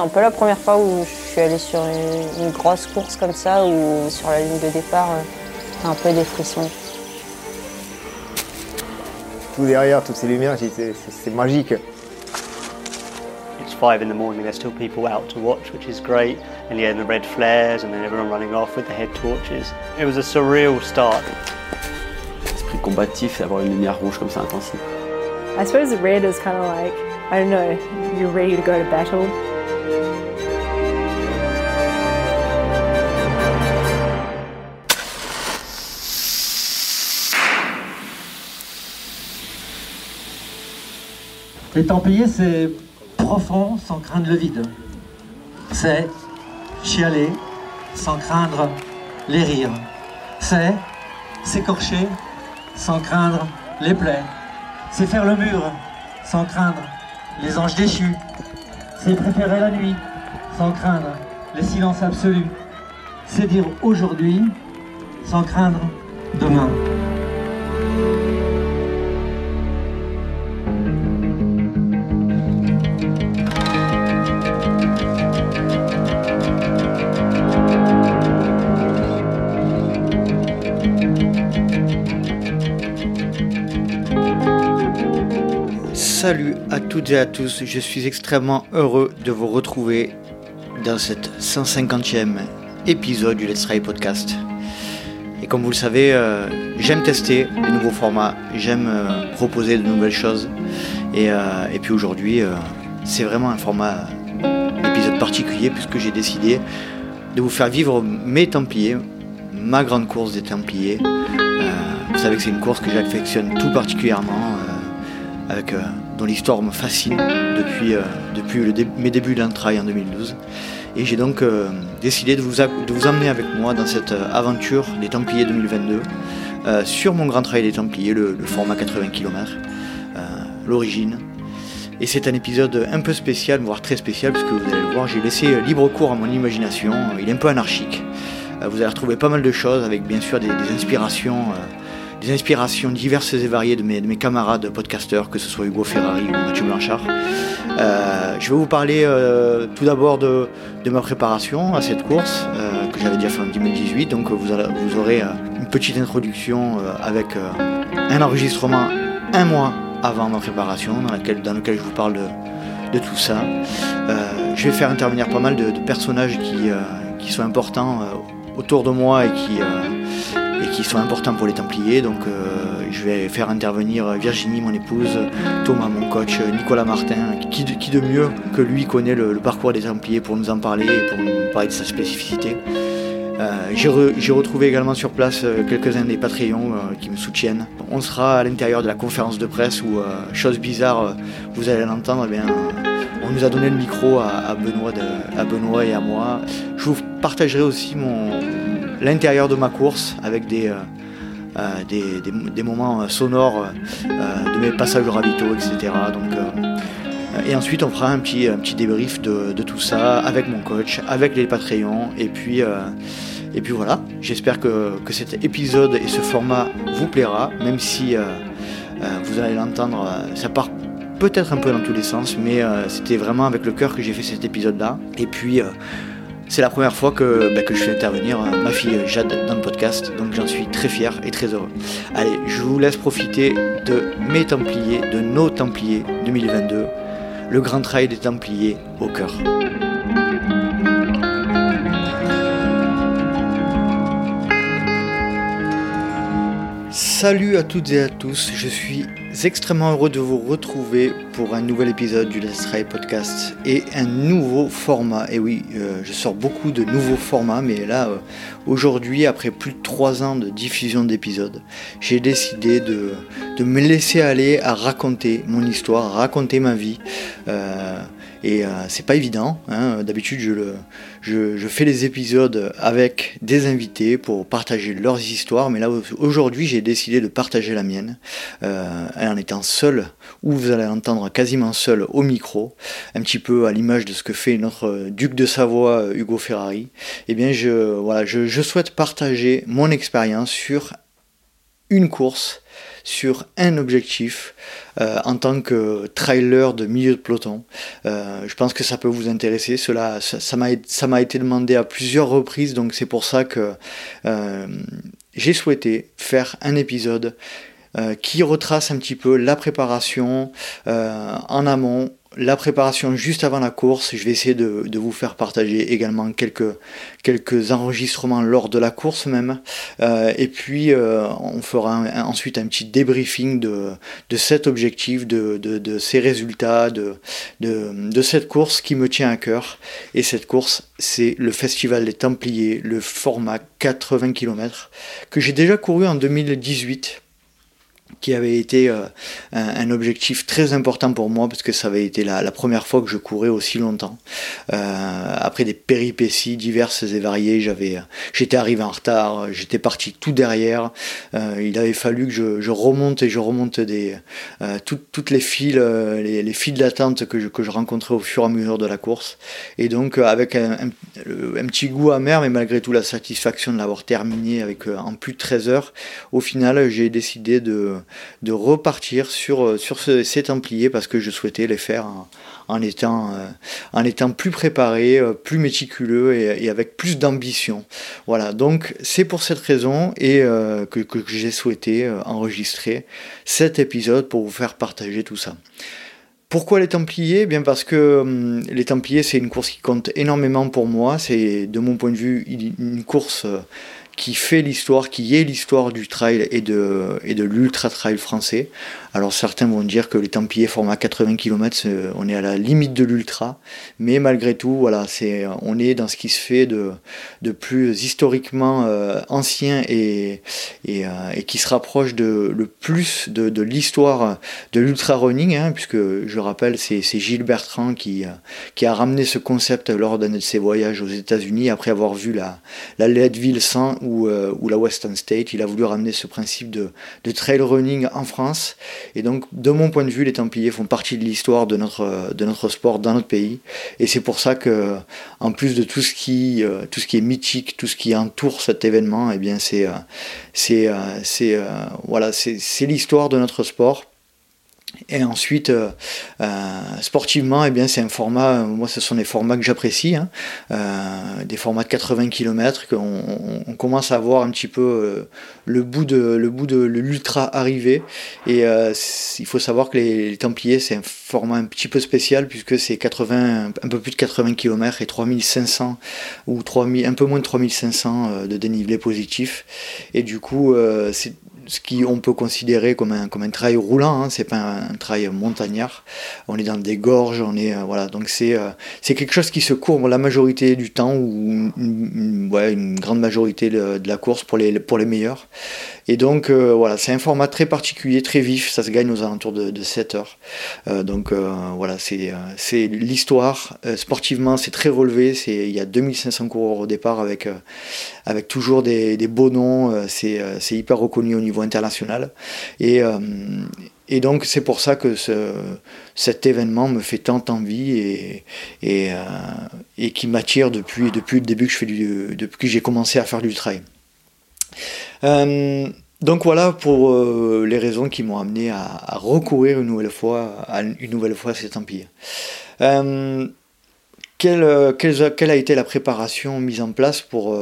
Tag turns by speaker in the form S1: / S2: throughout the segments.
S1: C'est un peu la première fois où je suis allée sur une, grosse course comme ça, où sur la ligne de départ, c'est un peu des frissons.
S2: Tout derrière, toutes ces lumières, c'est magique.
S3: It's five in the morning, there's still people out to watch, which is great. And yeah, the red flares, and then everyone running off with the head torches. It was a surreal start.
S4: Esprit combatif, avoir une lumière rouge comme ça intensive.
S5: I suppose red is kind of like, I don't know, you're ready to go to battle.
S6: Les Templiers, c'est profond sans craindre le vide. C'est chialer sans craindre les rires. C'est s'écorcher sans craindre les plaies. C'est faire le mur sans craindre les anges déchus. C'est préférer la nuit sans craindre le silence absolu. C'est dire aujourd'hui sans craindre demain.
S7: À tous, je suis extrêmement heureux de vous retrouver dans cet 150e épisode du Let's Try Podcast. Et comme vous le savez, euh, j'aime tester les nouveaux formats, j'aime euh, proposer de nouvelles choses. Et, euh, et puis aujourd'hui, c'est vraiment un format épisode particulier puisque j'ai décidé de vous faire vivre mes Templiers, ma grande course des Templiers. vous savez que c'est une course que j'affectionne tout particulièrement avec dont l'histoire me fascine depuis, euh, depuis mes débuts d'entraille en 2012. Et j'ai donc euh, décidé de vous, de vous emmener avec moi dans cette euh, aventure des Templiers 2022 sur mon grand trail des Templiers, le, format 80 km, l'origine. Et c'est un épisode un peu spécial, voire très spécial, puisque vous allez le voir, j'ai laissé libre cours à mon imagination. Il est un peu anarchique. vous allez retrouver pas mal de choses, avec bien sûr des, des inspirations des inspirations diverses et variées de mes, camarades podcasteurs, que ce soit Hugo Ferrari ou Mathieu Blanchard. Euh, je vais vous parler euh, tout d'abord de, ma préparation à cette course euh, que j'avais déjà fait en 2018. Donc vous, aurez une petite introduction avec un enregistrement un mois avant ma préparation dans, lequel je vous parle de, tout ça. je vais faire intervenir pas mal de, personnages qui, qui, sont importants autour de moi et qui sont importants pour les Templiers. Donc euh, je vais faire intervenir Virginie, mon épouse, Thomas, mon coach, Nicolas Martin, qui, de mieux que lui connaît le, parcours des Templiers pour nous en parler et pour nous parler de sa spécificité. Euh, j'ai retrouvé également sur place euh, quelques-uns des Patreons qui me soutiennent. On sera à l'intérieur de la conférence de presse où, chose bizarre, vous allez l'entendre, eh bien, on nous a donné le micro à, Benoît à Benoît et à moi. Je vous partagerai aussi mon, l'intérieur de ma course avec des, euh, euh, moments sonores euh, de mes passages au ravito, etc. Donc, et ensuite, on fera un petit, un petit débrief de, tout ça avec mon coach, avec les Patreons. Et puis, et puis voilà, j'espère que, cet épisode et ce format vous plaira, même si vous allez l'entendre, ça part peut-être un peu dans tous les sens, mais c'était vraiment avec le cœur que j'ai fait cet épisode-là. Et puis, c'est la première fois que, bah, que je fais intervenir euh, ma fille Jade dans le podcast, donc j'en suis très fier et très heureux. Allez, je vous laisse profiter de mes Templiers, de nos Templiers 2022, le grand trail des Templiers au cœur. Salut à toutes et à tous, je suis extrêmement heureux de vous retrouver pour un nouvel épisode du Let's Try Podcast et un nouveau format. Et oui, euh, je sors beaucoup de nouveaux formats, mais là, euh, aujourd'hui, après plus de trois ans de diffusion d'épisodes, j'ai décidé de, me laisser aller à raconter mon histoire, à raconter ma vie. Euh, et euh, c'est pas évident. Hein. D'habitude, je, je, fais les épisodes avec des invités pour partager leurs histoires. Mais là, aujourd'hui, j'ai décidé de partager la mienne euh, en étant seul, ou vous allez entendre quasiment seul au micro, un petit peu à l'image de ce que fait notre duc de Savoie, Hugo Ferrari. Eh bien, je, voilà, je, je souhaite partager mon expérience sur une course sur un objectif euh, en tant que trailer de milieu de peloton. Euh, je pense que ça peut vous intéresser. Cela, ça m'a été demandé à plusieurs reprises, donc c'est pour ça que euh, j'ai souhaité faire un épisode qui retrace un petit peu la préparation en amont la préparation juste avant la course. Je vais essayer de, vous faire partager également quelques, quelques enregistrements lors de la course même. Euh, et puis euh, on fera ensuite un petit débriefing de, de cet objectif, de, de, ces résultats, de, de, cette course qui me tient à cœur. Et cette course, c'est le Festival des Templiers, le format 80 km, que j'ai déjà couru en 2018 qui avait été euh, un, objectif très important pour moi parce que ça avait été la, première fois que je courais aussi longtemps. Euh, après des péripéties diverses et variées, j'avais, j'étais arrivé en retard, j'étais parti tout derrière. Euh, il avait fallu que je, remonte et je remonte des, toutes les files, les, les d'attente que je, que je rencontrais au fur et à mesure de la course. Et donc avec un, un, petit goût amer, mais malgré tout la satisfaction de l'avoir terminé avec en plus de 13 heures, au final j'ai décidé de de repartir sur, euh, sur ces Templiers parce que je souhaitais les faire en, étant, euh, étant plus préparé, euh, plus méticuleux et, avec plus d'ambition. Voilà, donc c'est pour cette raison et que, j'ai souhaité enregistrer cet épisode pour vous faire partager tout ça. Pourquoi les Templiers? Bien parce que hum, les Templiers, c'est une course qui compte énormément pour moi. C'est, de mon point de vue, une course qui fait l'histoire, qui est l'histoire du trail et de, et de l'ultra trail français. Alors certains vont dire que les Templiers format 80 km, on est à la limite de l'ultra, mais malgré tout, voilà, c'est, on est dans ce qui se fait de, de plus historiquement euh, ancien et, et, euh, et, qui se rapproche de, le plus de, de l'histoire de l'ultra running, hein, puisque je rappelle, c'est, c'est Gilles Bertrand qui, qui a ramené ce concept lors d'un de ses voyages aux États-Unis après avoir vu la, la Leadville 100 ou, euh, ou la Western State. Il a voulu ramener ce principe de, de trail running en France. Et donc, de mon point de vue, les Templiers font partie de l'histoire de notre, de notre sport dans notre pays. Et c'est pour ça que, en plus de tout ce qui, euh, tout ce qui est mythique, tout ce qui entoure cet événement, eh bien, c'est, euh, c'est, euh, c'est, voilà, c'est, c'est l'histoire de notre sport. Et ensuite, euh, euh, sportivement, eh bien, c'est un format, moi ce sont des formats que j'apprécie, hein. euh, des formats de 80 km, qu'on on commence à voir un petit peu le bout de le bout de l'ultra arrivé. Et il faut savoir que les, Templiers, c'est un format un petit peu spécial puisque c'est 80, un peu plus de 80 km et 3500 ou 3000, un peu moins de 3500 de dénivelé positif. Et du coup, c'est ce qu'on peut considérer comme un, comme trail roulant, hein, c'est pas un, trail montagnard. On est dans des gorges, on est euh, voilà, donc c'est euh, c'est quelque chose qui se court la majorité du temps ou une, une grande majorité de, la course pour les meilleurs. Et donc euh, voilà, c'est un format très particulier, très vif, ça se gagne aux alentours de, 7 heures. donc voilà, c'est l'histoire. sportivement, c'est très relevé. Il y a 2500 coureurs au départ avec toujours des, beaux noms. c'est hyper reconnu au niveau international. Et, euh, donc c'est pour ça que ce, cet événement me fait tant envie et, euh, qui m'attire depuis, le début que j'ai commencé à faire du trail. Euh, donc voilà pour les raisons qui m'ont amené à, recourir une nouvelle fois à une cet empire. Quelle, quelle, a été la préparation mise en place pour,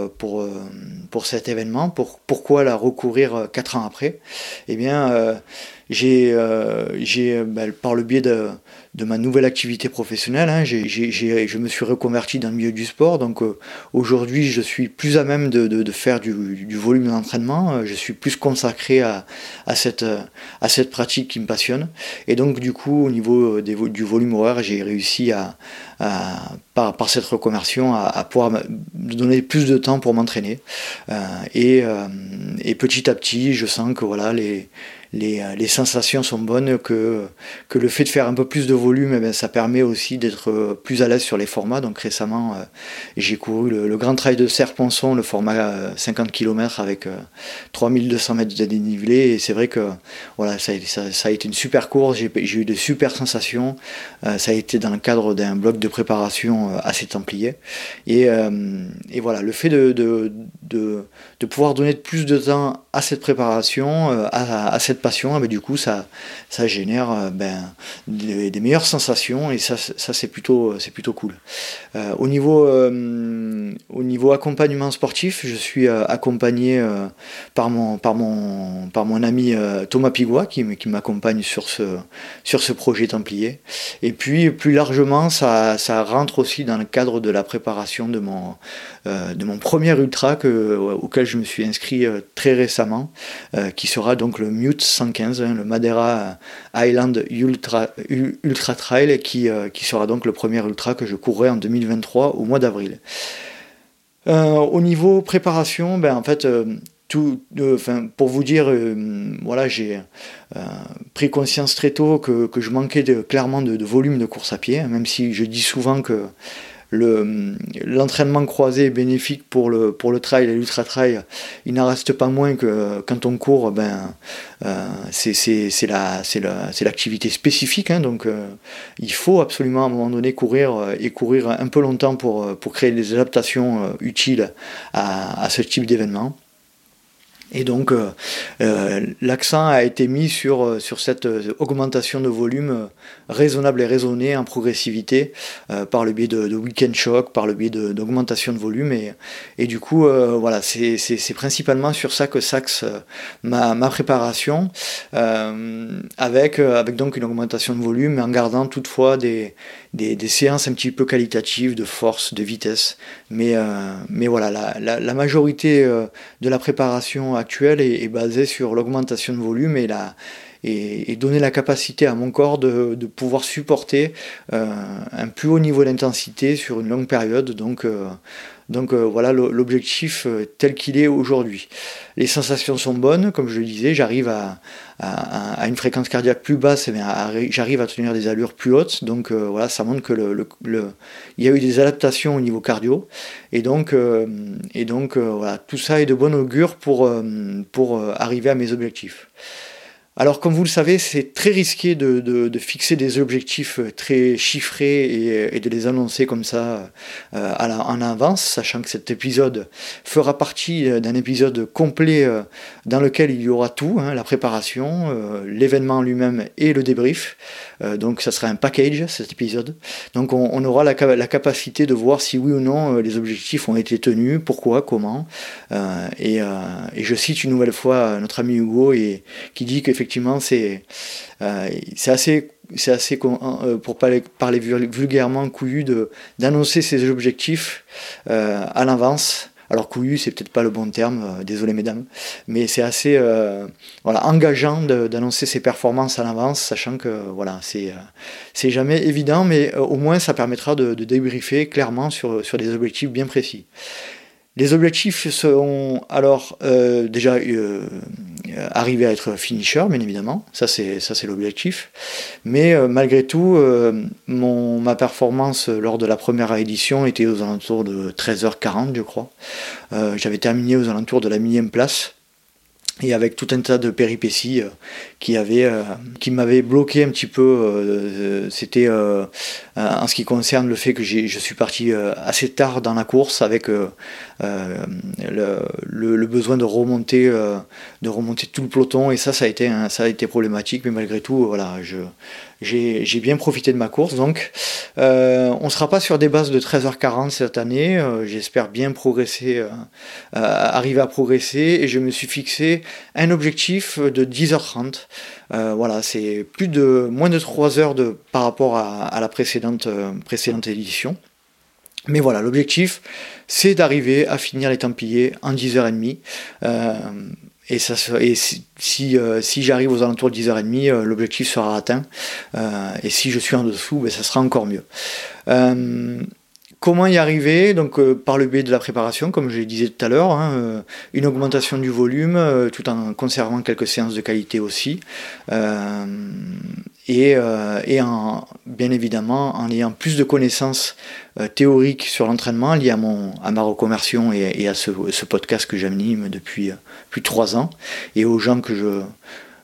S7: cet événement? Pour, Pourquoi la recourir quatre ans après? Eh bien, j'ai, j'ai ben, par le biais de, de ma nouvelle activité professionnelle. Hein. je me suis reconverti dans le milieu du sport, donc euh, aujourd'hui je suis plus à même de, faire du, volume d'entraînement, euh, je suis plus consacré à, cette, à cette pratique qui me passionne. Et donc du coup au niveau du volume horaire, j'ai réussi à, par, cette reconversion à, pouvoir donner plus de temps pour m'entraîner. Euh, et, et petit à petit, je sens que voilà les euh, les, sensations sont bonnes, que, que le fait de faire un peu plus de volume, eh ça permet aussi d'être euh, plus à l'aise sur les formats. Donc récemment, euh, j'ai couru le, Grand Trail de Serponçon, le format 50 km avec 3200 mètres de dénivelé. Et c'est vrai que voilà, ça, ça, a été une super course, j'ai eu de super sensations. ça a été dans le cadre d'un bloc de préparation assez templier. Et, et voilà, le fait de, de, de, pouvoir donner plus de temps à cette préparation, à, à passion, eh ben, du coup, ça, ça génère euh, ben, des, meilleures sensations et ça, ça c'est plutôt, c'est plutôt cool. Euh, au, niveau, euh, au niveau accompagnement sportif, je suis accompagné par, mon, par, mon, par mon ami Thomas Pigua qui, qui m'accompagne sur ce, sur ce projet Templier. Et puis, plus largement, ça, ça rentre aussi dans le cadre de la préparation de mon, de mon premier ultra que, auquel je me suis inscrit très récemment, qui sera donc le Mute 115, hein, le Madeira Island Ultra, Ultra Trail, qui, euh, qui sera donc le premier ultra que je courrai en 2023 au mois d'avril. Euh, au niveau préparation, ben, en fait, euh, tout, pour vous dire, voilà, j'ai pris conscience très tôt que, que je manquais clairement de, de, volume de course à pied, même si je dis souvent que l'entraînement croisé est bénéfique pour le, pour trail et l'ultra trail. Il n'en reste pas moins que quand on court, ben, euh, c'est l'activité spécifique. Hein, donc euh, il faut absolument à un moment donné courir euh, et courir un peu longtemps pour, pour créer des adaptations utiles à, à ce type d'événement. Et donc euh, euh, l'accent a été mis sur, euh, sur cette augmentation de volume raisonnable et raisonnée en progressivité par le biais de, de week-end shock, par le biais d'augmentation de, volume. Et, et du coup, voilà, c'est principalement sur ça que s'axe ma, ma, préparation, avec, avec donc une augmentation de volume, mais en gardant toutefois des, des, séances un petit peu qualitatives de force, de vitesse. Mais, euh, mais voilà, la, majorité euh, de la préparation actuelle est, basée sur l'augmentation de volume et, la, et, donner la capacité à mon corps de, de pouvoir supporter euh, un plus haut niveau d'intensité sur une longue période. Donc, donc voilà l'objectif tel qu'il est aujourd'hui. Les sensations sont bonnes, comme je le disais, j'arrive à, à, une fréquence cardiaque plus basse, j'arrive à tenir des allures plus hautes, donc euh, voilà, ça montre que il y a eu des adaptations au niveau cardio, et donc, euh, et donc euh, voilà, tout ça est de bon augure pour, pour arriver à mes objectifs. Alors comme vous le savez, c'est très risqué de, de, fixer des objectifs euh, très chiffrés et, et de les annoncer comme ça euh, à la, en avance, sachant que cet épisode fera partie euh, d'un épisode complet euh, dans lequel il y aura tout, hein, la préparation, euh, l'événement lui-même et le débrief. Euh, donc ça sera un package cet épisode. Donc on, aura la, la, capacité de voir si oui ou non les objectifs ont été tenus, pourquoi, comment. Et, et, je cite une nouvelle fois notre ami Hugo et, qui dit qu'effectivement effectivement, c'est euh, assez euh, pour parler, vulgairement couillu d'annoncer ses objectifs euh, à l'avance. Alors couillu, c'est peut-être pas le bon terme, désolé mesdames, mais c'est assez engageant d'annoncer ses performances à l'avance, sachant que voilà, c'est jamais évident, mais au moins ça permettra de, de débriefer clairement sur des objectifs bien précis. Les objectifs seront alors euh, déjà euh, arriver à être finisher, bien évidemment, ça c'est l'objectif. Mais euh, malgré tout, euh, mon, ma performance lors de la première édition était aux alentours de 13h40, je crois. Euh, j'avais terminé aux alentours de la millième place et avec tout un tas de péripéties euh, qui euh, qui m'avaient bloqué un petit peu. Euh, C'était en ce qui concerne le fait que je suis parti assez tard dans la course avec le, besoin de remonter, de remonter tout le peloton et ça, ça a été, ça a été problématique. Mais malgré tout, voilà, je j'ai bien profité de ma course. Donc, euh, on ne sera pas sur des bases de 13h40 cette année. Euh, J'espère bien progresser, euh, arriver à progresser. Et je me suis fixé un objectif de 10h30. Euh, voilà, c'est plus de moins de 3 heures de, par rapport à, à la précédente, euh, précédente édition. Mais voilà, l'objectif, c'est d'arriver à finir les Templiers en 10h30. Et, euh, si j'arrive aux alentours de 10h30, euh, l'objectif sera atteint. Euh, et si je suis en dessous, ben, ça sera encore mieux. Euh, comment y arriver Donc euh, par le biais de la préparation, comme je le disais tout à l'heure, hein, une augmentation du volume, tout en conservant quelques séances de qualité aussi et, euh, en, bien évidemment en ayant plus de connaissances euh, théoriques sur l'entraînement liées à, mon, à ma reconversion et, et à ce, ce, podcast que j'anime depuis plus de trois ans et aux gens que je,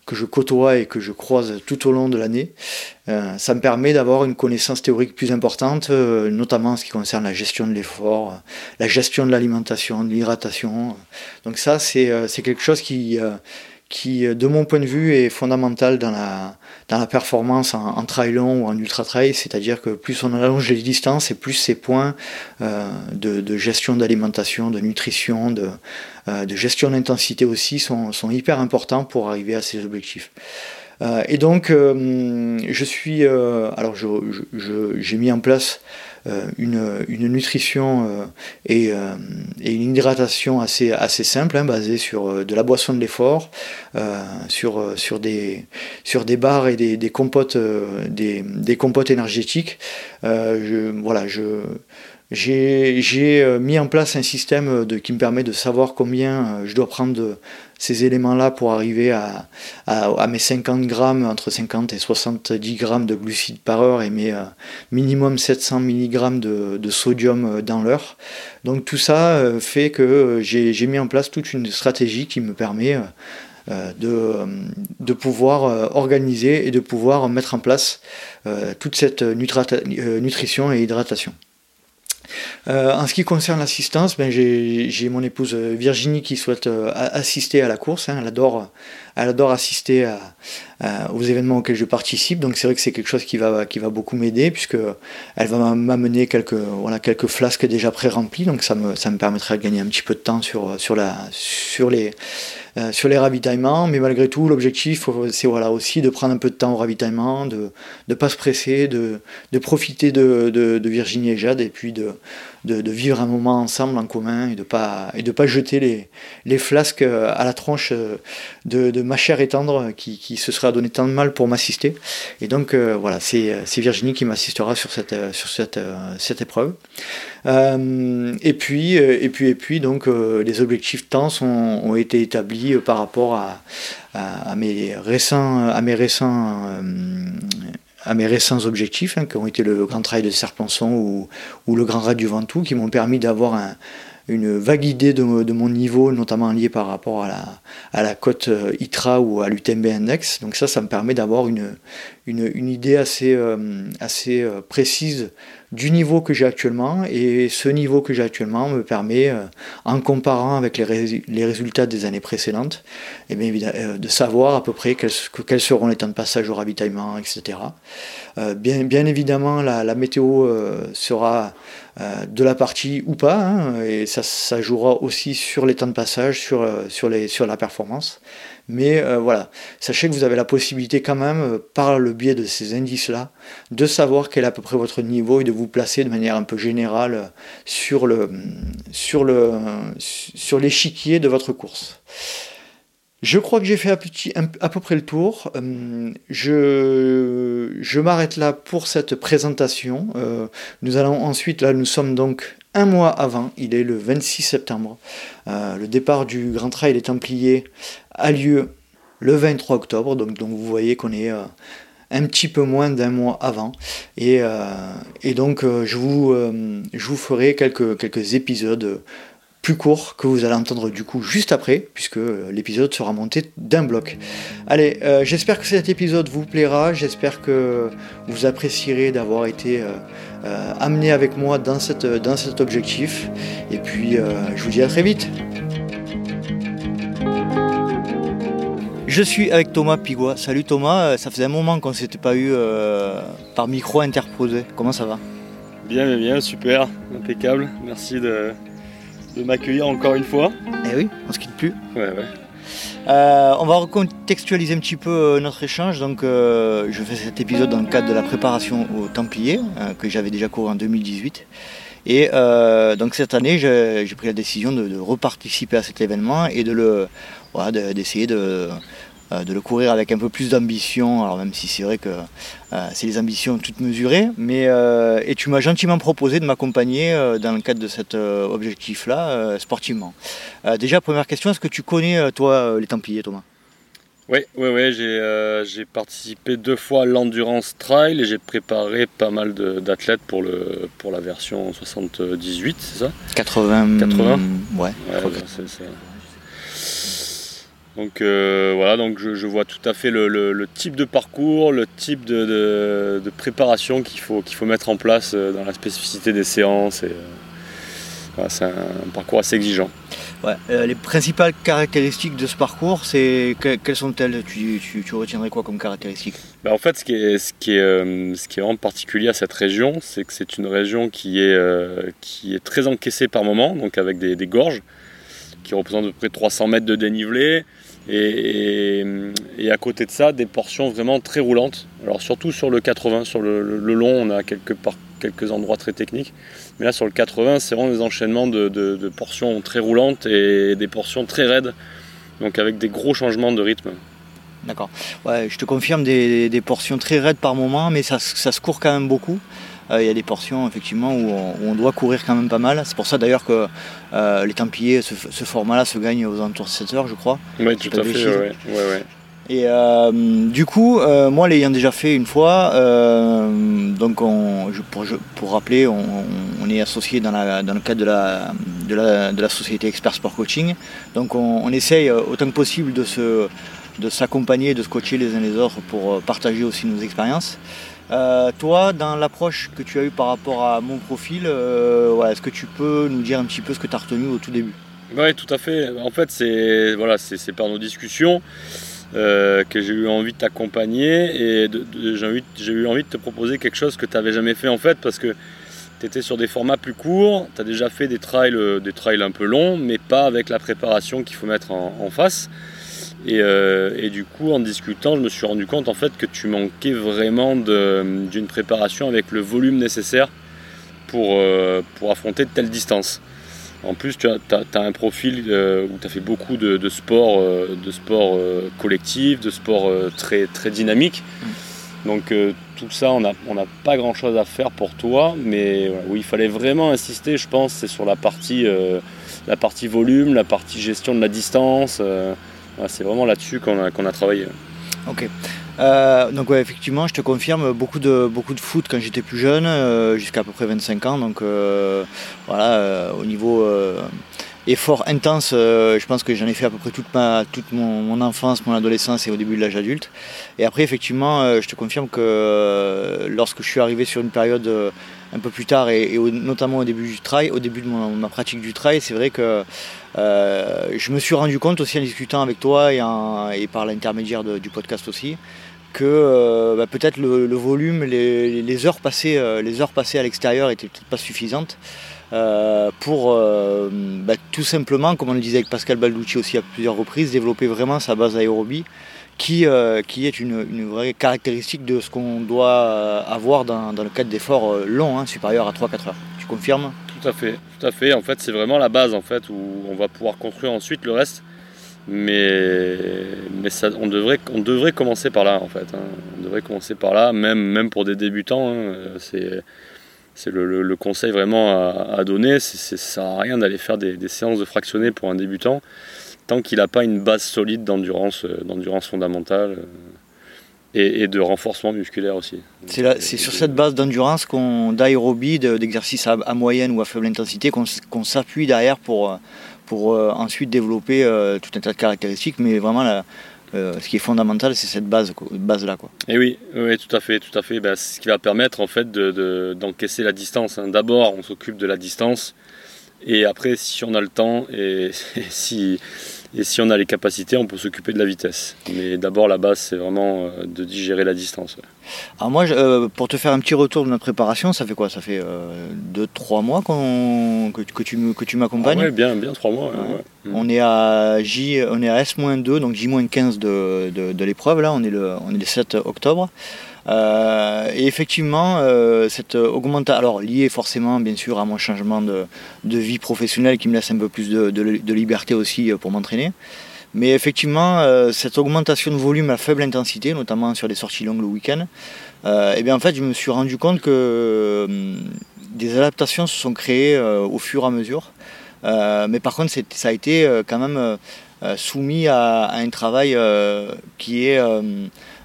S7: que je côtoie et que je croise tout au long de l'année. Euh, ça me permet d'avoir une connaissance théorique plus importante, euh, notamment en ce qui concerne la gestion de l'effort, la gestion de l'alimentation, de l'hydratation. Donc ça, c'est quelque chose qui qui, de mon point de vue, est fondamental dans la, dans la performance en, trail long ou en ultra trail, c'est-à-dire que plus on allonge les distances et plus ces points euh, de, gestion d'alimentation, de nutrition, de, euh, de gestion d'intensité aussi sont, sont, hyper importants pour arriver à ces objectifs. Euh, et donc, euh, je suis, euh, alors j'ai mis en place euh, une, une, nutrition euh, et, euh, et, une hydratation assez, assez simple, hein, basée sur de la boisson de l'effort, sur, sur, des, sur des bars et des, compotes, des, compotes énergétiques. voilà, je, j'ai mis en place un système qui me permet de savoir combien je dois prendre de, ces éléments-là pour arriver à, mes 50 grammes, entre 50 et 70 grammes de glucides par heure et mes euh, minimum 700 mg de, sodium euh, dans l'heure. Donc tout ça euh, fait que j'ai mis en place toute une stratégie qui me permet de, pouvoir organiser et de pouvoir mettre en place toute cette nutrition et hydratation. Euh, en ce qui concerne l'assistance, ben j'ai mon épouse euh, Virginie qui souhaite euh, assister à la course. Hein. elle, adore, elle adore assister aux événements auxquels je participe. Donc c'est vrai que c'est quelque chose qui va, qui va beaucoup m'aider puisque elle va m'amener quelques, quelques flasques déjà pré-remplies. Donc ça me, ça me permettrait de gagner un petit peu de temps sur, sur, la, sur les euh, sur les ravitaillements, mais malgré tout, l'objectif, c'est voilà, aussi de prendre un peu de temps au ravitaillement, de ne pas se presser, de, de profiter de, de, de, Virginie et Jade, et puis de, de, vivre un moment ensemble en commun et de pas et de pas jeter les, les flasques euh, à la tronche euh, de, de ma chère et tendre qui, qui, se sera donné tant de mal pour m'assister. Et donc voilà, c'est Virginie qui m'assistera sur cette, sur cette, cette épreuve. et puis et puis et puis donc les objectifs temps sont, ont été établis euh, par rapport à, à, mes récents, à mes récents euh, à mes récents objectifs, hein, qui ont été le Grand Trail de Serpenson ou, le Grand Raid du Ventoux, qui m'ont permis d'avoir un, une vague idée de, mon niveau, notamment lié par rapport à la, à cote euh, ITRA ou à l'UTMB Index. Donc ça, ça me permet d'avoir une, une, une, idée assez, euh, assez euh, précise du niveau que j'ai actuellement. Et ce niveau que j'ai actuellement me permet, en comparant avec les, résultats des années précédentes, eh bien, de savoir à peu près quels, seront les temps de passage au ravitaillement, etc. bien, bien évidemment, la, météo sera euh, de la partie ou pas, hein, et ça, ça, jouera aussi sur les temps de passage, euh, sur la performance. Mais euh, voilà, sachez que vous avez la possibilité quand même, par le biais de ces indices-là, de savoir quel est à peu près votre niveau et de vous placer de manière un peu générale sur le sur le sur l'échiquier de votre course. Je crois que j'ai fait à, peu près le tour. Euh, je, m'arrête là pour cette présentation. Euh, nous allons ensuite, là nous sommes donc un mois avant, il est le 26 septembre. Euh, le départ du Grand Trail des Templiers a lieu le 23 octobre, donc, donc vous voyez qu'on est un petit peu moins d'un mois avant. Et, donc je, vous, je vous ferai quelques, quelques épisodes plus court que vous allez entendre du coup juste après, puisque euh, l'épisode sera monté d'un bloc. Allez, euh, j'espère que cet épisode vous plaira, j'espère que vous apprécierez d'avoir été euh, amené avec moi dans, cette, dans cet objectif, et puis je vous dis à très vite. Je suis avec Thomas Pigua. Salut Thomas, ça faisait un moment qu'on ne s'était pas eu par micro interposé. Comment ça va?
S8: Bien, bien, bien, super, impeccable. Merci de, de m'accueillir encore une fois.
S7: Eh oui, on se quitte plus.
S8: Ouais, ouais.
S7: Euh, on va recontextualiser un petit peu euh, notre échange. Donc, euh, je fais cet épisode dans le cadre de la préparation au Templier, que j'avais déjà couru en 2018. Et donc cette année, j'ai pris la décision de, de, reparticiper à cet événement et de le, voilà, d'essayer de, euh, de le courir avec un peu plus d'ambition, alors même si c'est vrai que euh, c'est les ambitions toutes mesurées, mais euh, et tu m'as gentiment proposé de m'accompagner dans le cadre de cet objectif-là, sportivement. déjà, première question, est-ce que tu connais, toi, les Templiers, Thomas?
S8: Oui, oui, oui j'ai participé deux fois à l'Endurance Trail et j'ai préparé pas mal d'athlètes pour, le, pour la version 78, c'est ça?
S7: 80.
S8: 80
S7: Ouais.
S8: ouais donc euh, voilà, donc je, vois tout à fait le, type de parcours, le type de, préparation qu'il faut, qu'il faut mettre en place euh, dans la spécificité des séances. Et, euh, c'est un, parcours assez exigeant.
S7: Ouais. Euh, les principales caractéristiques de ce parcours, c'est que- quelles sont-elles? Tu, tu- tu retiendrais quoi comme caractéristiques
S8: Bah, en fait, ce qui, est, ce, qui est, ce qui est vraiment particulier à cette région, c'est que c'est une région qui est, qui est très encaissée par moment, donc avec des, des gorges qui représentent à peu près 300 mètres de dénivelé. Et, à côté de ça, des portions vraiment très roulantes. Alors surtout sur le 80, sur le, long, on a quelques, par- quelques endroits très techniques. Mais là, sur le 80, c'est vraiment des enchaînements de, portions très roulantes et des portions très raides. Donc avec des gros changements de rythme.
S7: D'accord. Ouais, je te confirme des, des portions très raides par moment, mais ça, ça se court quand même beaucoup. Euh, Il y a des portions effectivement où on doit courir quand même pas mal. C'est pour ça d'ailleurs que euh, les Templiers, ce, ce format-là se gagne aux alentours de 7 heures, je crois.
S8: Oui, tout à fait. ouais, ouais, ouais.
S7: Et euh, du coup, euh, moi l'ayant déjà fait une fois, donc on, je- pour, je- pour rappeler, on, on est associé dans, la- dans le cadre de la, de la, de la société Expert Sport Coaching. Donc on, on essaye autant que possible de se de s'accompagner, de se coacher les uns les autres pour partager aussi nos expériences. Euh, toi, dans l'approche que tu as eue par rapport à mon profil, euh, est-ce que tu peux nous dire un petit peu ce que tu as retenu au tout début?
S8: Oui, tout à fait. En fait, c'est voilà, par nos discussions euh, que j'ai eu envie de t'accompagner et j'ai eu envie de te proposer quelque chose que tu n'avais jamais fait en fait parce que tu étais sur des formats plus courts, tu as déjà fait des trails, des trails un peu longs, mais pas avec la préparation qu'il faut mettre en face. Et, euh, et du coup, en discutant, je me suis rendu compte en fait que tu manquais vraiment d'une préparation avec le volume nécessaire pour, euh, pour affronter de telles distances. En plus, tu as, un profil euh, où tu as fait beaucoup de, de sports euh, de sport, collectifs, de sports euh, très, très dynamiques. Donc tout ça, on n'a pas grand-chose à faire pour toi, mais où il fallait vraiment insister, je pense, c'est sur la partie, la partie volume, la partie gestion de la distance. Voilà, c'est vraiment là-dessus qu'on a, a travaillé.
S7: Ok. Euh, donc effectivement, je te confirme, beaucoup de, beaucoup de foot quand j'étais plus jeune, euh, jusqu'à à peu près 25 ans. Donc euh, voilà, au niveau effort intense, je pense que j'en ai fait à peu près toute, ma, toute mon, enfance, mon adolescence et au début de l'âge adulte. Et après, effectivement, je te confirme que lorsque je suis arrivé sur une période un peu plus tard, et, notamment au début du trail, au début de ma pratique du trail, c'est vrai que euh, je me suis rendu compte aussi en discutant avec toi et, par l'intermédiaire du podcast aussi, que euh, bah, peut-être le, volume, les, heures passées, euh, les heures passées à l'extérieur étaient peut-être pas suffisantes pour bah, tout simplement, comme on le disait avec Pascal Balducci aussi à plusieurs reprises, développer vraiment sa base aérobie qui, euh, qui est une, une vraie caractéristique de ce qu'on doit euh, avoir dans, dans le cadre d'efforts euh, longs, hein, supérieurs à 3-4 heures. Tu confirmes?
S8: Tout à fait, tout à fait. En fait, c'est vraiment la base en fait où on va pouvoir construire ensuite le reste. Mais, mais ça, on, devrait, on devrait commencer par là en fait. hein. On devrait commencer par là, même, même pour des débutants. hein. C'est, le, le- conseil vraiment à, donner. C'est, c'est- ça sert à rien d'aller faire des, des séances de fractionnés pour un débutant tant qu'il n'a pas une base solide d'endurance, euh, d'endurance fondamentale euh, et, et de renforcement musculaire aussi.
S7: C'est là- c'est sur cette base d'endurance, qu'on, d'aérobie, de- d'exercice à, à moyenne ou à faible intensité, qu'on, s'appuie derrière pour, euh, pour euh, ensuite développer euh, tout un tas de caractéristiques. Mais vraiment, la- euh, ce qui est fondamental, c'est cette base, quoi- base-là. Quoi.
S8: Et oui, oui, tout à fait, tout à fait. Ben, c'est ce qui va permettre en fait de- de- d'encaisser la distance. hein. D'abord, on s'occupe de la distance, et après, si on a le temps et, et si et si on a les capacités, on peut s'occuper de la vitesse. Mais d'abord, la base, c'est vraiment euh, de digérer la distance.
S7: Alors moi, je- euh, pour te faire un petit retour de notre préparation, ça fait quoi? Ça fait 2-3 mois qu'on, que, que tu, que tu m'accompagnes?
S8: Ah ouais, bien, bien trois mois. ouais, ouais.
S7: On est à J, on est à S-2, donc J-15 de, de, de l'épreuve, là, on est le, on est le 7 octobre. Euh, et effectivement, euh, cette augmentation, alors liée forcément bien sûr à mon changement de, de vie professionnelle qui me laisse un peu plus de, de- de liberté aussi euh, pour m'entraîner. Mais effectivement, euh, cette augmentation de volume à faible intensité, notamment sur des sorties longues le week-end, euh, eh bien en fait, je me suis rendu compte que euh, des adaptations se sont créées euh, au fur et à mesure. Mais par contre, ça a été quand même soumis à, à un travail qui est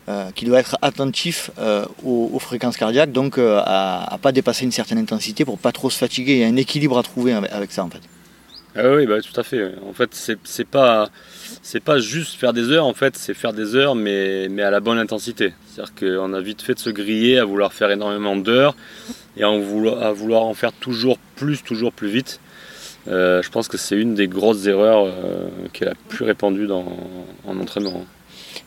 S7: euh, qui doit être attentif euh, aux, fréquences cardiaques, donc euh, à, à pas dépasser une certaine intensité pour pas trop se fatiguer. Il y a un équilibre à trouver avec, ça en fait.
S8: Ah oui, bah, tout à fait. En fait, c'est pas, pas juste faire des heures, en fait, c'est faire des heures, mais, mais à la bonne intensité. C'est-à-dire qu'on a vite fait de se griller à vouloir faire énormément d'heures et à, vouloir, en faire toujours plus, toujours plus vite. Je pense que c'est une des grosses erreurs qui est la plus répandue dans, en entraînement.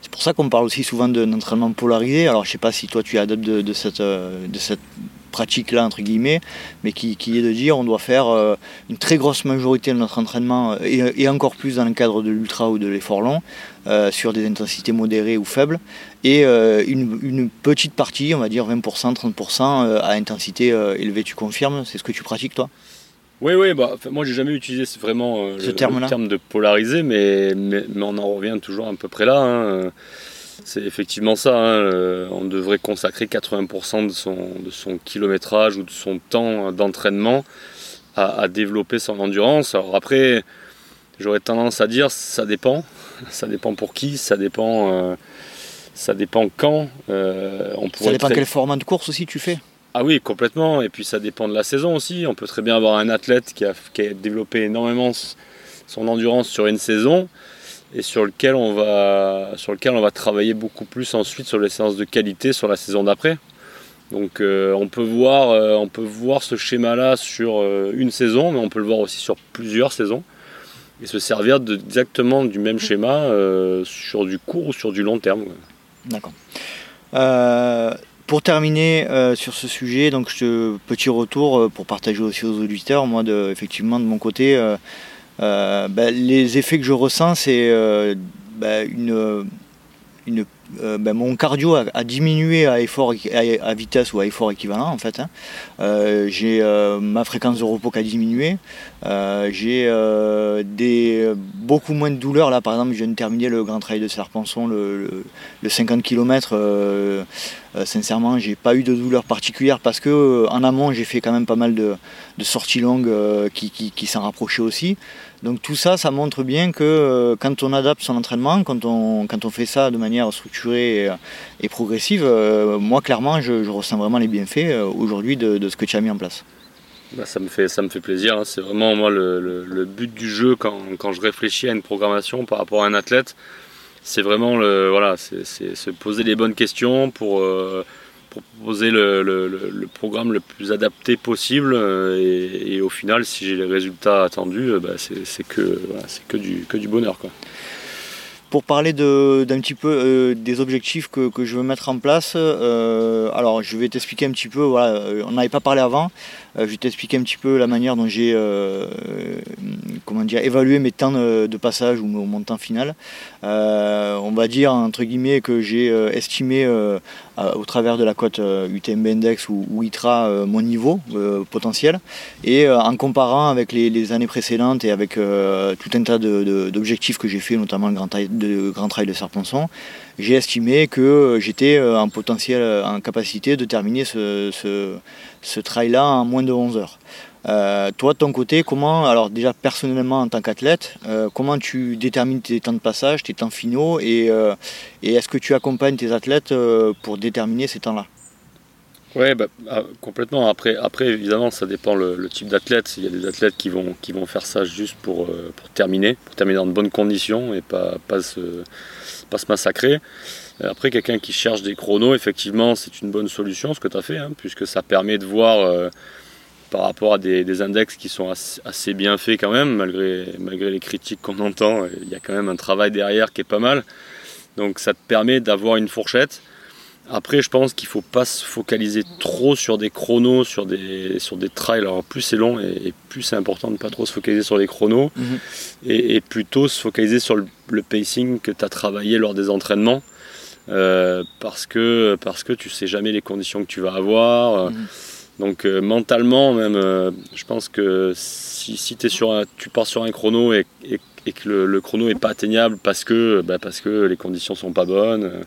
S7: C'est pour ça qu'on parle aussi souvent d'un entraînement polarisé. Alors je sais pas si toi tu es adepte de, euh, cette pratique-là, entre guillemets, mais qui, est de dire on doit faire euh, une très grosse majorité de notre entraînement, et, et encore plus dans le cadre de l'ultra ou de l'effort long, euh, sur des intensités modérées ou faibles, et euh, une, une, petite partie, on va dire 20%, 30% à intensité élevée. Tu confirmes C'est ce que tu pratiques toi?
S8: Oui, oui, bah, moi j'ai jamais utilisé vraiment
S7: ce
S8: le,
S7: terme,
S8: le, terme de polariser, mais, mais, mais, on en revient toujours à peu près là. Hein. C'est effectivement ça. Hein. On devrait consacrer 80% de son, de son kilométrage ou de son temps d'entraînement à, à, développer son endurance. Alors après, j'aurais tendance à dire ça dépend. Ça dépend pour qui, ça dépend, euh, ça dépend quand. Euh,
S7: on ça dépend très... quel format de course aussi tu fais
S8: ah oui, complètement. Et puis ça dépend de la saison aussi. On peut très bien avoir un athlète qui a, qui a développé énormément son endurance sur une saison et sur lequel on va travailler beaucoup plus ensuite sur les séances de qualité sur la saison d'après. Donc euh, on peut voir euh, on peut voir ce schéma là sur euh, une saison, mais on peut le voir aussi sur plusieurs saisons et se servir exactement du même schéma sur du court ou sur du long terme.
S7: D'accord. Pour terminer sur ce sujet, donc petit retour pour partager aussi aux auditeurs, moi effectivement de mon côté euh, ben, les effets que je ressens, c'est euh, euh, ben, mon cardio a, diminué à effort à, vitesse ou à effort équivalent en fait. Hein. Euh, j'ai euh, ma fréquence de repos qui a diminué. Euh, j'ai des beaucoup moins de douleurs là. Par exemple, je viens de terminer le Grand Trail de Serpenson, le, le, le 50 km. sincèrement, j'ai pas eu de douleurs particulières parce que en amont, j'ai fait quand même pas mal de, sorties longues qui, s'en rapprochaient aussi. Donc tout ça, ça montre bien que euh, quand on adapte son entraînement, quand on, fait ça de manière structurée et, progressive, euh, moi clairement, je, ressens vraiment les bienfaits euh, aujourd'hui de, ce que tu as mis en place.
S8: Bah, ça, me fait, ça me fait plaisir. Hein. C'est vraiment moi le, but du jeu quand, quand, je réfléchis à une programmation par rapport à un athlète. C'est vraiment le, voilà, c'est se poser les bonnes questions pour euh, pour proposer le, le, programme le plus adapté possible euh, et, au final si j'ai les résultats attendus euh, bah, c'est que, voilà, que, du, que du bonheur quoi.
S7: Pour parler d'un petit peu euh, des objectifs que, que, je veux mettre en place, alors je vais t'expliquer un petit peu, voilà, on n'avait pas parlé avant, je vais t'expliquer un petit peu la manière dont j'ai euh, évalué mes temps de passage ou mon temps final. Euh, on va dire entre guillemets que j'ai estimé au travers de la cote UTMB Index ou, ITRA mon niveau potentiel et en comparant avec les, années précédentes et avec tout un tas d'objectifs que j'ai fait, notamment le Grand Trail de, Grand j'ai estimé que j'étais en potentiel, en capacité de terminer ce, ce, trail-là en moins de 11 heures. Euh, toi, de ton côté, comment, alors déjà personnellement en tant qu'athlète, euh, comment tu détermines tes temps de passage, tes temps finaux et, euh, est-ce que tu accompagnes tes athlètes euh, pour déterminer ces temps-là?
S8: Oui, bah, ah, complètement. Après, après, évidemment, ça dépend le, type d'athlète. Il y a des athlètes qui vont, qui vont faire ça juste pour, euh, pour terminer, pour terminer dans de bonnes conditions et pas, pas, se, pas se massacrer. Après, quelqu'un qui cherche des chronos, effectivement, c'est une bonne solution ce que tu as fait, hein, puisque ça permet de voir euh, par rapport à des, des, index qui sont assez, assez, bien faits quand même, malgré, malgré les critiques qu'on entend, il y a quand même un travail derrière qui est pas mal. Donc ça te permet d'avoir une fourchette. Après, je pense qu'il ne faut pas se focaliser trop sur des chronos, sur des, sur des trails. Alors, plus c'est long et, et plus c'est important de ne pas trop se focaliser sur les chronos mm -hmm. et, et, plutôt se focaliser sur le, le pacing que tu as travaillé lors des entraînements. Euh, parce, que, parce que tu sais jamais les conditions que tu vas avoir. Mmh. Donc euh, mentalement même, euh, je pense que si, si es sur un, tu pars sur un chrono et, et, et que le, le, chrono est pas atteignable parce que, bah, parce que les conditions sont pas bonnes euh,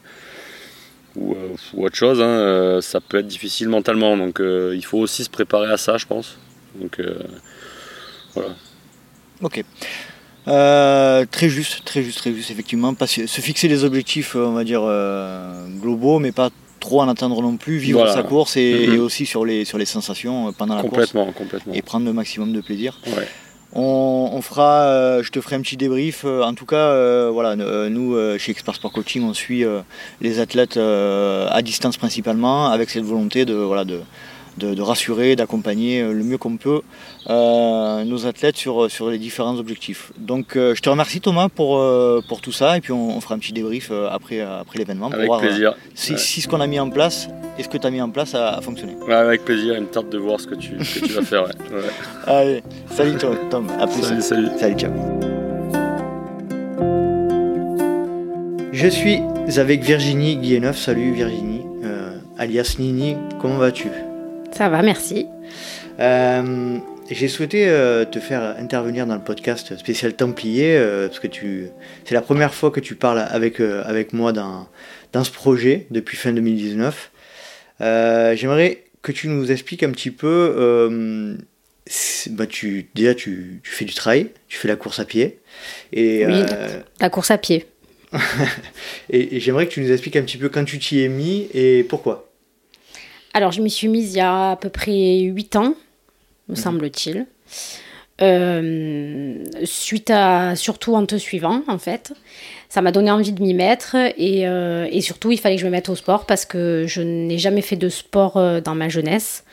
S8: ou, ou, autre chose, hein, ça peut être difficile mentalement. Donc il faut aussi se préparer à ça, je pense. Donc voilà.
S7: Ok. Euh, très juste, très juste, très juste, effectivement. Pas se fixer des objectifs, on va dire, euh, globaux, mais pas trop en atteindre non plus, vivre voilà. sa course et, mm -hmm. et, aussi sur les, sur les sensations pendant la
S8: complètement,
S7: course.
S8: Complètement.
S7: Et prendre le maximum de plaisir.
S8: Ouais.
S7: On, fera, euh, je te ferai un petit débrief. En tout cas, euh, voilà, euh, nous, chez Expert Sport Coaching, on suit les athlètes à distance principalement, avec cette volonté de, voilà, de, de, de rassurer, d'accompagner euh, le mieux qu'on peut euh, nos athlètes sur, sur les différents objectifs. Donc euh, je te remercie Thomas pour, euh, pour tout ça et puis on, on fera un petit débrief euh, après, euh, après l'événement pour
S8: Avec
S7: voir euh,
S8: plaisir.
S7: si,
S8: Ouais.
S7: si ce qu'on a mis en place et ce que tu as mis en place a, a fonctionné.
S8: Ouais, avec plaisir, il me tarde de voir ce que tu, ce que tu vas faire. Ouais. Ouais.
S7: Allez, salut Tom, Tom, à plus.
S8: Salut, salut.
S7: Salut, ciao. Je suis avec Virginie Guilleneuf. Salut Virginie, euh, alias Nini, comment vas-tu?
S9: Ça va, merci.
S7: Euh, J'ai souhaité euh, te faire intervenir dans le podcast spécial Templier, euh, parce que tu, c'est la première fois que tu parles avec, avec moi dans, dans ce projet depuis fin 2019. Euh, J'aimerais que tu nous expliques un petit peu. bah, tu, déjà, tu, tu fais du trail, tu fais la course à pied. Et,
S9: Oui, La course à pied.
S7: et, et j'aimerais que tu nous expliques un petit peu quand tu t'y es mis et pourquoi.
S9: Alors, je m'y suis mise il y a à peu près 8 ans, me semble-t-il. Euh, suite à, surtout en te suivant, en fait. Ça m'a donné envie de m'y mettre et, euh, et surtout, il fallait que je me mette au sport parce que je n'ai jamais fait de sport euh, dans ma jeunesse.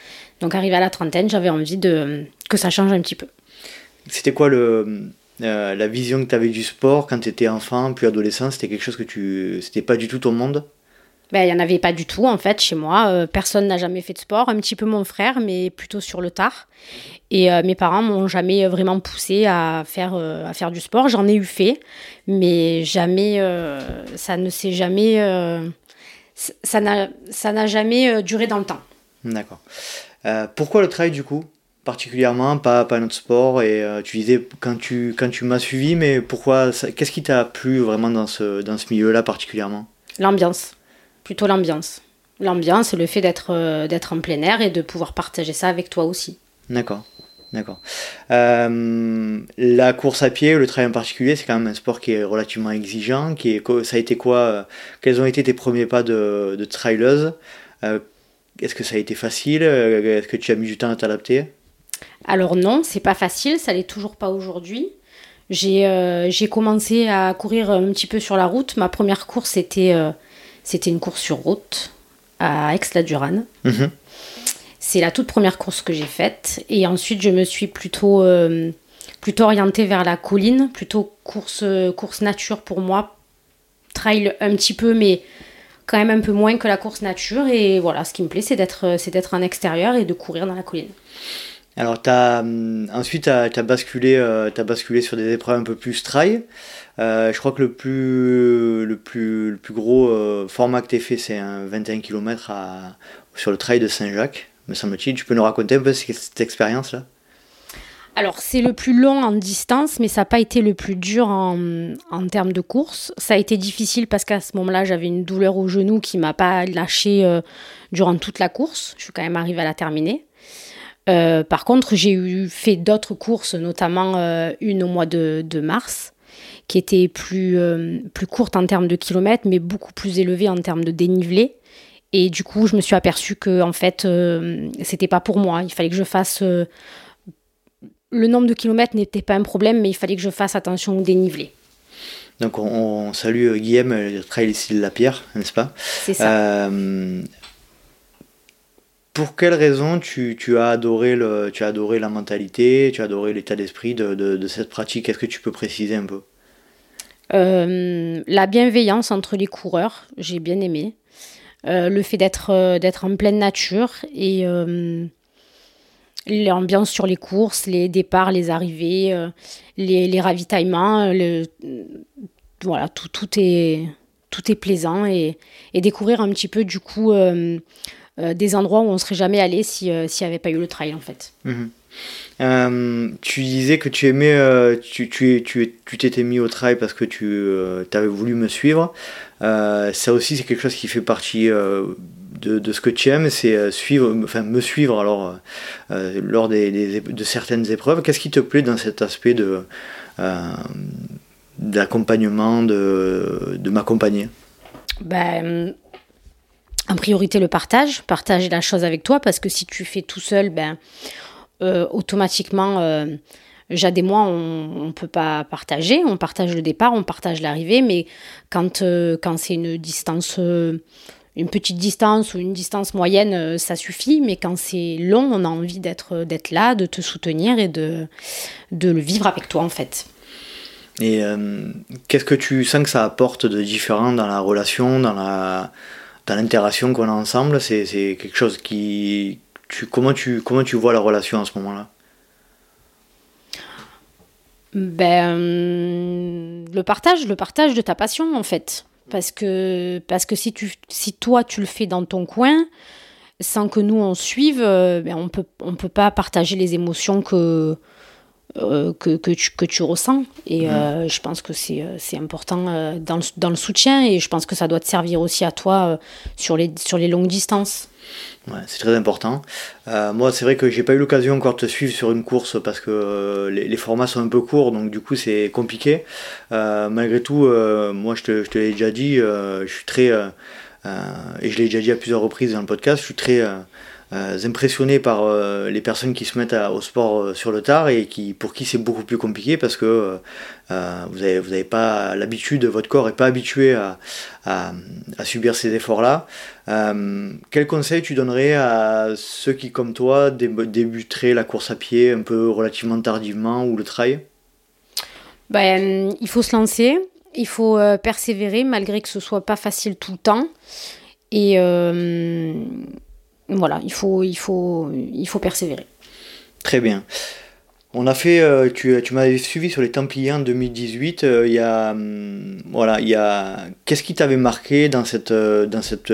S9: Donc, arrivé à la trentaine, j'avais envie de, que ça change un petit peu.
S7: C'était quoi le, euh, la vision que tu avais du sport quand tu étais enfant, puis adolescent? C'était quelque chose que tu. C'était pas du tout ton monde?
S9: Ben, il n'y en avait pas du tout, en fait, chez moi. Euh, personne n'a jamais fait de sport. Un petit peu mon frère, mais plutôt sur le tard. Et euh, mes parents m'ont jamais vraiment poussé à faire, euh, à faire du sport. J'en ai eu fait, mais jamais. euh, ça ne s'est jamais. euh, ça n'a ça n'a jamais euh, duré dans le temps.
S7: D'accord. Euh, pourquoi le trail du coup? Particulièrement, pas, pas notre sport. Et euh, tu disais quand tu, quand tu m'as suivi, mais pourquoi Qu'est-ce qui t'a plu vraiment dans ce, dans ce milieu-là particulièrement?
S9: L'ambiance. Plutôt l'ambiance. L'ambiance le fait d'être euh, d'être en plein air et de pouvoir partager ça avec toi aussi.
S7: D'accord. D'accord. Euh, la course à pied, le trail en particulier, c'est quand même un sport qui est relativement exigeant. Qui est, ça a été quoi euh, Quels ont été tes premiers pas de, de traileuse Euh, Est-ce que ça a été facile? Est-ce que tu as mis du temps à t'adapter?
S9: Alors non, c'est pas facile, ça l'est toujours pas aujourd'hui. J'ai euh, commencé à courir un petit peu sur la route. Ma première course, c'était c'était une course sur route à Aix-la-Durane.
S7: Mhm.
S9: C'est la toute première course que j'ai faite. Et ensuite, je me suis plutôt, euh, plutôt orientée vers la colline, plutôt course, course nature pour moi. Trail un petit peu, mais quand même un peu moins que la course nature. Et voilà, ce qui me plaît, c'est d'être c'est d'être en extérieur et de courir dans la colline.
S7: Alors, hum, ensuite, tu as, basculé, euh, t'as basculé sur des épreuves un peu plus trail. Euh, je crois que le plus, le plus, le plus gros euh, format que tu fait, c'est un 21 km sur le trail de Saint-Jacques, me semble-t-il. Tu peux nous raconter un peu cette, cette expérience-là?
S9: Alors, c'est le plus long en distance, mais ça n'a pas été le plus dur en, termes de course. Ça a été difficile parce qu'à ce moment-là, j'avais une douleur au genou qui m'a pas lâché euh, durant toute la course. Je suis quand même arrivée à la terminer. Euh, par contre, j'ai eu fait d'autres courses, notamment euh, une au mois de, de mars, qui était plus, euh, plus courte en termes de kilomètres, mais beaucoup plus élevée en termes de dénivelé. Et du coup, je me suis aperçue que en fait, c'était pas pour moi. Il fallait que je fasse le nombre de kilomètres n'était pas un problème, mais il fallait que je fasse attention au dénivelé.
S7: Donc, on, on salue Guillaume, le trail ici de la Pierre, n'est-ce pas?
S9: C'est ça.
S7: Euh, pour quelle raison tu, as adoré la mentalité, tu as adoré l'état d'esprit de, cette pratique? Est-ce que tu peux préciser un peu?
S9: Euh, la bienveillance entre les coureurs, j'ai bien aimé. Euh, le fait d'être euh, d'être en pleine nature et l'ambiance sur les courses, les départs, les arrivées, les, ravitaillements, le, voilà, tout, est, tout est plaisant et découvrir un petit peu du coup euh, des endroits où on ne serait jamais allé si, euh, s'il n'y avait pas eu le trail en fait.
S7: Mhm. Euh, tu disais que tu aimais, tu, tu, tu, tu t'étais mis au trail parce que tu avais voulu me suivre. Ça aussi, c'est quelque chose qui fait partie de, de ce que tu aimes, c'est suivre, enfin me suivre alors euh, lors des, des- de certaines épreuves. Qu'est-ce qui te plaît dans cet aspect de euh, d'accompagnement, de, de m'accompagner?
S9: Ben, en priorité le partage, partager la chose avec toi, parce que si tu fais tout seul, ben, euh, automatiquement, euh, Jade et moi, on ne peut pas partager. On partage le départ, on partage l'arrivée, mais quand, euh, quand c'est une distance, euh, une petite distance ou une distance moyenne, ça suffit. Mais quand c'est long, on a envie d'être d'être là, de te soutenir et de, de le vivre avec toi, en fait.
S7: Et qu'est-ce que tu sens que ça apporte de différent dans la relation, dans la dans l'interaction qu'on a ensemble C'est quelque chose qui... Tu, comment, tu, comment tu vois la relation à ce moment-là?
S9: Ben, le partage, le partage de ta passion en fait. Parce que, parce que si, tu, si toi tu le fais dans ton coin, sans que nous on suive, euh, ben on peut, on peut pas partager les émotions que, euh, que, que, tu, que tu ressens. Et euh, je pense que c'est, c'est important dans, le, dans le soutien et je pense que ça doit te servir aussi à toi sur, les, sur les longues distances.
S7: Ouais, c'est très important. Euh, moi, c'est vrai que j'ai pas eu l'occasion encore de te suivre sur une course parce que euh, les, formats sont un peu courts, donc du coup c'est compliqué. Euh, malgré tout, moi je te, je te l'ai déjà dit, je suis très, et je l'ai déjà dit à plusieurs reprises dans le podcast, je suis très euh, impressionné par euh, les personnes qui se mettent au sport euh, sur le tard et qui, pour qui c'est beaucoup plus compliqué parce que vous n'avez pas l'habitude, votre corps n'est pas habitué à, à, subir ces efforts-là. quel conseil tu donnerais à ceux qui, comme toi, débuteraient la course à pied un peu relativement tardivement ou le trail?
S9: Ben, Il faut se lancer, il faut persévérer malgré que ce soit pas facile tout le temps. Et voilà, il faut, il faut, il faut persévérer.
S7: Très bien. On a fait, euh, tu, tu m'avais suivi sur les Templiers en 2018. Euh, il y a, hum, voilà, il y a, qu'est-ce qui t'avait marqué dans cette, euh, dans cette,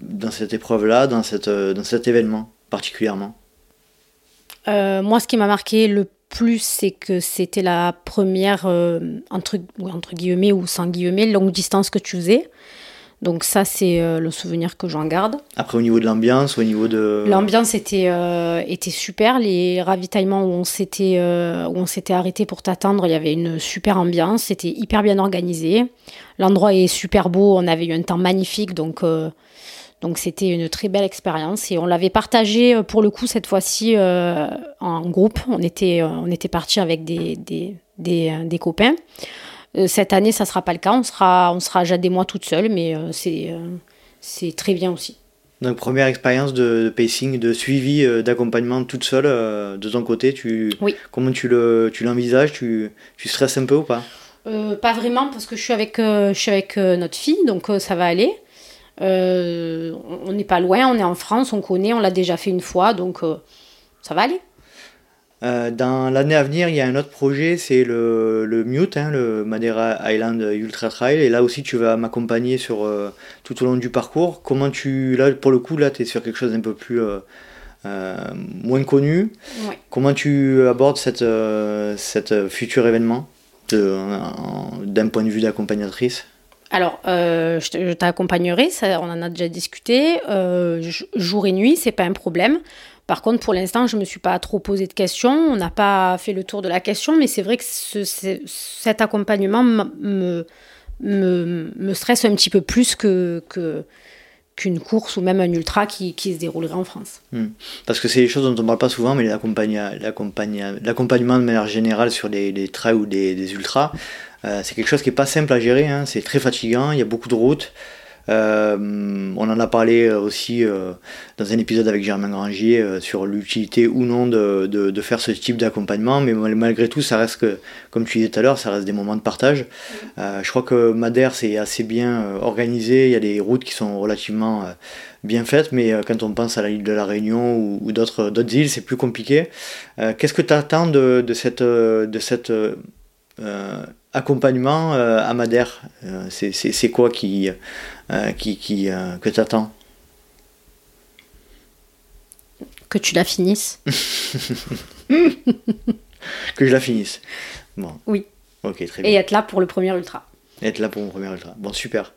S7: dans cette épreuve-là, dans cette, dans cet événement particulièrement?
S9: Moi, ce qui m'a marqué le plus, c'est que c'était la première entre, entre guillemets ou sans guillemets longue distance que tu faisais. Donc ça, c'est euh, le souvenir que j'en garde.
S7: Après, au niveau de l'ambiance, au niveau de...
S9: L'ambiance était, euh, était super. Les ravitaillements où on s'était euh, où on s'était arrêté pour t'attendre, il y avait une super ambiance. C'était hyper bien organisé. L'endroit est super beau. On avait eu un temps magnifique. Donc... donc c'était une très belle expérience et on l'avait partagé pour le coup cette fois-ci en groupe. On était, on était partis avec des, des, des, des copains. Euh, cette année, ça ne sera pas le cas. On sera, on sera déjà des mois toute seule, mais euh, c'est, euh, c'est très bien aussi.
S7: Donc première expérience de, pacing, de suivi, d'accompagnement toute seule de ton côté. Tu,
S9: oui.
S7: Comment tu, le, tu l'envisages? Tu, tu stresses un peu ou pas?
S9: Pas vraiment parce que je suis avec, je suis avec notre fille, donc ça va aller. on n'est pas loin, on est en France, on connaît, on l'a déjà fait une fois, donc ça va aller.
S7: Euh, dans l'année à venir, il y a un autre projet, c'est le, le Mute, hein, le Madeira Island Ultra Trail. Et là aussi, tu vas m'accompagner sur euh, tout au long du parcours. Comment tu, là, pour le coup, là, tu es sur quelque chose d'un peu plus euh, moins connu. Comment tu abordes cette, cette futur événement d'un point de vue d'accompagnatrice?
S9: Alors, je t'accompagnerai, on en a déjà discuté. jour et nuit, c'est pas un problème. Par contre, pour l'instant, je ne me suis pas trop posé de questions. On n'a pas fait le tour de la question, mais c'est vrai que cet accompagnement me, me, stresse un petit peu plus que, qu'une course ou même un ultra qui, se déroulerait en France.
S7: Hmm. Parce que c'est des choses dont on ne parle pas souvent, mais l'accompagnement de manière générale sur les, trails ou des, ultras, euh, c'est quelque chose qui n'est pas simple à gérer. Hein. C'est très fatigant, il y a beaucoup de routes. Euh, on en a parlé aussi euh, dans un épisode avec Germain Grangier euh, sur l'utilité ou non de, de, faire ce type d'accompagnement, mais malgré tout, ça reste que, comme tu disais tout à l'heure, ça reste des moments de partage. je crois que Madère c'est assez bien organisé, il y a des routes qui sont relativement bien faites, mais quand on pense à l'île de la Réunion ou, d'autres îles, c'est plus compliqué. Qu'est-ce que tu attends de, de, cette, de cette accompagnement à Madère? C'est quoi qui, euh, qui, qui euh, que tu attends
S9: Que tu la finisses.
S7: que je la finisse. Bon.
S9: Oui.
S7: Ok, très bien.
S9: Et être là pour le premier ultra.
S7: Être là pour mon premier ultra. Bon, super.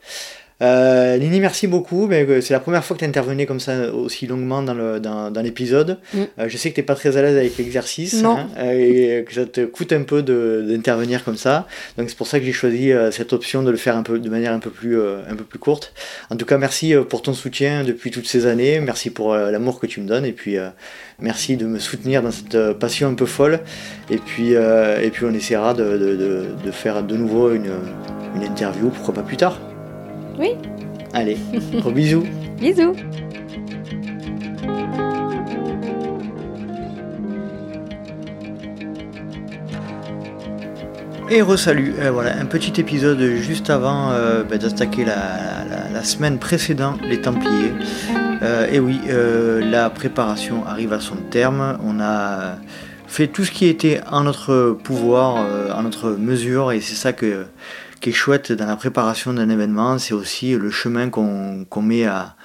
S7: Euh, Lini, merci beaucoup. Euh, c'est la première fois que tu intervenais comme ça aussi longuement dans l'épisode. Dans, mm. euh, je sais que tu n'es pas très à l'aise avec l'exercice
S9: hein,
S7: et que ça te coûte un peu d'intervenir comme ça. Donc c'est pour ça que j'ai choisi cette option de le faire un peu, de manière un peu, plus, un peu plus courte. En tout cas, merci pour ton soutien depuis toutes ces années. Merci pour l'amour que tu me donnes. Et puis merci de me soutenir dans cette passion un peu folle. Et puis, et puis on essaiera de, de, de faire de nouveau une, une interview, pourquoi pas plus tard.
S9: Oui.
S7: Allez, gros bisous.
S10: Bisous
S7: Et re-salut, euh, voilà, un petit épisode juste avant euh, bah, d'attaquer la, semaine précédente, les Templiers. Euh, et oui, la préparation arrive à son terme. On a fait tout ce qui était en notre pouvoir, en notre mesure, et c'est ça que, qui est chouette dans la préparation d'un événement, c'est aussi le chemin qu'on met à,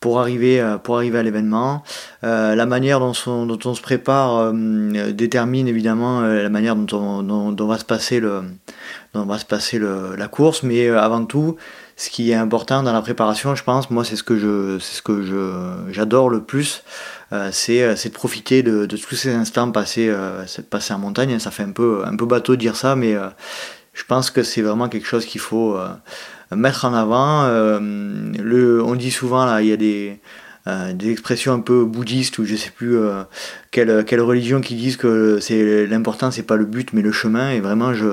S7: pour arriver, euh, pour arriver à l'événement. Euh, la manière dont, on se prépare euh, détermine évidemment la manière dont, on, dont, va se passer, le, dont va se passer la course, mais avant tout, ce qui est important dans la préparation, je pense, moi c'est ce que j'adore le plus, c'est, de profiter de, de, tous ces instants passés, passés en montagne. Ça fait un peu, un peu bateau de dire ça, mais je pense que c'est vraiment quelque chose qu'il faut mettre en avant. Euh, le, on dit souvent, là, il y a des, euh, des expressions un peu bouddhistes ou je sais plus euh, quelle, quelle, religion qui disent que c'est l'important c'est pas le but mais le chemin et vraiment je,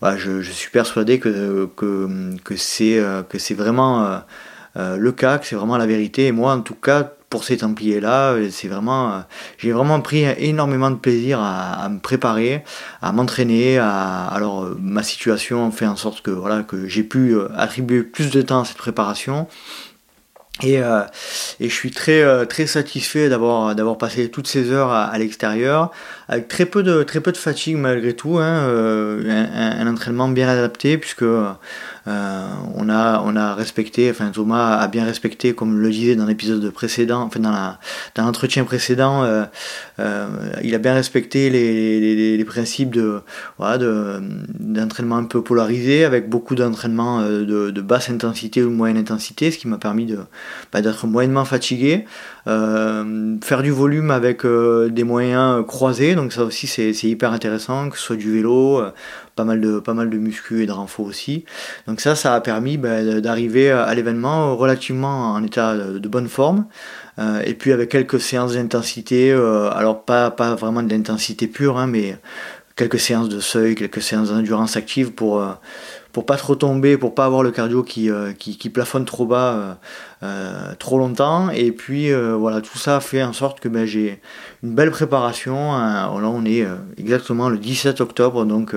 S7: voilà, je, suis persuadé que, que, que c'est vraiment le cas que c'est vraiment la vérité et moi en tout cas pour ces Templiers-là, c'est vraiment, j'ai vraiment pris énormément de plaisir à, me préparer, à m'entraîner. À, alors ma situation fait en sorte que voilà que j'ai pu euh, attribuer plus de temps à cette préparation. Et, euh, et, je suis très euh, très satisfait d'avoir d'avoir passé toutes ces heures à, l'extérieur avec très peu de très peu de fatigue malgré tout hein, un, un, entraînement bien adapté puisque euh, on, a, on a respecté, enfin Thomas a bien respecté, comme le disait dans l'épisode précédent, enfin dans, l'entretien précédent, euh, euh, il a bien respecté les, principes de, d'entraînement un peu polarisé, avec beaucoup d'entraînement de, basse intensité ou de moyenne intensité, ce qui m'a permis de, bah, d'être moyennement fatigué. faire du volume avec des moyens croisés, donc ça aussi c'est hyper intéressant, que ce soit du vélo, pas mal de, pas mal de muscu et de renfort aussi. Donc ça, ça a permis ben, d'arriver à l'événement relativement en état de bonne forme. Euh, et puis avec quelques séances d'intensité, euh, alors pas, pas vraiment de l'intensité pure, hein, mais quelques séances de seuil, quelques séances d'endurance active pour, euh, pour pas trop tomber, pour pas avoir le cardio qui, qui, plafonne trop bas trop longtemps. Et puis voilà, tout ça fait en sorte que ben, j'ai une belle préparation. Là, on est exactement le 17 octobre, donc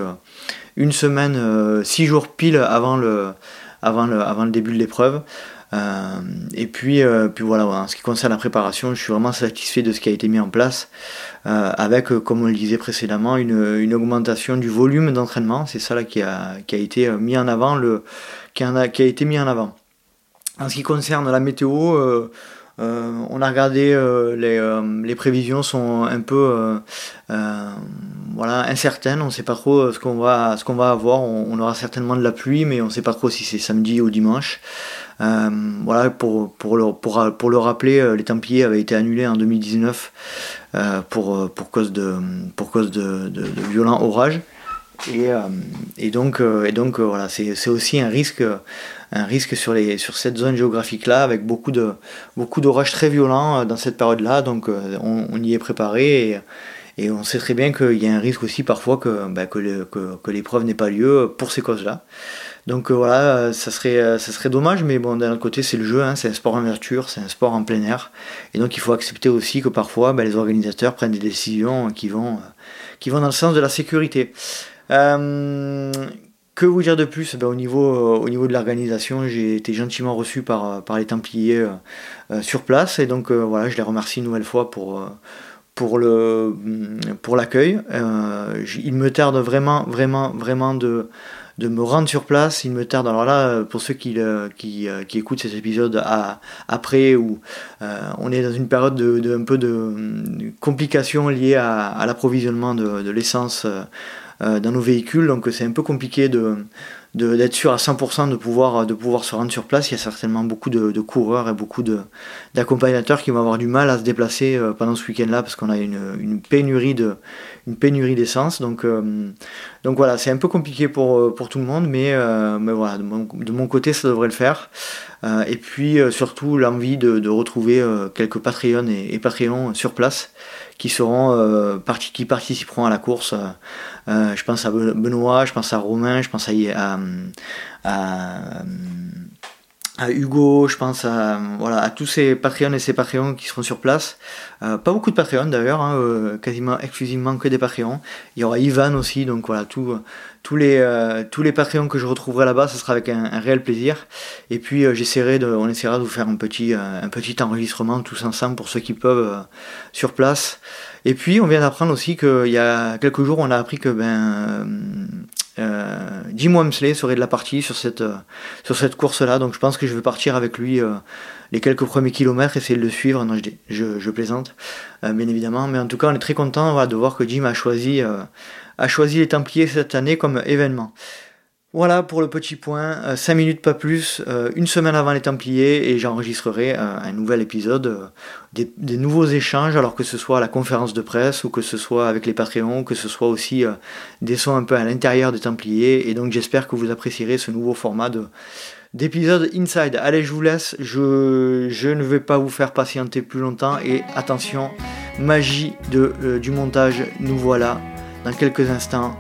S7: une semaine, euh, six jours pile avant le, avant le, avant le début de l'épreuve. Euh, et puis, euh, puis voilà, en ce qui concerne la préparation, je suis vraiment satisfait de ce qui a été mis en place, avec, comme on le disait précédemment, une, une augmentation du volume d'entraînement. C'est ça là qui a, qui a été mis en avant, le, qui, a, qui a été mis en avant. En ce qui concerne la météo, euh, on a regardé, euh, euh, les, prévisions sont un peu voilà, incertaines, on ne sait pas trop ce qu'on va, ce qu'on va avoir, on, aura certainement de la pluie, mais on ne sait pas trop si c'est samedi ou dimanche. Voilà, pour, pour, le, pour, le rappeler, les Templiers avaient été annulés en 2019 pour, pour cause de, pour cause de, violents orages. Et, et, donc, et donc voilà, c'est aussi un risque un risque sur, les, sur cette zone géographique-là, avec beaucoup de beaucoup d'orages très violents euh, dans cette période-là. Donc euh, on, y est préparé et, on sait très bien qu'il y a un risque aussi parfois que, bah, que, l'épreuve n'ait pas lieu pour ces causes-là. Donc euh, voilà, ça serait, ça serait dommage, mais bon, d'un côté, c'est le jeu, hein, c'est un sport en nature, c'est un sport en plein air. Et donc il faut accepter aussi que parfois, bah, les organisateurs prennent des décisions qui vont, qui vont dans le sens de la sécurité. Euh, que vous dire de plus? Ben, au, niveau, euh, au niveau de l'organisation, j'ai été gentiment reçu par, euh, par les Templiers euh, sur place et donc voilà, je les remercie une nouvelle fois pour, pour, le, pour l'accueil. il me tarde vraiment, vraiment, vraiment de, de me rendre sur place. Il me tarde, alors là, pour ceux qui, qui, qui écoutent cet épisode après, où on est dans une période de, un peu de, complications liées à, l'approvisionnement de, l'essence euh, dans nos véhicules, donc c'est un peu compliqué de, d'être sûr à 100% de pouvoir, de pouvoir se rendre sur place. Il y a certainement beaucoup de, coureurs et beaucoup d'accompagnateurs qui vont avoir du mal à se déplacer euh, pendant ce week-end-là parce qu'on a une, une, pénurie de une pénurie d'essence. Donc, euh, donc voilà, c'est un peu compliqué pour, pour tout le monde, mais, mais voilà, de mon, côté, ça devrait le faire. et puis surtout l'envie de, de retrouver quelques Patreons et, et Patreons sur place qui seront qui participeront à la course. Euh, je pense à Benoît, je pense à Romain, je pense à Hugo, je pense à, voilà, à tous ces Patreons et ces Patreons qui seront sur place. Euh, pas beaucoup de Patreons d'ailleurs, hein, euh, quasiment exclusivement que des Patreons. Il y aura Ivan aussi, donc voilà, tout, tous les euh, tous les Patreons que je retrouverai là-bas, ce sera avec un, un réel plaisir. Et puis j'essaierai de, on essaiera de vous faire un petit un petit enregistrement tous ensemble pour ceux qui peuvent sur place. Et puis on vient d'apprendre aussi qu'il y a quelques jours, on a appris que ben euh, Jim Wamsley serait de la partie sur cette, euh, sur cette course-là, donc je pense que je vais partir avec lui euh, les quelques premiers kilomètres, essayer de le suivre. Non, je, je, plaisante, bien évidemment, mais en tout cas, on est très content de voir que Jim a choisi, a choisi les Templiers cette année comme événement. Voilà pour le petit point, 5 euh, minutes pas plus, euh, une semaine avant les Templiers et j'enregistrerai euh, un nouvel épisode, des, nouveaux échanges, alors que ce soit à la conférence de presse ou que ce soit avec les Patreons, que ce soit aussi des sons un peu à l'intérieur des Templiers. Et donc j'espère que vous apprécierez ce nouveau format d'épisode Inside. Allez, je vous laisse, je, ne vais pas vous faire patienter plus longtemps. Et attention, magie de, du montage, nous voilà dans quelques instants,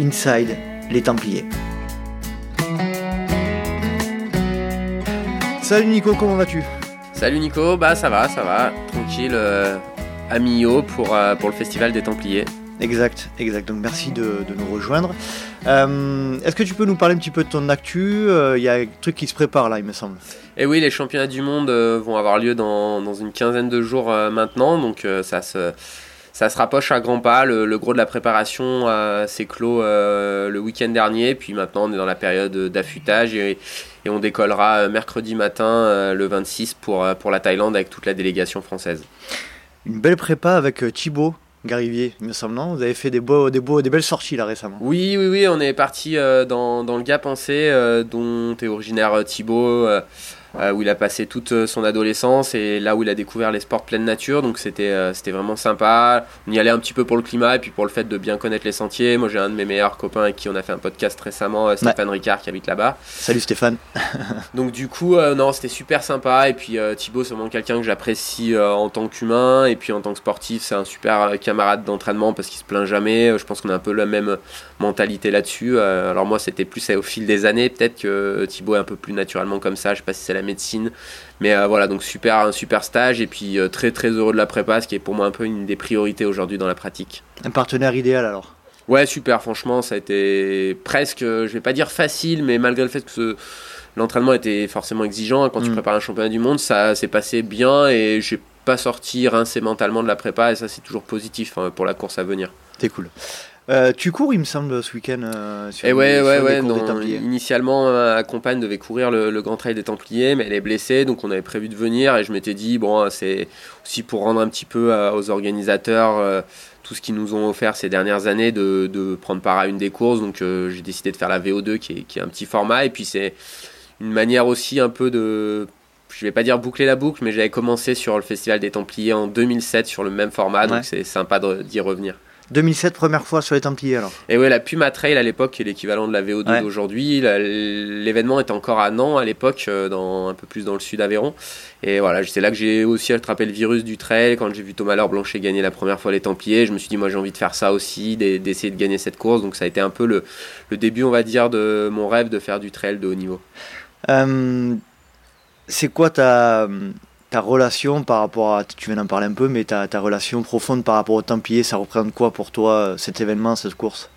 S7: Inside les Templiers. Salut Nico, comment vas-tu?
S10: Salut Nico, bah ça va, ça va, tranquille, euh, à Millau pour, euh, pour le festival des Templiers.
S7: Exact, exact. Donc merci de, nous rejoindre. Euh, est-ce que tu peux nous parler un petit peu de ton actu? Il y a un truc qui se prépare là, il me semble.
S10: Et oui, les championnats du monde vont avoir lieu dans, dans une quinzaine de jours maintenant, donc ça se ça se rapproche à grands pas. Le, gros de la préparation euh, s'est clos euh, le week-end dernier. Puis maintenant, on est dans la période d'affûtage et, on décollera euh, mercredi matin, le 26, pour, pour la Thaïlande avec toute la délégation française.
S7: Une belle prépa avec Thibaut. Garivier, il me semble, non? Vous avez fait des, beaux, des, beaux, des belles sorties là récemment.
S10: Oui, oui, oui, on est parti dans, dans, le Gap Pensé, dont est originaire Thibaut. Euh, où il a passé toute euh, son adolescence et là où il a découvert les sports pleine nature. Donc c'était euh, c'était vraiment sympa. On y allait un petit peu pour le climat et puis pour le fait de bien connaître les sentiers. Moi j'ai un de mes meilleurs copains avec qui on a fait un podcast récemment, Stéphane Ricard qui habite là-bas.
S7: Salut Stéphane.
S10: donc du coup non c'était super sympa et puis Thibaut c'est vraiment quelqu'un que j'apprécie en tant qu'humain et puis en tant que sportif c'est un super camarade d'entraînement parce qu'il se plaint jamais. Je pense qu'on a un peu la même mentalité là-dessus. alors moi c'était plus au fil des années peut-être que Thibaut est un peu plus naturellement comme ça. Je sais pas si c'est la médecine. Mais euh, voilà, donc super, un super stage et puis euh, très très heureux de la prépa, ce qui est pour moi un peu une des priorités aujourd'hui dans la pratique.
S7: Un partenaire idéal alors?
S10: Ouais, super, franchement, ça a été presque, je vais pas dire facile, mais malgré le fait que l'entraînement était forcément exigeant, hein, quand tu mm. prépares un championnat du monde, ça s'est passé bien et j'ai pas sorti rincé mentalement de la prépa et ça c'est toujours positif hein, pour la course à venir.
S7: C'est cool. Euh, tu cours, il me semble, ce week-end euh,
S10: sur, Et ouais, ouais, ouais. initialement, ma compagne devait courir le, Grand Trail des Templiers, mais elle est blessée, donc on avait prévu de venir. Et je m'étais dit, bon, c'est aussi pour rendre un petit peu euh, aux organisateurs tout ce qu'ils nous ont offert ces dernières années de, de prendre part à une des courses. Donc j'ai décidé de faire la VO2, qui est, qui est un petit format. Et puis c'est une manière aussi un peu de je vais pas dire boucler la boucle, mais j'avais commencé sur le Festival des Templiers en 2007 sur le même format, donc c'est sympa d'y revenir.
S7: 2007, première fois sur les Templiers alors.
S10: Et ouais, la Puma Trail à l'époque, qui est l'équivalent de la VO2 d'aujourd'hui. L'événement est encore à Nantes à l'époque, euh, dans, un peu plus dans le sud d'Aveyron. Et voilà, c'est là que j'ai aussi attrapé le virus du trail. Quand j'ai vu Thomas Laure Blanchet gagner la première fois les Templiers, je me suis dit, moi j'ai envie de faire ça aussi, d'essayer de gagner cette course. Donc ça a été un peu le, le, début, on va dire, de mon rêve de faire du trail de haut niveau.
S7: Euh, c'est quoi ta, ta relation par rapport à, tu viens d'en parler un peu, mais ta, ta, relation profonde par rapport au Templiers, ça représente quoi pour toi euh, cet événement, cette course?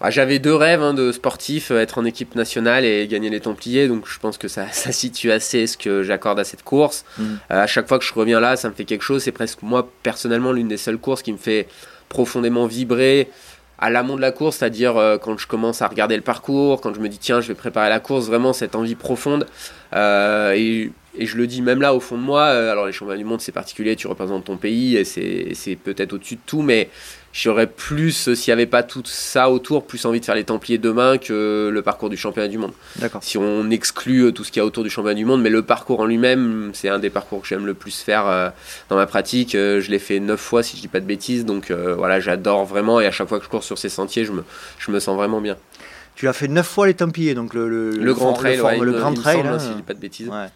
S10: Ah, J'avais deux rêves hein, de sportif, euh, être en équipe nationale et gagner les Templiers, donc je pense que ça, ça situe assez ce que j'accorde à cette course. Mm. Euh, à chaque fois que je reviens là, ça me fait quelque chose. C'est presque moi personnellement l'une des seules courses qui me fait profondément vibrer à l'amont de la course, c'est-à-dire quand je commence à regarder le parcours, quand je me dis tiens je vais préparer la course, vraiment cette envie profonde. et et je le dis même là au fond de moi, euh, alors les championnats du monde c'est particulier, tu représentes ton pays et c'est peut-être au-dessus de tout, mais j'aurais plus, euh, s'il n'y avait pas tout ça autour, plus envie de faire les Templiers demain que le parcours du championnat du monde.
S7: D'accord.
S10: Si on exclut euh, tout ce qu'il y a autour du championnat du monde, mais le parcours en lui-même, c'est un des parcours que j'aime le plus faire dans ma pratique. je l'ai fait neuf fois si je dis pas de bêtises, donc voilà, j'adore vraiment et à chaque fois que je cours sur ces sentiers, je me, je me sens vraiment bien.
S7: Tu as fait neuf fois les Templiers, donc le,
S10: le, grand trail,
S7: le, grand trail,
S10: hein, si je dis pas de bêtises. Ouais.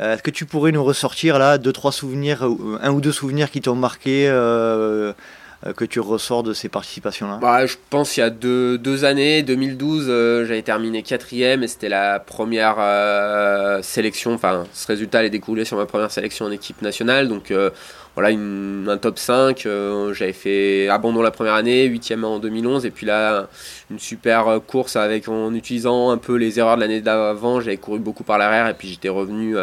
S7: Euh, est-ce que tu pourrais nous ressortir là deux trois souvenirs, un ou deux souvenirs qui t'ont marqué euh, euh, que tu ressors de ces participations-là?
S10: Bah, Je pense qu'il y a deux, années, 2012, euh, j'avais terminé quatrième et c'était la première euh, sélection, enfin ce résultat allait découler sur ma première sélection en équipe nationale, donc voilà un top 5, j'avais fait abandon la première année, huitième en 2011 et puis là une super course avec en utilisant un peu les erreurs de l'année d'avant, j'avais couru beaucoup par l'arrière et puis j'étais revenu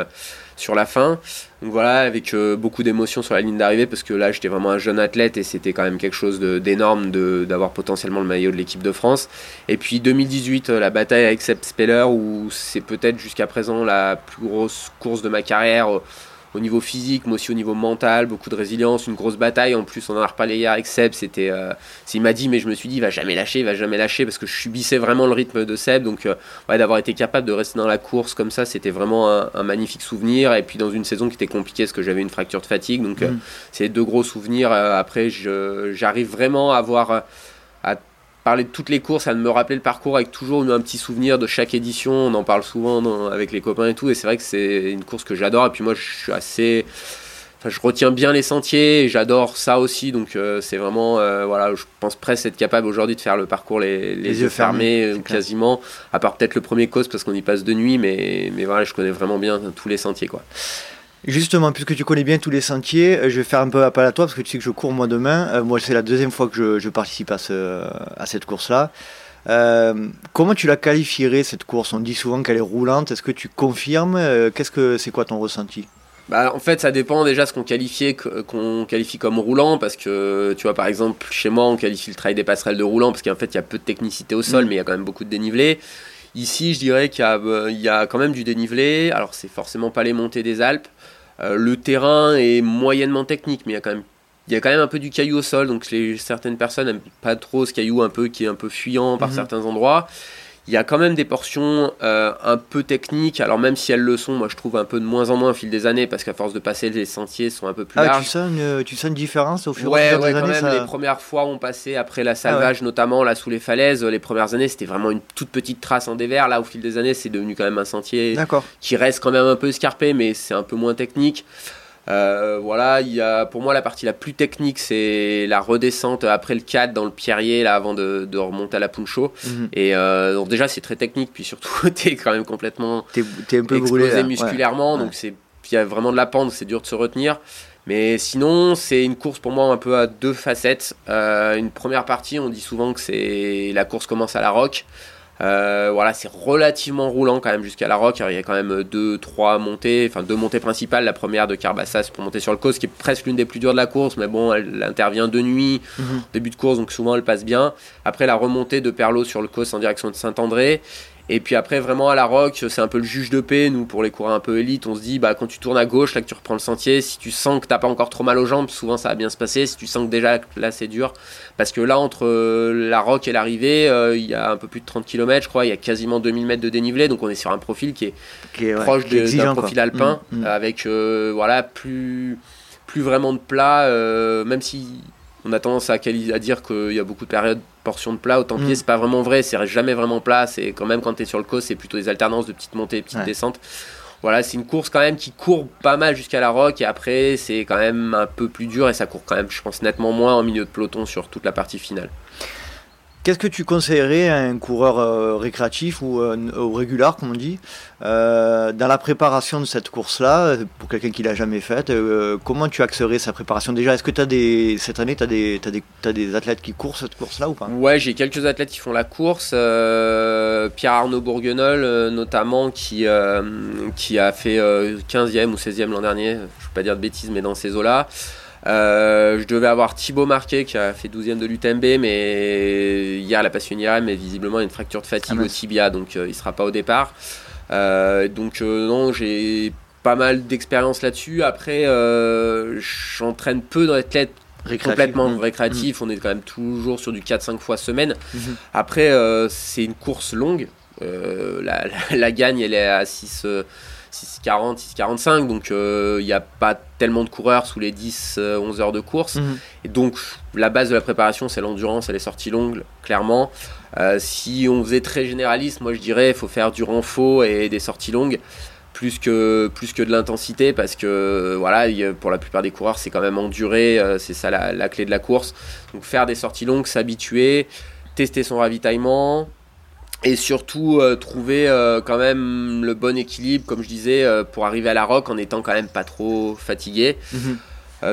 S10: sur la fin. Donc voilà, avec euh, beaucoup d'émotions sur la ligne d'arrivée parce que là j'étais vraiment un jeune athlète et c'était quand même quelque chose d'énorme d'avoir potentiellement le maillot de l'équipe de France. Et puis 2018, euh, la bataille avec Sepp Speller où c'est peut-être jusqu'à présent la plus grosse course de ma carrière au niveau physique, mais aussi au niveau mental, beaucoup de résilience, une grosse bataille. En plus, on en a reparlé hier avec Seb. C'était, euh, il m'a dit, mais je me suis dit, il va jamais lâcher, il va jamais lâcher parce que je subissais vraiment le rythme de Seb. Donc, euh, ouais, d'avoir été capable de rester dans la course comme ça, c'était vraiment un, magnifique souvenir. Et puis, dans une saison qui était compliquée parce que j'avais une fracture de fatigue. Donc, euh, mm. c'est deux gros souvenirs. après, j'arrive vraiment à avoir parler de toutes les courses, à me rappeler le parcours avec toujours un petit souvenir de chaque édition. On en parle souvent avec les copains et tout. Et c'est vrai que c'est une course que j'adore. Et puis moi, je suis assez. Enfin, je retiens bien les sentiers et j'adore ça aussi. Donc euh, c'est vraiment. Euh, voilà, je pense presque être capable aujourd'hui de faire le parcours les, yeux fermés, euh, quasiment. À part peut-être le premier cause parce qu'on y passe de nuit. Mais, mais voilà, je connais vraiment bien tous les sentiers. quoi.
S7: Justement, puisque tu connais bien tous les sentiers, euh, je vais faire un peu appel à toi parce que tu sais que je cours moi demain. Euh, moi, c'est la deuxième fois que je, participe à, ce, à cette course-là. Euh, comment tu la qualifierais cette course? On dit souvent qu'elle est roulante. Est-ce que tu confirmes? Qu'est-ce que c'est quoi ton ressenti?
S10: Bah, en fait, ça dépend déjà ce qu'on qualifie, qu'on qualifie comme roulant, parce que tu vois, par exemple, chez moi, on qualifie le trail des passerelles de roulant, parce qu'en fait, il y a peu de technicité au sol, mm. mais il y a quand même beaucoup de dénivelé. Ici, je dirais qu'il y, y, a quand même du dénivelé. Alors, c'est forcément pas les montées des Alpes, euh, le terrain est moyennement technique, mais il y a quand même il y a quand même un peu du caillou au sol, donc certaines personnes n'aiment pas trop ce caillou un peu qui est un peu fuyant par mhm. certains endroits. Il y a quand même des portions euh, un peu techniques, alors même si elles le sont, moi je trouve un peu de moins en moins au fil des années, parce qu'à force de passer, les sentiers sont un peu plus ah, larges.
S7: Tu sens, une, tu sens une différence au fur
S10: et
S7: à mesure des
S10: années même, Les premières fois on passait après la ah salvage, notamment là sous les falaises, les premières années c'était vraiment une toute petite trace en dévers. Là au fil des années c'est devenu quand même un sentier qui reste quand même un peu escarpé, mais c'est un peu moins technique. Euh, voilà, il y a, pour moi la partie la plus technique c'est la redescente après le 4 dans le pierrier là avant de, de remonter à la Puncho. Mhm. Et euh, donc déjà c'est très technique, puis surtout t'es quand même complètement
S7: t'es, un peu
S10: explosé
S7: brûlé,
S10: musculairement, donc c'est il y a vraiment de la pente, c'est dur de se retenir. Mais sinon, c'est une course pour moi un peu à deux facettes. Euh, une première partie, on dit souvent que c'est la course commence à la rock. Euh, voilà, c'est relativement roulant quand même jusqu'à la Roque. Il y a quand même deux, trois montées, enfin deux montées principales. La première de Carbassas pour monter sur le cause, qui est presque l'une des plus dures de la course, mais bon, elle, intervient de nuit, mhm. début de course, donc souvent elle passe bien. Après la remontée de Perlot sur le cause en direction de Saint-André. Et puis après, vraiment à la rock, c'est un peu le juge de paix. Nous, pour les coureurs un peu élites, on se dit, bah, quand tu tournes à gauche, là que tu reprends le sentier, si tu sens que t'as pas encore trop mal aux jambes, souvent ça va bien se passer. Si tu sens que déjà là c'est dur, parce que là, entre euh, la rock et l'arrivée, euh, il y a un peu plus de 30 km, je crois, il y a quasiment 2000 mètres de dénivelé, donc on est sur un profil qui est, proche d'un profil alpin, mmh, mmh. avec euh, voilà, plus, plus vraiment de plat, même si on a tendance à, à dire qu'il y a beaucoup de périodes portions de plat. Au Templier, mm. c'est pas vraiment vrai, c'est jamais vraiment plat. C'est quand même quand tu es sur le cos, c'est plutôt des alternances de petites montées et petites descentes. Voilà, c'est une course quand même qui court pas mal jusqu'à la roque et après c'est quand même un peu plus dur et ça court quand même, je pense, nettement moins en milieu de peloton sur toute la partie finale.
S7: Qu'est-ce que tu conseillerais à un coureur euh, récréatif ou euh, au régular, comme on dit, euh, dans la préparation de cette course-là, pour quelqu'un qui l'a jamais faite Comment tu axerais sa préparation? Déjà, est-ce que cette année, tu as, des, athlètes qui courent cette course-là ou pas?
S10: Ouais, j'ai quelques athlètes qui font la course. Pierre-Arnaud Bourguenol, notamment, qui, qui a fait 15e ou 16e l'an dernier, je ne veux pas dire de bêtises, mais dans ces eaux-là. Euh, je devais avoir Thibaut Marquet qui a fait 12ème de l'UTMB, mais hier la passion ira, mais visiblement une fracture de fatigue ah, au tibia, donc euh, il sera pas au départ. Euh, donc non, j'ai pas mal d'expérience là-dessus. Après, j'entraîne peu d'athlètes complètement mmh. récréatifs. On est quand même toujours sur du 4-5 fois semaine. Mmh. Après, c'est une course longue. La, la, gagne, elle est à 6 6,40, 6,45. Donc il n'y a pas tellement de coureurs sous les 10, 11 euh, heures de course. Mhm. Et donc la base de la préparation, c'est l'endurance et les sorties longues, clairement. Euh, si on faisait très généraliste, moi je dirais il faut faire du renfort et des sorties longues. plus que, plus que de l'intensité parce que voilà, pour la plupart des coureurs, c'est quand même enduré, c'est ça la, la, clé de la course. Donc faire des sorties longues, s'habituer, tester son ravitaillement, et surtout euh, trouver euh, quand même le bon équilibre, comme je disais, euh, pour arriver à la rock en étant quand même pas trop fatigué. Mhm.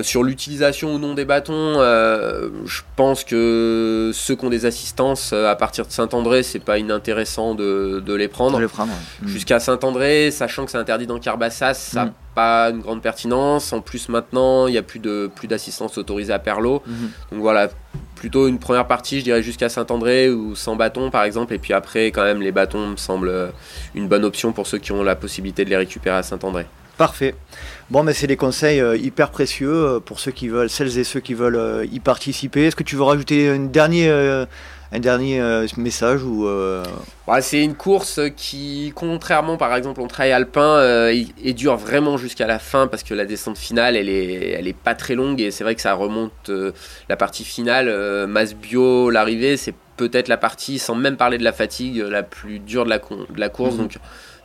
S10: sur l'utilisation ou non des bâtons, je pense que ceux qui ont des assistances à partir de Saint-André, c'est pas inintéressant de, de les prendre.
S7: Mhm.
S10: Jusqu'à Saint-André, sachant que c'est interdit dans Carbassas, ça n'a mhm. pas une grande pertinence. En plus, maintenant, il n'y a plus de plus d'assistance autorisée à Perlo. Donc voilà, plutôt une première partie, je dirais jusqu'à Saint-André ou sans bâton par exemple, et puis après quand même les bâtons me semblent une bonne option pour ceux qui ont la possibilité de les récupérer à Saint-André.
S7: Parfait. Bon, mais c'est des conseils euh, hyper précieux euh, pour ceux qui veulent, celles et ceux qui veulent euh, y participer. Est-ce que tu veux rajouter une dernière un dernier euh, message ou euh,
S10: C'est une course qui, contrairement par exemple au trail alpin, euh, et dure vraiment jusqu'à la fin parce que la descente finale, elle est, elle est pas très longue et c'est vrai que ça remonte la partie finale. masse bio, l'arrivée, c'est peut-être la partie, sans même parler de la fatigue, la plus dure de la, de la course. Mhm. Donc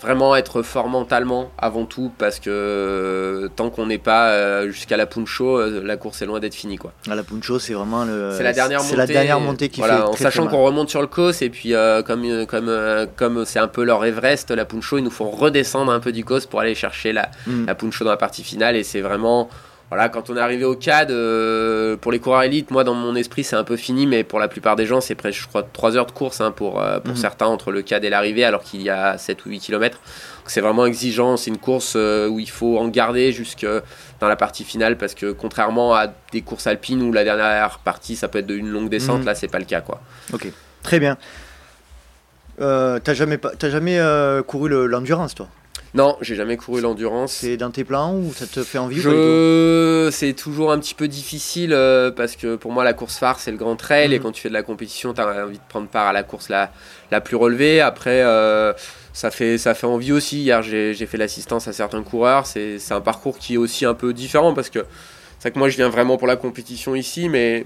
S10: vraiment être fort mentalement avant tout parce que euh, tant qu'on n'est pas euh, jusqu'à la Puncho, euh, la course est loin d'être finie quoi.
S7: Ah, la Puncho c'est vraiment le
S10: c'est la dernière montée,
S7: la dernière montée qui fait en
S10: sachant qu'on remonte sur le cos et puis comme comme comme c'est un peu leur Everest la Puncho ils nous font redescendre un peu du cos pour aller chercher la, mm. la Puncho dans la partie finale et c'est vraiment voilà, quand on est arrivé au CAD, euh, pour les coureurs élites, moi dans mon esprit c'est un peu fini, mais pour la plupart des gens c'est presque, je crois, 3 heures de course hein, pour, euh, pour mhm. certains entre le CAD et l'arrivée, alors qu'il y a 7 ou 8 km. C'est vraiment exigeant, c'est une course euh, où il faut en garder jusque dans la partie finale, parce que contrairement à des courses alpines où la dernière partie ça peut être une longue descente, mhm. là c'est pas le cas. quoi.
S7: Ok, très bien. T'as jamais, as jamais couru l'endurance toi?
S10: Non, j'ai jamais couru l'endurance.
S7: C'est dans tes plans ou ça te fait envie
S10: Je... C'est toujours un petit peu difficile euh, parce que pour moi la course phare c'est le grand trail et mhm. quand tu fais de la compétition tu as envie de prendre part à la course la, la plus relevée. Après euh, ça, fait, ça fait envie aussi. Hier j'ai fait l'assistance à certains coureurs. C'est un parcours qui est aussi un peu différent parce que c'est que moi je viens vraiment pour la compétition ici mais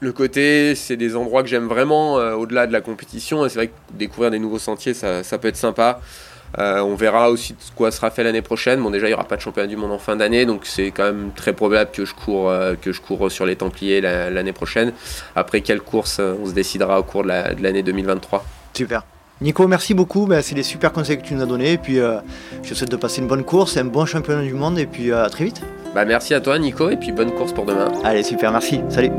S10: le côté, c'est des endroits que j'aime vraiment euh, au-delà de la compétition. Et c'est vrai que découvrir des nouveaux sentiers, ça, ça peut être sympa. Euh, on verra aussi quoi sera fait l'année prochaine. Bon, déjà, il n'y aura pas de championnat du monde en fin d'année, donc c'est quand même très probable que je cours, euh, que je cours sur les Templiers l'année prochaine. Après, quelle course euh, on se décidera au cours de l'année 2023.
S7: Super. Nico, merci beaucoup. Ben, c'est des super conseils que tu nous as donnés. Et puis, je te souhaite de passer une bonne course, un bon championnat du monde. Et puis, à très vite.
S10: Bah, merci à toi, Nico. Et puis, bonne course pour demain.
S7: Allez, super. Merci. Salut.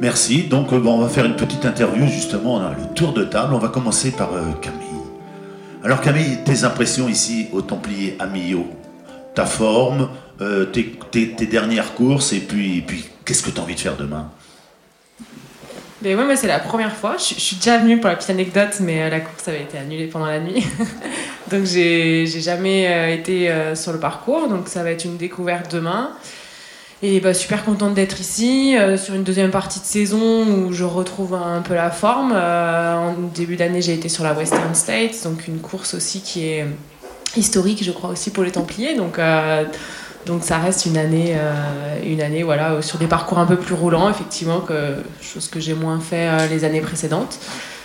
S11: Merci. Donc, euh, bon, on va faire une petite interview, justement, le tour de table. On va commencer par euh, Camille. Alors, Camille, tes impressions ici au Templier à Millau? Ta forme, euh, tes, dernières courses, et puis, puis qu'est-ce que tu as envie de faire demain?
S12: Ben ouais, c'est la première fois. Je, suis déjà venue pour la petite anecdote, mais la course avait été annulée pendant la nuit. donc j'ai jamais été sur le parcours. Donc ça va être une découverte demain. Et bah, super contente d'être ici euh, sur une deuxième partie de saison où je retrouve un peu la forme. Euh, en début d'année, j'ai été sur la Western States, donc une course aussi qui est historique, je crois aussi pour les Templiers. Donc, euh, donc ça reste une année, une année voilà, sur des parcours un peu plus roulants, effectivement, que, chose que j'ai moins fait les années précédentes.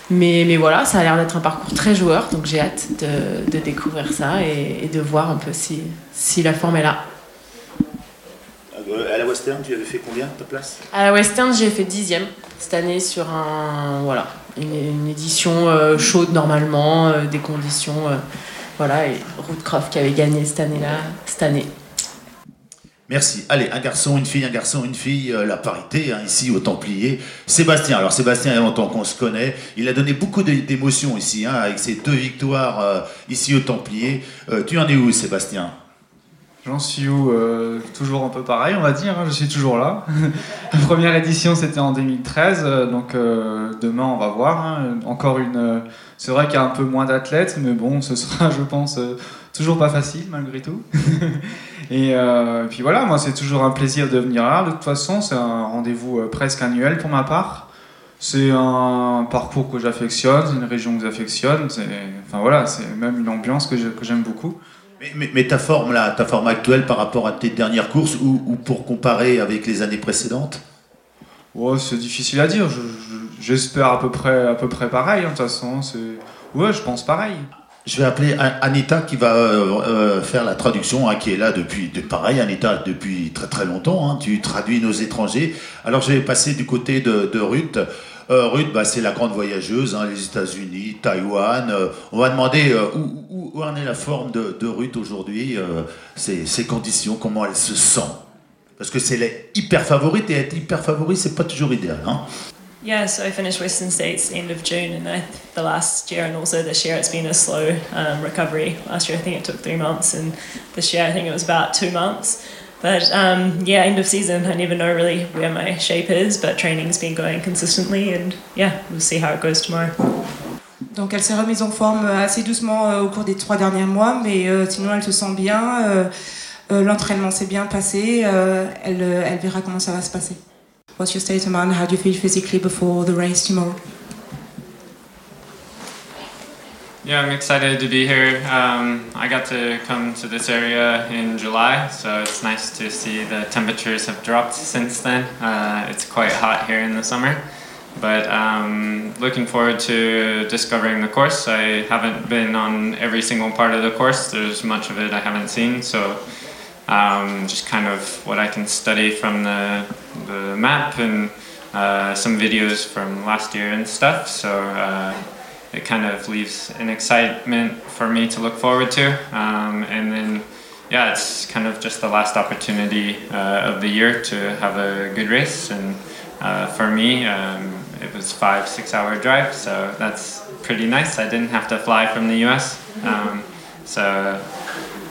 S12: Mais, mais voilà, ça a l'air d'être un parcours très joueur, donc j'ai hâte de, de, découvrir ça et, et, de voir un peu si, si la forme est là.
S11: Euh, à la Western, tu avais fait combien ta place
S12: À la Western, j'ai fait dixième cette année sur un, voilà, une, édition euh, chaude normalement, euh, des conditions. voilà, et Rootcroft qui avait gagné cette année-là, cette année.
S11: Merci. Allez, un garçon, une fille, un garçon, une fille, la parité, hein, ici au Templier. Sébastien, alors Sébastien, il y a longtemps qu'on se connaît. Il a donné beaucoup d'émotions ici, hein, avec ses deux victoires ici au Templier. tu en es où, Sébastien?
S13: Suis où euh, Toujours un peu pareil, on va dire. Hein, je suis toujours là. La première édition, c'était en 2013. Euh, donc euh, demain, on va voir. Hein. Encore une. c'est vrai qu'il y a un peu moins d'athlètes, mais bon, ce sera, je pense, toujours pas facile malgré tout. et, puis voilà, moi, c'est toujours un plaisir de venir là. De toute façon, c'est un rendez-vous presque annuel pour ma part. C'est un parcours que j'affectionne, c'est une région que j'affectionne. Enfin voilà, c'est même une ambiance que j'aime beaucoup.
S11: Mais, ta forme là, ta forme actuelle par rapport à tes dernières courses ou, pour comparer avec les années précédentes?
S13: C'est difficile à dire. J'espère à peu près, à peu près pareil. hein, De toute façon, c'est. Ouais, je pense pareil.
S11: Je vais appeler An- Anita qui va euh, euh, faire la traduction, hein, qui est là depuis, de, pareil, Anita, depuis très très longtemps. hein, tu traduis nos étrangers. Alors je vais passer du côté de, de Ruth. Euh, Ruth, bah, c'est la grande voyageuse, hein, les États-Unis, Taïwan. Euh, on va demander euh, où, en est la forme de, Ruth aujourd'hui, ses, conditions, comment elle se sent? Parce que c'est les hyper favorite et être hyper favorite, c'est pas toujours idéal. Hein.
S14: Yeah, so I finished Western States end of June, and I, the last year and also this year it's been a slow um, recovery. Last year I think it took three months, and this year I think it was about two months. But um, yeah, end of season, I never know really where my shape is, but training's been going consistently, and yeah, we'll see how it goes tomorrow.
S15: Donc elle s'est remise en forme euh, assez doucement euh, au cours des trois derniers mois, mais euh, sinon elle se sent bien. L'entraînement s'est bien passé. elle, elle verra comment ça va se passer. How do you feel physically tomorrow?
S16: Yeah, I'm excited to be here. Um, I got to come to this area in July, so it's nice to see the temperatures have dropped since then. Uh, it's quite hot here in the summer, but um, looking forward to discovering the course. I haven't been on every single part of the course. There's much of it I haven't seen, so um, just kind of what I can study from the, the map and uh, some videos from last year and stuff. So. Uh, it kind of leaves an excitement for me to look forward to. Um, and then, yeah, it's kind of just the last opportunity uh, of the year to have a good race. And uh, for me, um, it was five, six hour drive, so that's pretty nice. I didn't have to fly from the US, um, so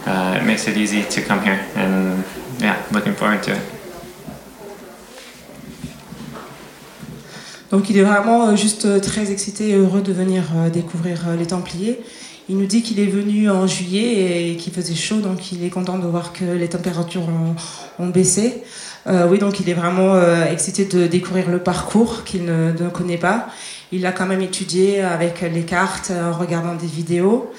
S16: uh, it makes it easy to come here. And yeah, looking forward to it.
S15: Donc il est vraiment euh, juste euh, très excité et heureux de venir euh, découvrir les Templiers. Il nous dit qu'il est venu en juillet et qu'il faisait chaud, donc il est content de voir que les températures ont, baissé. Oui, donc il est vraiment excité de découvrir le parcours qu'il ne, connaît pas. Il l'a quand même étudié avec les cartes, en regardant des vidéos.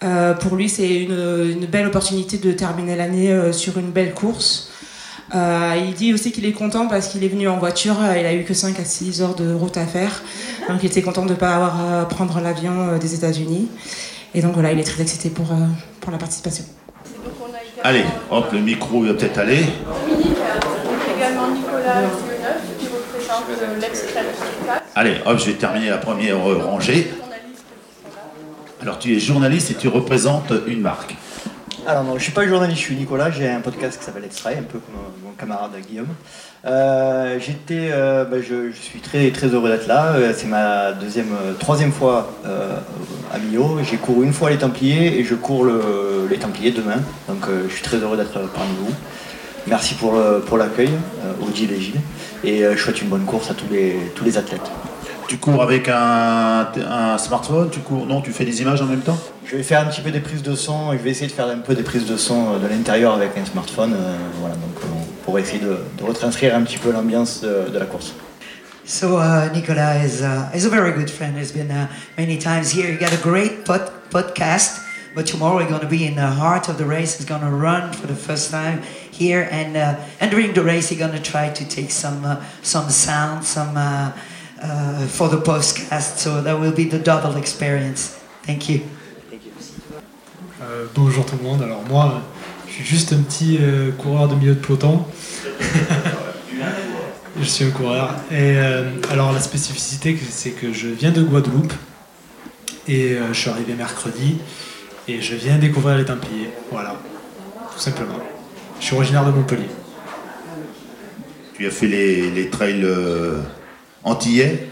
S15: Pour lui, c'est une, belle opportunité de terminer l'année sur une belle course. Euh, il dit aussi qu'il est content parce qu'il est venu en voiture, il a eu que 5 à 6 heures de route à faire, donc il était content de ne pas avoir à prendre l'avion euh, des États-Unis. Et donc voilà, il est très excité pour, euh, pour la participation.
S11: Allez, hop, le micro il va peut-être aller.
S17: également Nicolas qui représente.
S11: Allez, hop, je vais terminer la première rangée. Alors, tu es journaliste et tu représentes une marque.
S7: Alors non, je suis pas journaliste, je suis Nicolas, j'ai un podcast qui s'appelle Extrait, un peu comme euh, mon camarade Guillaume. Euh, j'étais, euh, bah, je, suis très très heureux d'être là. C'est ma deuxième, troisième fois à Millau. J'ai couru une fois les Templiers et je cours le- les Templiers demain. Donc je suis très heureux d'être parmi vous. Merci pour, pour l'accueil, Gilles et Gilles. Et je souhaite une bonne course à tous les, tous les athlètes.
S11: Tu cours avec un, un smartphone Tu cours Non, tu fais des images en même temps?
S7: Je vais faire un petit peu des prises de son et je vais essayer de faire un peu des prises de son euh, de l'intérieur avec un smartphone. euh, voilà, donc, euh, pour essayer de, de retranscrire un petit peu l'ambiance de, de la course.
S18: So uh, Nicola is uh, is a very good friend. He's been uh, many times here. You got a great pod- podcast, but tomorrow you're going to be in the heart of the race. He's going to run for the first time here, and uh, and during the race, he's going to try to take some uh, some sound, some uh, for the podcast. So that will be the double experience. Thank you.
S19: Euh, bonjour tout le monde. Alors moi, je suis juste un petit euh, coureur de milieu de peloton. je suis un coureur. Et euh, alors la spécificité, c'est que je viens de Guadeloupe et euh, je suis arrivé mercredi et je viens découvrir les Templiers. Voilà, tout simplement. Je suis originaire de Montpellier.
S11: Tu as fait les, les trails euh, antillais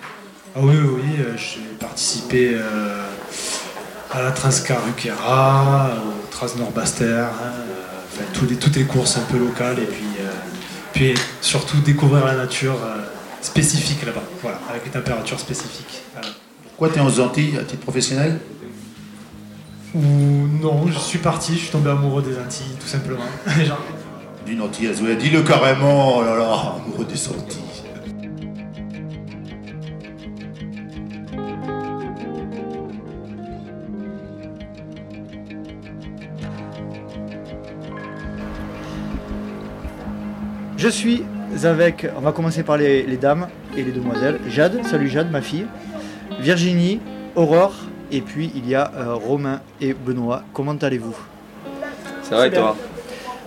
S19: Ah oui, oui, euh, j'ai participé euh, à la Transcaruquera, au Transnord-Baster, hein, euh, enfin, tous les- toutes les courses un peu locales et puis, puis surtout découvrir la nature spécifique là-bas, voilà, avec les températures spécifiques. voilà.
S11: Pourquoi tu es aux Antilles à titre professionnel?
S19: Ou non, je suis parti, je suis tombé amoureux des Antilles, tout simplement.
S11: D'une Antillaise, ouais, dis-le carrément, oh là là, amoureux des Antilles.
S7: Je suis avec, on va commencer par les, les dames et les demoiselles. Jade, salut Jade, ma fille. Virginie, Aurore, et puis il y a euh, Romain et Benoît. Comment allez-vous?
S4: Ça va et toi?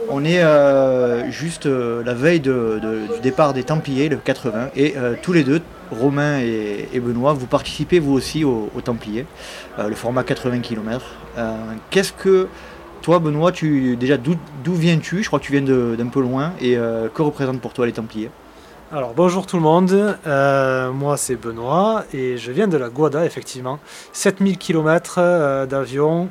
S7: On est euh, juste euh, la veille de- de- du départ des Templiers, le 80, et euh, tous les deux, Romain et, et Benoît, vous participez vous aussi aux, aux Templiers, euh, le format 80 km. Qu'est-ce que toi, Benoît, tu déjà d'où viens-tu? Je crois que tu viens d'un peu loin, et euh, que représentent pour toi les Templiers?
S20: Alors bonjour tout le monde, Euh, moi c'est Benoît et je viens de la Guada effectivement. 7000 km d'avion,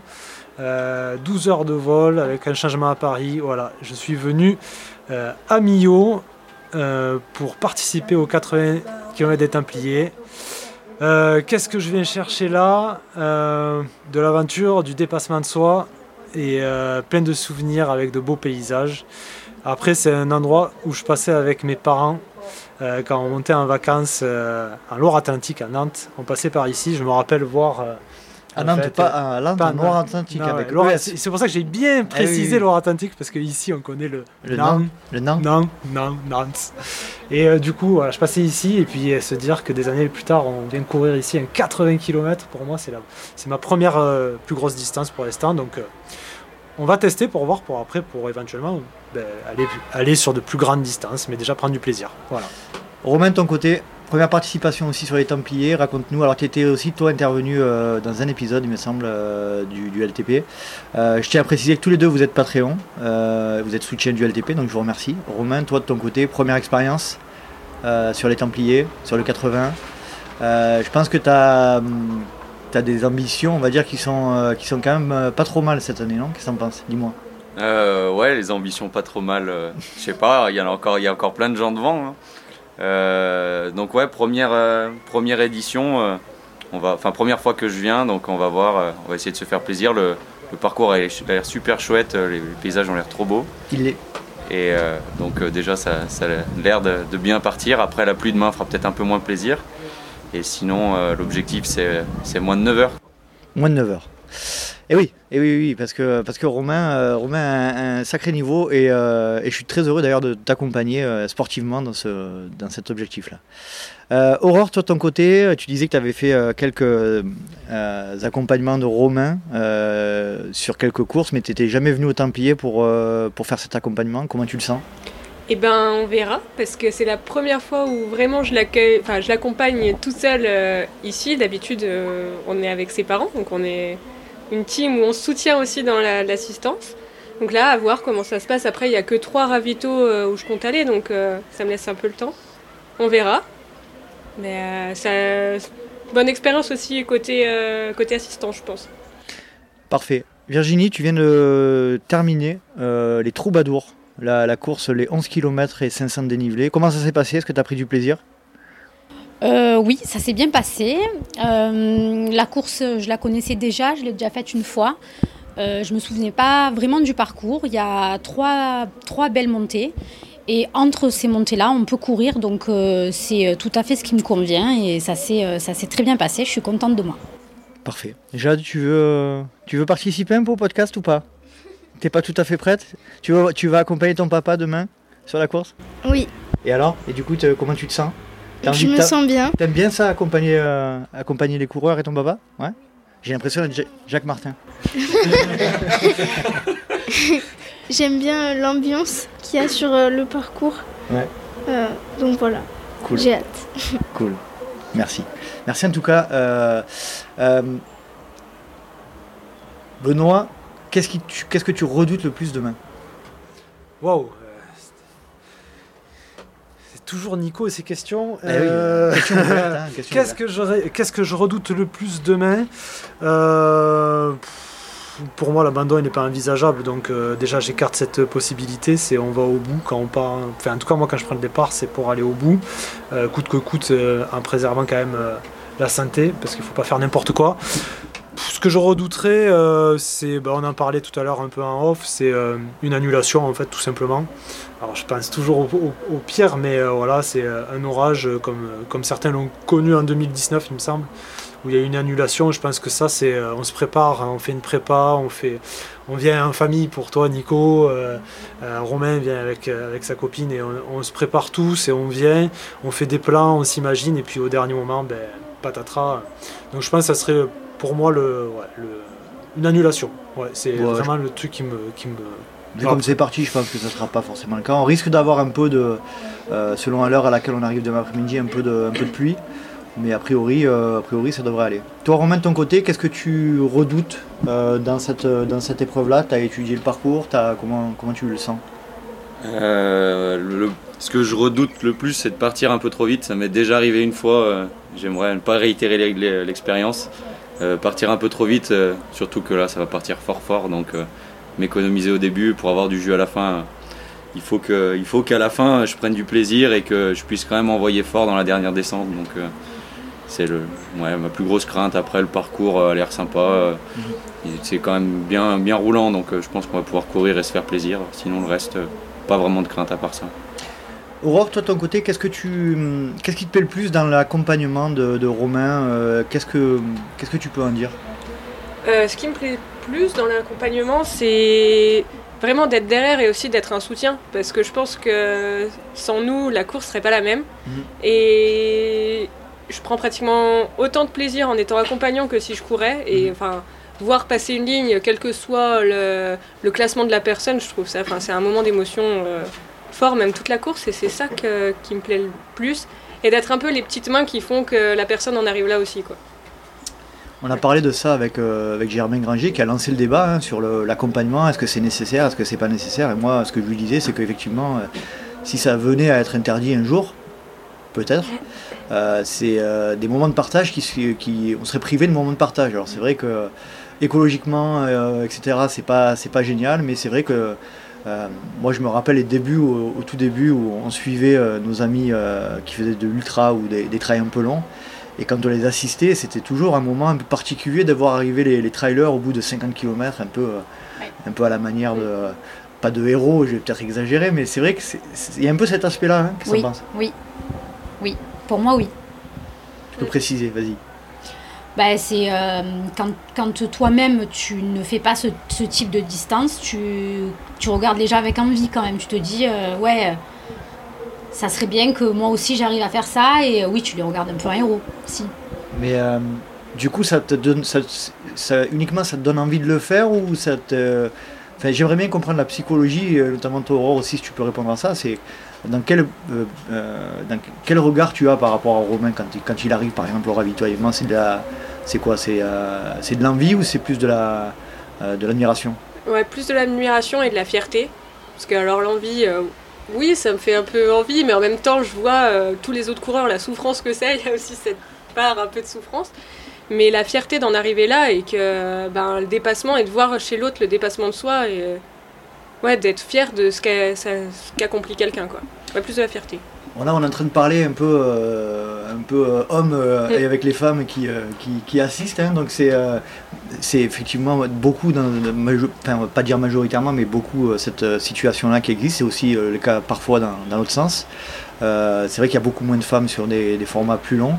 S20: euh, 12 heures de vol avec un changement à Paris. Voilà, je suis venu à Millau pour participer aux 80 km des Templiers. Qu'est-ce que je viens chercher là? De l'aventure, du dépassement de soi et euh, plein de souvenirs avec de beaux paysages. Après, c'est un endroit où je passais avec mes parents euh, quand on montait en vacances euh, en Loire-Atlantique à Nantes. On passait par ici, je me rappelle voir. Euh,
S7: À
S20: en
S7: Nantes,
S20: fait,
S7: pas
S20: euh,
S7: à Nantes,
S20: pas Non,
S7: avec
S20: ouais. C'est pour ça que j'ai bien précisé
S7: oui.
S20: Loire-Atlantique parce qu'ici on connaît le,
S7: Le
S20: Nan-
S7: le Nan.
S20: Nan- Nan- Nantes. Et euh, du coup, voilà, je passais ici et puis euh, se dire que des années plus tard, on vient courir ici un 80 km, pour moi, c'est ma première euh, plus grosse distance pour l'instant. Donc, euh, on va tester pour voir, pour après, pour éventuellement ben, aller, aller sur de plus grandes distances, mais déjà prendre du plaisir. Voilà.
S7: Romain, de ton côté, première participation aussi sur les Templiers, raconte-nous. Alors, tu étais aussi, toi, intervenu euh, dans un épisode, il me semble, euh, du, LTP. Euh, je tiens à préciser que tous les deux, vous êtes Patreon, vous êtes soutien du LTP, donc je vous remercie. Romain, toi, de ton côté, première expérience sur les Templiers, sur le 80. Euh, je pense que tu as, des ambitions, on va dire, qui sont, qui sont quand même pas trop mal cette année, non? Qu'est-ce que t'en penses? Dis-moi.
S4: Ouais, les ambitions pas trop mal. je sais pas, il y a encore, a encore plein de gens devant. hein. Euh, donc ouais, première, euh, première édition. euh, on va, enfin première fois que je viens, donc on va voir, on va essayer de se faire plaisir. Le, le parcours a l'air super chouette, les, les paysages ont l'air trop beaux.
S7: Il est.
S4: Et euh, donc euh, déjà ça, ça a l'air de, de bien partir. Après la pluie demain fera peut-être un peu moins plaisir. Et sinon euh, l'objectif c'est c'est moins de 9 heures.
S7: Moins de 9 heures. Et oui, et oui, oui, parce que, euh, Romain a un, sacré niveau et, euh, et je suis très heureux d'ailleurs de t'accompagner euh, sportivement dans, ce, cet objectif-là. Aurore, toi ton côté, tu disais que tu avais fait quelques accompagnements de Romain sur quelques courses, mais tu n'étais jamais venu au Templier pour, pour faire cet accompagnement. Comment tu le sens?
S21: Eh ben, on verra, parce que c'est la première fois où vraiment je l'accueille, je l'accompagne toute seule ici. D'habitude, on est avec ses parents, donc on est une team où on se soutient aussi dans la- l'assistance. Donc là, à voir comment ça se passe. Après, il n'y a que trois ravitaux euh, où je compte aller, donc euh, ça me laisse un peu le temps. On verra. Mais euh, ça, bonne expérience aussi côté, côté assistant, je pense.
S7: Parfait. Virginie, tu viens de terminer les Troubadours, la, la course, les 11 km et 500 dénivelés. Comment ça s'est passé? Est-ce que tu as pris du plaisir?
S9: Euh, oui, ça s'est bien passé. Euh, la course, je la connaissais déjà, je l'ai déjà faite une fois. Euh, je me souvenais pas vraiment du parcours. Il y a trois, trois belles montées. Et entre ces montées-là, on peut courir. Donc euh, c'est tout à fait ce qui me convient. Et ça s'est ça s'est très bien passé. Je suis contente de moi.
S7: Parfait. Jade, tu veux, tu veux participer un peu au podcast ou pas? T'es pas tout à fait prête? Tu, veux, tu vas accompagner ton papa demain sur la course?
S22: Oui.
S7: Et alors? Et du coup, comment tu te sens?
S22: Je
S7: envie-
S22: me sens bien.
S7: T'aimes bien ça, accompagner, euh, accompagner les coureurs et ton papa Ouais J'ai l'impression d'être Ja- Jacques Martin.
S22: J'aime bien euh, l'ambiance qu'il y a sur euh, le parcours.
S7: Ouais.
S22: Euh, donc voilà.
S7: Cool.
S22: J'ai hâte.
S7: Cool. Merci. Merci en tout cas. Euh, euh, Benoît, qu'est-ce, qui tu- qu'est-ce que tu redoutes le plus demain?
S20: Waouh toujours Nico et ses questions.
S7: Eh euh, hein,
S20: qu'est-ce, que je, que redoute le plus demain? Euh, Pour moi, l'abandon n'est pas envisageable. Donc, euh, déjà, j'écarte cette possibilité. C'est on va au bout quand on part. Enfin, en tout cas, moi, quand je prends le départ, c'est pour aller au bout, euh, coûte que coûte, en préservant quand même la santé, parce qu'il ne faut pas faire n'importe quoi. Ce que je redouterais, euh, c'est, bah, on en parlait tout à l'heure un peu en off, c'est euh, une annulation en fait tout simplement. Alors je pense toujours au, au- pire, mais euh, voilà, c'est un orage comme, comme certains l'ont connu en 2019 il me semble,
S19: où il y a une annulation, je pense que ça, c'est, on se prépare, hein, on fait une prépa, on, fait, on vient en famille pour toi, Nico. Romain vient avec, avec sa copine et on, on se prépare tous et on vient, on fait des plans, on s'imagine, et puis au dernier moment, ben, patatras. Donc je pense que ça serait pour moi le, ouais, le- une annulation. Ouais, c'est
S7: Ouais,
S19: vraiment le truc qui me. Qui me
S7: Vu comme c'est parti, je pense que ça ne sera pas forcément le cas. On risque d'avoir un peu de, euh, selon l'heure à laquelle on arrive demain après-midi, un peu de, un peu de pluie. Mais a priori, euh, a priori, ça devrait aller. Toi, Romain, de ton côté, qu'est-ce que tu redoutes euh, dans cette, dans cette épreuve-là? Tu as étudié le parcours, t'as- comment, comment tu le sens?
S4: Euh, le- ce que je redoute le plus, c'est de partir un peu trop vite. Ça m'est déjà arrivé une fois. euh, J'aimerais ne pas réitérer l'e- l'e- l'expérience. Euh, partir un peu trop vite, euh, surtout que là, ça va partir fort fort. Donc, euh, m'économiser au début pour avoir du jus à la fin. il faut que, il faut qu'à la fin, je prenne du plaisir et que je puisse quand même envoyer fort dans la dernière descente. Donc, c'est le, ouais, ma plus grosse crainte. Après, le parcours a l'air sympa. et C'est quand même bien, bien roulant. Donc, je pense qu'on va pouvoir courir et se faire plaisir. Sinon, le reste, pas vraiment de crainte à part ça.
S7: Aurore, toi, de ton côté, qu'est-ce que tu, qu'est-ce qui te plaît le plus dans l'accompagnement de, de Romain euh, qu'est-ce, que, qu'est-ce que tu peux en dire?
S21: Euh, ce qui me plaît plus dans l'accompagnement, c'est vraiment d'être derrière et aussi d'être un soutien. Parce que je pense que sans nous, la course serait pas la même. Et je prends pratiquement autant de plaisir en étant accompagnant que si je courais. Et enfin, voir passer une ligne, quel que soit le, le classement de la personne, je trouve ça, enfin, c'est un moment d'émotion euh, fort, même toute la course. Et c'est ça qui me plaît le plus. Et d'être un peu les petites mains qui font que la personne en arrive là aussi. Quoi.
S7: On a parlé de ça avec, euh, avec Germain Granger qui a lancé le débat hein, sur l'accompagnement. Est-ce que c'est nécessaire Est-ce que c'est pas nécessaire Et moi, ce que je lui disais, c'est qu'effectivement, euh, si ça venait à être interdit un jour, peut-être, euh, c'est euh, des moments de partage qui, qui. On serait privé de moments de partage. Alors c'est vrai que écologiquement, etc., c'est pas, pas génial, mais c'est vrai que. Euh, moi, je me rappelle les débuts, au, au tout début, où on suivait euh, nos amis euh, qui faisaient de l'ultra ou des, des trails un peu longs. Et quand on les assistait, c'était toujours un moment un peu particulier de voir arriver les, les trailers au bout de 50 km, un peu, un peu à la manière de. Pas de héros, je vais peut-être exagérer, mais c'est vrai qu'il y a un peu cet aspect-là. Hein, qu'est-ce que
S23: Oui, oui, oui. Pour moi, oui.
S7: Tu peux préciser, vas-y.
S23: Bah, c'est euh, quand, quand toi-même tu ne fais pas ce, ce type de distance, tu, tu regardes les gens avec envie quand même. Tu te dis, euh, ouais, ça serait bien que moi aussi j'arrive à faire ça. Et euh, oui, tu les regardes un peu un héros, si.
S7: Mais du coup, ça te donne, ça, uniquement ça te donne envie de le faire ou ça te. J'aimerais bien comprendre la psychologie, notamment toi, Aurore, aussi, si tu peux répondre à ça. C'est dans quel, euh, euh, dans quel regard tu as par rapport à Romain quand, il- quand il arrive, par exemple, au ravitaillement C'est quoi C'est euh, c'est de l'envie ou c'est plus de la, l'admiration?
S21: Ouais, plus de l'admiration et de la fierté. Parce que alors l'envie, oui, ça me fait un peu envie, mais en même temps, je vois tous les autres coureurs, la souffrance que c'est, il y a aussi cette part un peu de souffrance. Mais la fierté d'en arriver là et que ben, le dépassement et de voir chez l'autre le dépassement de soi ouais, d'être fier de ce qu'a- qu'accomplit quelqu'un. quoi. Ouais, plus de la fierté.
S7: Bon, là, on est en train de parler un peu, euh, un peu euh, homme euh, et avec les femmes qui, qui, qui assistent. hein. donc, c'est c'est effectivement beaucoup, dans, enfin, pas dire majoritairement, mais beaucoup cette situation-là qui existe. C'est aussi le cas parfois dans, dans l'autre sens. C'est vrai qu'il y a beaucoup moins de femmes sur des, des formats plus longs.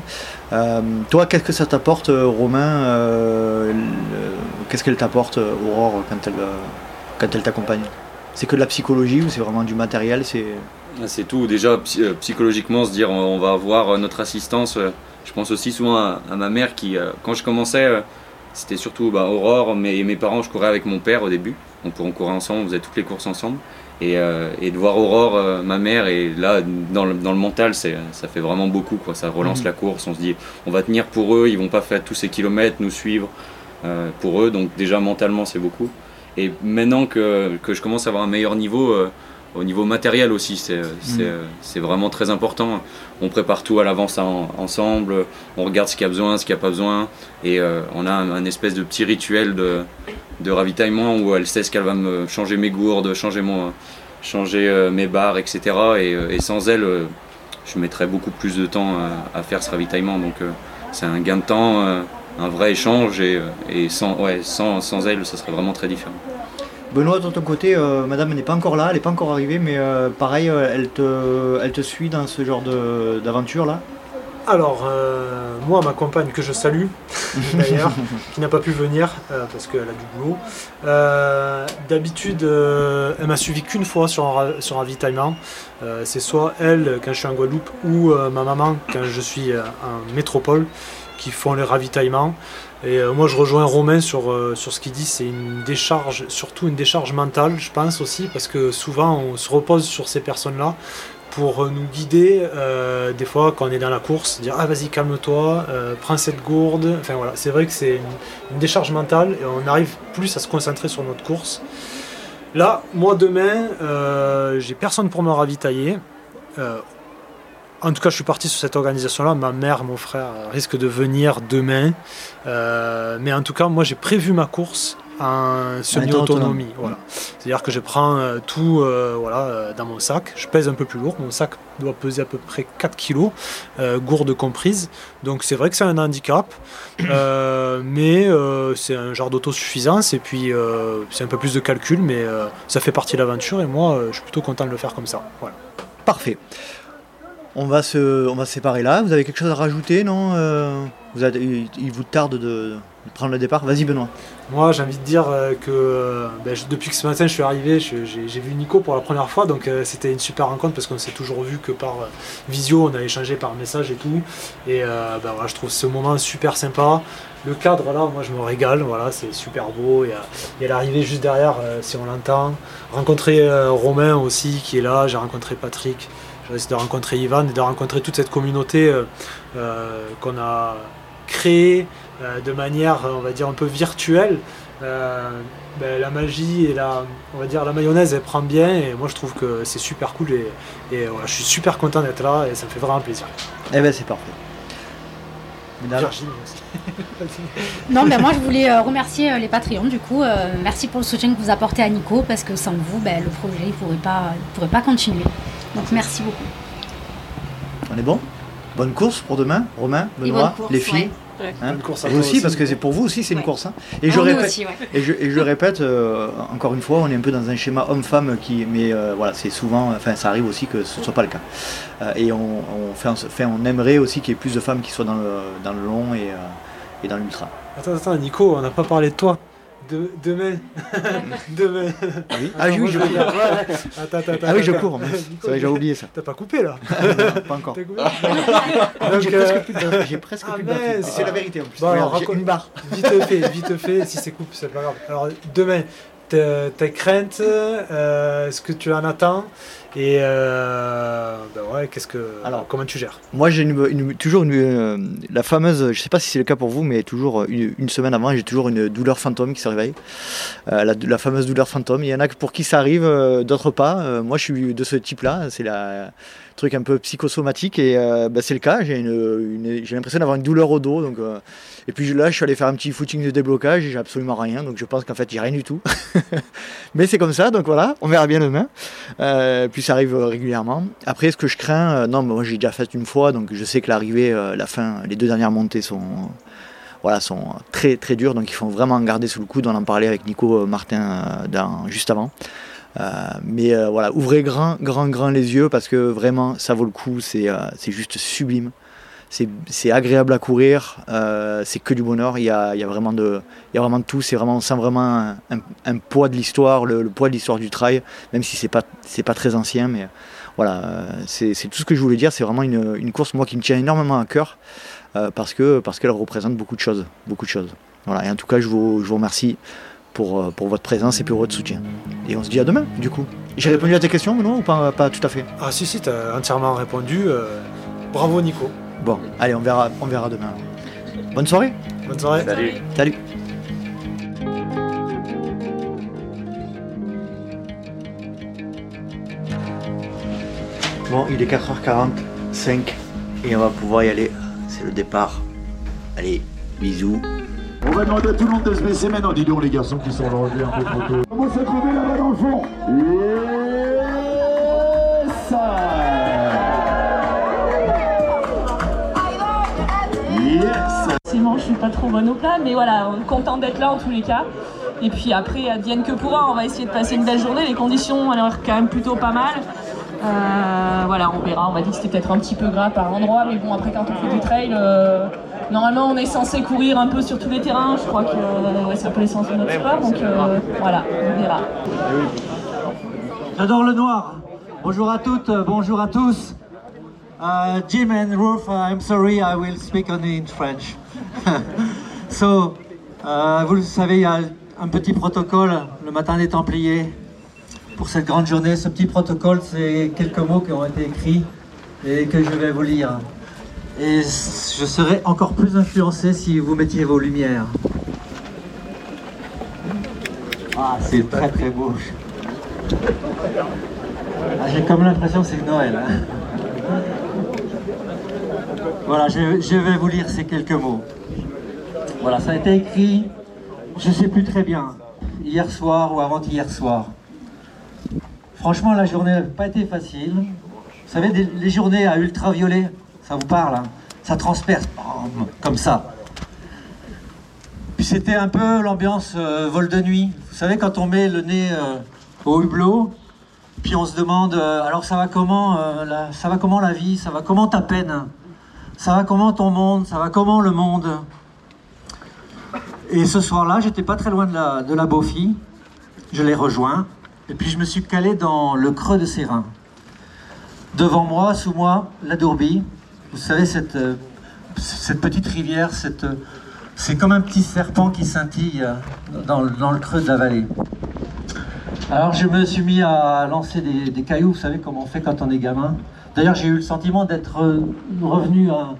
S7: Toi, qu'est-ce que ça t'apporte, Romain Qu'est-ce qu'elle t'apporte, Aurore, quand elle, quand elle t'accompagne? C'est que de la psychologie ou c'est vraiment du matériel c'est...
S4: Ah, C'est tout. Déjà, euh, psychologiquement, se dire on va avoir euh, notre assistance. euh, Je pense aussi souvent à, à ma mère qui, quand je commençais, c'était surtout bah, Aurore mais, et mes parents. Je courais avec mon père au début. On, on courait ensemble, on faisait toutes les courses ensemble. Et, euh, et de voir Aurore, euh, ma mère, et là, dans le, dans le mental, ça fait vraiment beaucoup. Quoi. Ça relance
S7: Mhm.
S4: la course. On se dit on va tenir pour eux, ils vont pas faire tous ces kilomètres, nous suivre euh, pour eux. Donc, déjà, mentalement, c'est beaucoup. Et maintenant que, que je commence à avoir un meilleur niveau, euh, au niveau matériel aussi, c'est c'est,
S7: Mhm.
S4: euh, c'est vraiment très important. On prépare tout à l'avance en- ensemble, on regarde ce qu'il y a besoin, ce qu'il n'y a pas besoin, et euh, on a un, un espèce de petit rituel de, de ravitaillement où elle sait ce qu'elle va me changer mes gourdes, changer, mon, changer euh, mes barres, etc. Et, euh, et sans elle, euh, je mettrais beaucoup plus de temps à, à faire ce ravitaillement. Donc euh, c'est un gain de temps, euh, un vrai échange, et, euh, et sans, ouais, sans, sans elle, ça serait vraiment très différent.
S7: Benoît, de ton côté, euh, madame n'est pas encore là, elle n'est pas encore arrivée, mais euh, pareil, elle, te, elle te suit dans ce genre de- d'aventure là?
S20: Alors, euh, moi, ma compagne que je salue, d'ailleurs, qui n'a pas pu venir euh, parce qu'elle a du boulot. euh, D'habitude, euh, elle m'a suivi qu'une fois sur un, sur un ravitaillement. Euh, C'est soit elle quand je suis en Guadeloupe ou euh, ma maman quand je suis euh, en métropole qui font les ravitaillements. Et euh, moi, je rejoins Romain sur, euh, sur ce qu'il dit. C'est une décharge, surtout une décharge mentale, je pense aussi, parce que souvent on se repose sur ces personnes-là pour euh, nous guider. des fois, quand on est dans la course, dire ah vas-y calme-toi, prends cette gourde. Enfin voilà, c'est vrai que c'est une, une décharge mentale et on arrive plus à se concentrer sur notre course. Là, moi demain, j'ai personne pour me ravitailler. En tout cas, je suis parti sur cette organisation-là. Ma mère, mon frère risquent de venir demain. Euh, mais en tout cas, moi, j'ai prévu ma course en semi-autonomie. Voilà. C'est-à-dire que je prends euh, tout euh, voilà, dans mon sac. Je pèse un peu plus lourd. Mon sac doit peser à peu près 4 kg, gourde comprise. Donc c'est vrai que c'est un handicap. Mais c'est un genre d'autosuffisance. Et puis, c'est un peu plus de calcul. Mais ça fait partie de l'aventure. Et moi, je suis plutôt content de le faire comme ça. Voilà.
S7: Parfait. On va, se, on va séparer là. Vous avez quelque chose à rajouter, non Euh, vous il, vous tarde de, prendre le départ Vas-y, Benoît.
S20: Moi, j'ai envie de dire euh, que euh, ben, depuis que ce matin je suis arrivé, j'ai vu Nico pour la première fois, donc c'était une super rencontre parce qu'on s'est toujours vu que par visio, on a échangé par message et tout. Et ben, voilà, je trouve ce moment super sympa. Le cadre là, moi je me régale, voilà, c'est super beau. Il y l'arrivée juste derrière, si on l'entend. Rencontrer Romain aussi qui est là, j'ai rencontré Patrick, je risque de rencontrer Ivan et de rencontrer toute cette communauté euh, euh, qu'on a créée euh, de manière, on va dire, un peu virtuelle. Euh, ben, la magie et la, on va dire, la mayonnaise, elle prend bien et moi je trouve que c'est super cool et, et voilà, je suis super content d'être là et ça me fait vraiment plaisir.
S7: Eh ben, c'est parfait.
S23: Non, ben moi je voulais euh, remercier euh, les Patreons du coup. Euh, merci pour le soutien que vous apportez à Nico parce que sans vous, ben, le projet il pourrait pas, il pourrait pas continuer. Donc merci beaucoup.
S7: On est bon? Bonne course pour demain, Romain, Benoît,
S23: bonne course,
S7: les filles.
S23: ouais.
S20: Ouais.
S7: Hein?
S20: Bonne course à
S7: vous
S20: toi
S7: aussi,
S20: aussi.
S7: parce que c'est pour vous aussi, c'est une course. hein. Et, je répète,
S23: aussi, ouais.
S7: et, je, et je répète, euh, encore une fois, on est un peu dans un schéma homme-femme, qui, mais euh, voilà, c'est souvent, enfin, ça arrive aussi que ce ne soit pas le cas. Euh, et on, on, fait, on aimerait aussi qu'il y ait plus de femmes qui soient dans le, dans le long et, euh, et dans l'ultra.
S20: Attends, attends, Nico, on n'a pas parlé de toi. De, demain. demain.
S7: oui
S20: Attends,
S7: Ah oui,
S20: moi,
S7: je
S20: ouais. Attends, attends,
S7: Ah oui, je cours, j'avais oublié ça.
S20: T'as pas coupé là
S7: Non, pas encore.
S20: Coupé
S7: J'ai
S20: Donc,
S7: presque
S20: euh,
S7: plus de j'ai presque
S20: ah,
S7: plus de. C'est la vérité, en plus.
S20: Bon, alors,
S7: une barre.
S20: Vite fait, vite fait, si c'est coupe, c'est pas grave. Alors, demain, tes tes craintes, euh, ce que tu en attends, et euh, ben ouais, qu'est-ce que,
S7: Alors,
S20: comment tu gères?
S7: Moi, j'ai une, une- toujours une, euh, la fameuse, je sais pas si c'est le cas pour vous, mais toujours une, une semaine avant, j'ai toujours une douleur fantôme qui se réveille. Euh, la, la fameuse douleur fantôme. Il y en a pour qui ça arrive, euh, d'autres pas. Moi, je suis de ce type-là. C'est la truc un peu psychosomatique et euh, bah, c'est le cas. J'ai une, une- j'ai l'impression d'avoir une douleur au dos. Donc, euh, et puis là, je suis allé faire un petit footing de déblocage et j'ai absolument rien. Donc, je pense qu'en fait, j'ai rien du tout. mais c'est comme ça. Donc voilà, on verra bien demain. Euh, puis ça arrive euh, régulièrement. Après, ce que je crains, euh, non, mais moi j'ai déjà fait une fois, donc je sais que l'arrivée, euh, la fin, les deux dernières montées sont, voilà, sont très très dures, donc il faut vraiment en garder sous le coude. On en parlait avec Nico Martin juste avant. Mais voilà, ouvrez grand, grand, grand les yeux parce que vraiment ça vaut le coup, c'est juste sublime. C'est agréable à courir, euh, c'est que du bonheur, il y a, vraiment de, y a vraiment de tout, c'est vraiment, on sent vraiment un, poids de l'histoire, le, poids de l'histoire du trail, même si c'est pas, pas très ancien, mais voilà, euh, c'est tout ce que je voulais dire, c'est vraiment une, course moi qui me tient énormément à cœur euh, parce que parce qu'elle représente beaucoup de choses, beaucoup de choses. Voilà, et en tout cas je vous, je vous remercie pour, pour votre présence et pour votre soutien. Et on se dit à demain, du coup. J'ai répondu à tes questions, non ou pas, pas tout à fait?
S20: Ah si, si, t'as entièrement répondu. bravo Nico.
S7: Bon, allez, on verra, on verra demain. Bonne soirée.
S20: Bonne soirée.
S7: Salut. Salut. Bon, il est 4h45 et on va pouvoir y aller. C'est le départ. Allez, bisous.
S11: On va demander à tout le monde de se baisser maintenant. Dis donc les garçons qui sont revus un peu trop tôt. On va se trouver là-bas dans le fond. Yes
S24: Je suis pas trop bonne au plat, mais voilà, content d'être là en tous les cas. Et puis après, advienne que pourra, on va essayer de passer une belle journée. Les conditions ont l'air quand même plutôt pas mal. Euh, voilà, on verra. On m'a dit que c'était peut-être un petit peu gras par endroit, mais bon, après, quand on fait du trail, euh, normalement, on est censé courir un peu sur tous les terrains. Je crois que euh, ouais, c'est un peu de notre sport, donc euh, voilà, on verra.
S6: J'adore le noir. Bonjour à toutes, bonjour à tous. Uh, Jim and Ruth, uh, I'm sorry, I will speak only in French. so, uh, vous le savez, il y a un petit protocole le matin des Templiers pour cette grande journée. Ce petit protocole, c'est quelques mots qui ont été écrits et que je vais vous lire. Et je serai encore plus influencé si vous mettiez vos lumières. Ah, c'est très très beau. Ah, J'ai comme l'impression que c'est Noël. hein. Voilà, je, vais vous lire ces quelques mots. Voilà, ça a été écrit, je ne sais plus très bien, hier soir ou avant-hier soir. Franchement, la journée n'a pas été facile. Vous savez, les journées à ultraviolet, ça vous parle, hein ça transperce comme ça. Puis c'était un peu l'ambiance euh, vol de nuit. Vous savez, quand on met le nez euh, au hublot, puis on se demande, euh, alors ça va comment, ça va comment la vie, ça va comment ta peine, ça va comment ton monde, ça va comment le monde? Et ce soir-là, j'étais pas très loin de la, de la je l'ai rejoint, et puis je me suis calé dans le creux de ses reins. Devant moi, sous moi, la Dourbie, vous savez, cette, euh, cette petite rivière, euh, c'est comme un petit serpent qui scintille euh, dans, dans le creux de la vallée. Alors je me suis mis à lancer des, des cailloux, vous savez comment on fait quand on est gamin? D'ailleurs j'ai eu le sentiment d'être euh, revenu à-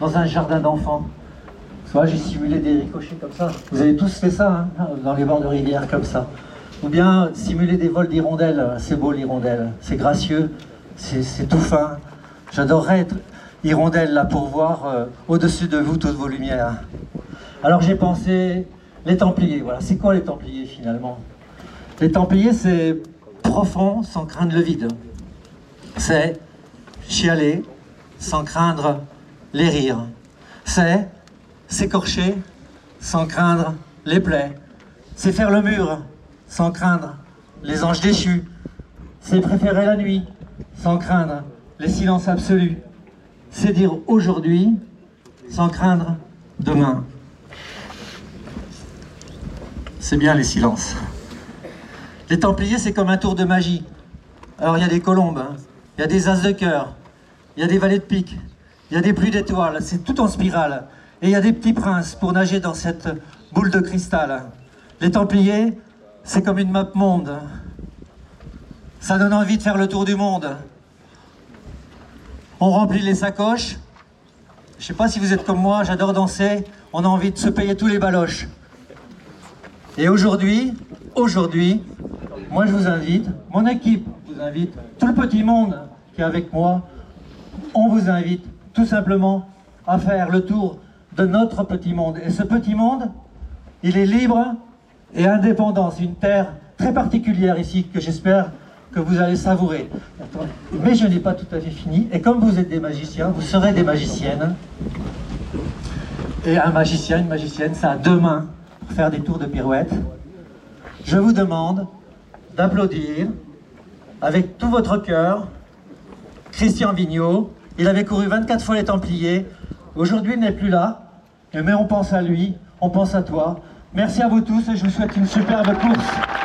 S6: dans un jardin d'enfants. J'ai simulé des ricochets comme ça. Vous avez tous fait ça, hein, dans les bords de rivière comme ça. Ou bien simuler des vols d'hirondelles. C'est beau l'hirondelle, c'est gracieux, c'est c'est tout fin. J'adorerais être hirondelle là pour voir euh, au-dessus de vous toutes vos lumières. Alors j'ai pensé les Templiers. Voilà, c'est quoi les Templiers finalement? Les Templiers, c'est profond sans craindre le vide. C'est chialer sans craindre les rires. C'est s'écorcher sans craindre les plaies. C'est faire le mur sans craindre les anges déchus. C'est préférer la nuit sans craindre les silences absolus. C'est dire aujourd'hui sans craindre demain. C'est bien les silences. Les Templiers, c'est comme un tour de magie. Alors il y a des colombes, hein. il y a des as de cœur, il y a des vallées de pique, il y a des pluies d'étoiles, c'est tout en spirale. Et il y a des petits princes pour nager dans cette boule de cristal. Les Templiers, c'est comme une map monde. Ça donne envie de faire le tour du monde. On remplit les sacoches. Je sais pas si vous êtes comme moi, j'adore danser. On a envie de se payer tous les baloches. Et aujourd'hui, aujourd'hui, moi je vous invite, mon équipe vous invite, tout le petit monde qui est avec moi, on vous invite tout simplement à faire le tour de notre petit monde. Et ce petit monde, il est libre et indépendant. C'est une terre très particulière ici que j'espère que vous allez savourer. Mais je n'ai pas tout à fait fini. Et comme vous êtes des magiciens, vous serez des magiciennes. Et un magicien, une magicienne, ça a deux mains pour faire des tours de pirouette. Je vous demande d'applaudir avec tout votre cœur Christian Vigneault. Il avait couru 24 fois les Templiers. Aujourd'hui, il n'est plus là. Mais on pense à lui, on pense à toi. Merci à vous tous et je vous souhaite une superbe course.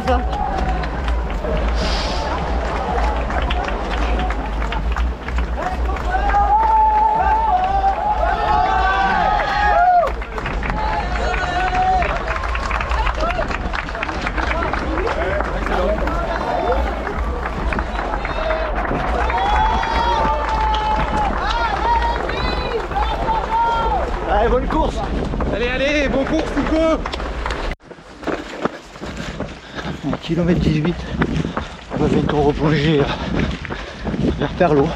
S7: Que c'est km 18, on va bientôt replonger euh, vers Perlo.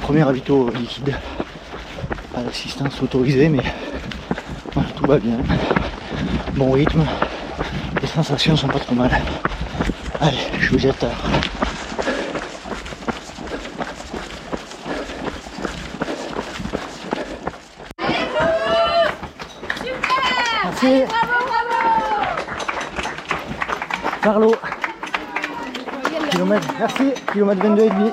S7: Premier ravito liquide. Pas d'assistance autorisée, mais voilà, tout va bien. Bon rythme, les sensations sont pas trop mal. Allez, je vous jette. Merci. Carlo. Kilomètre, merci. Kilomètre 22 et demi.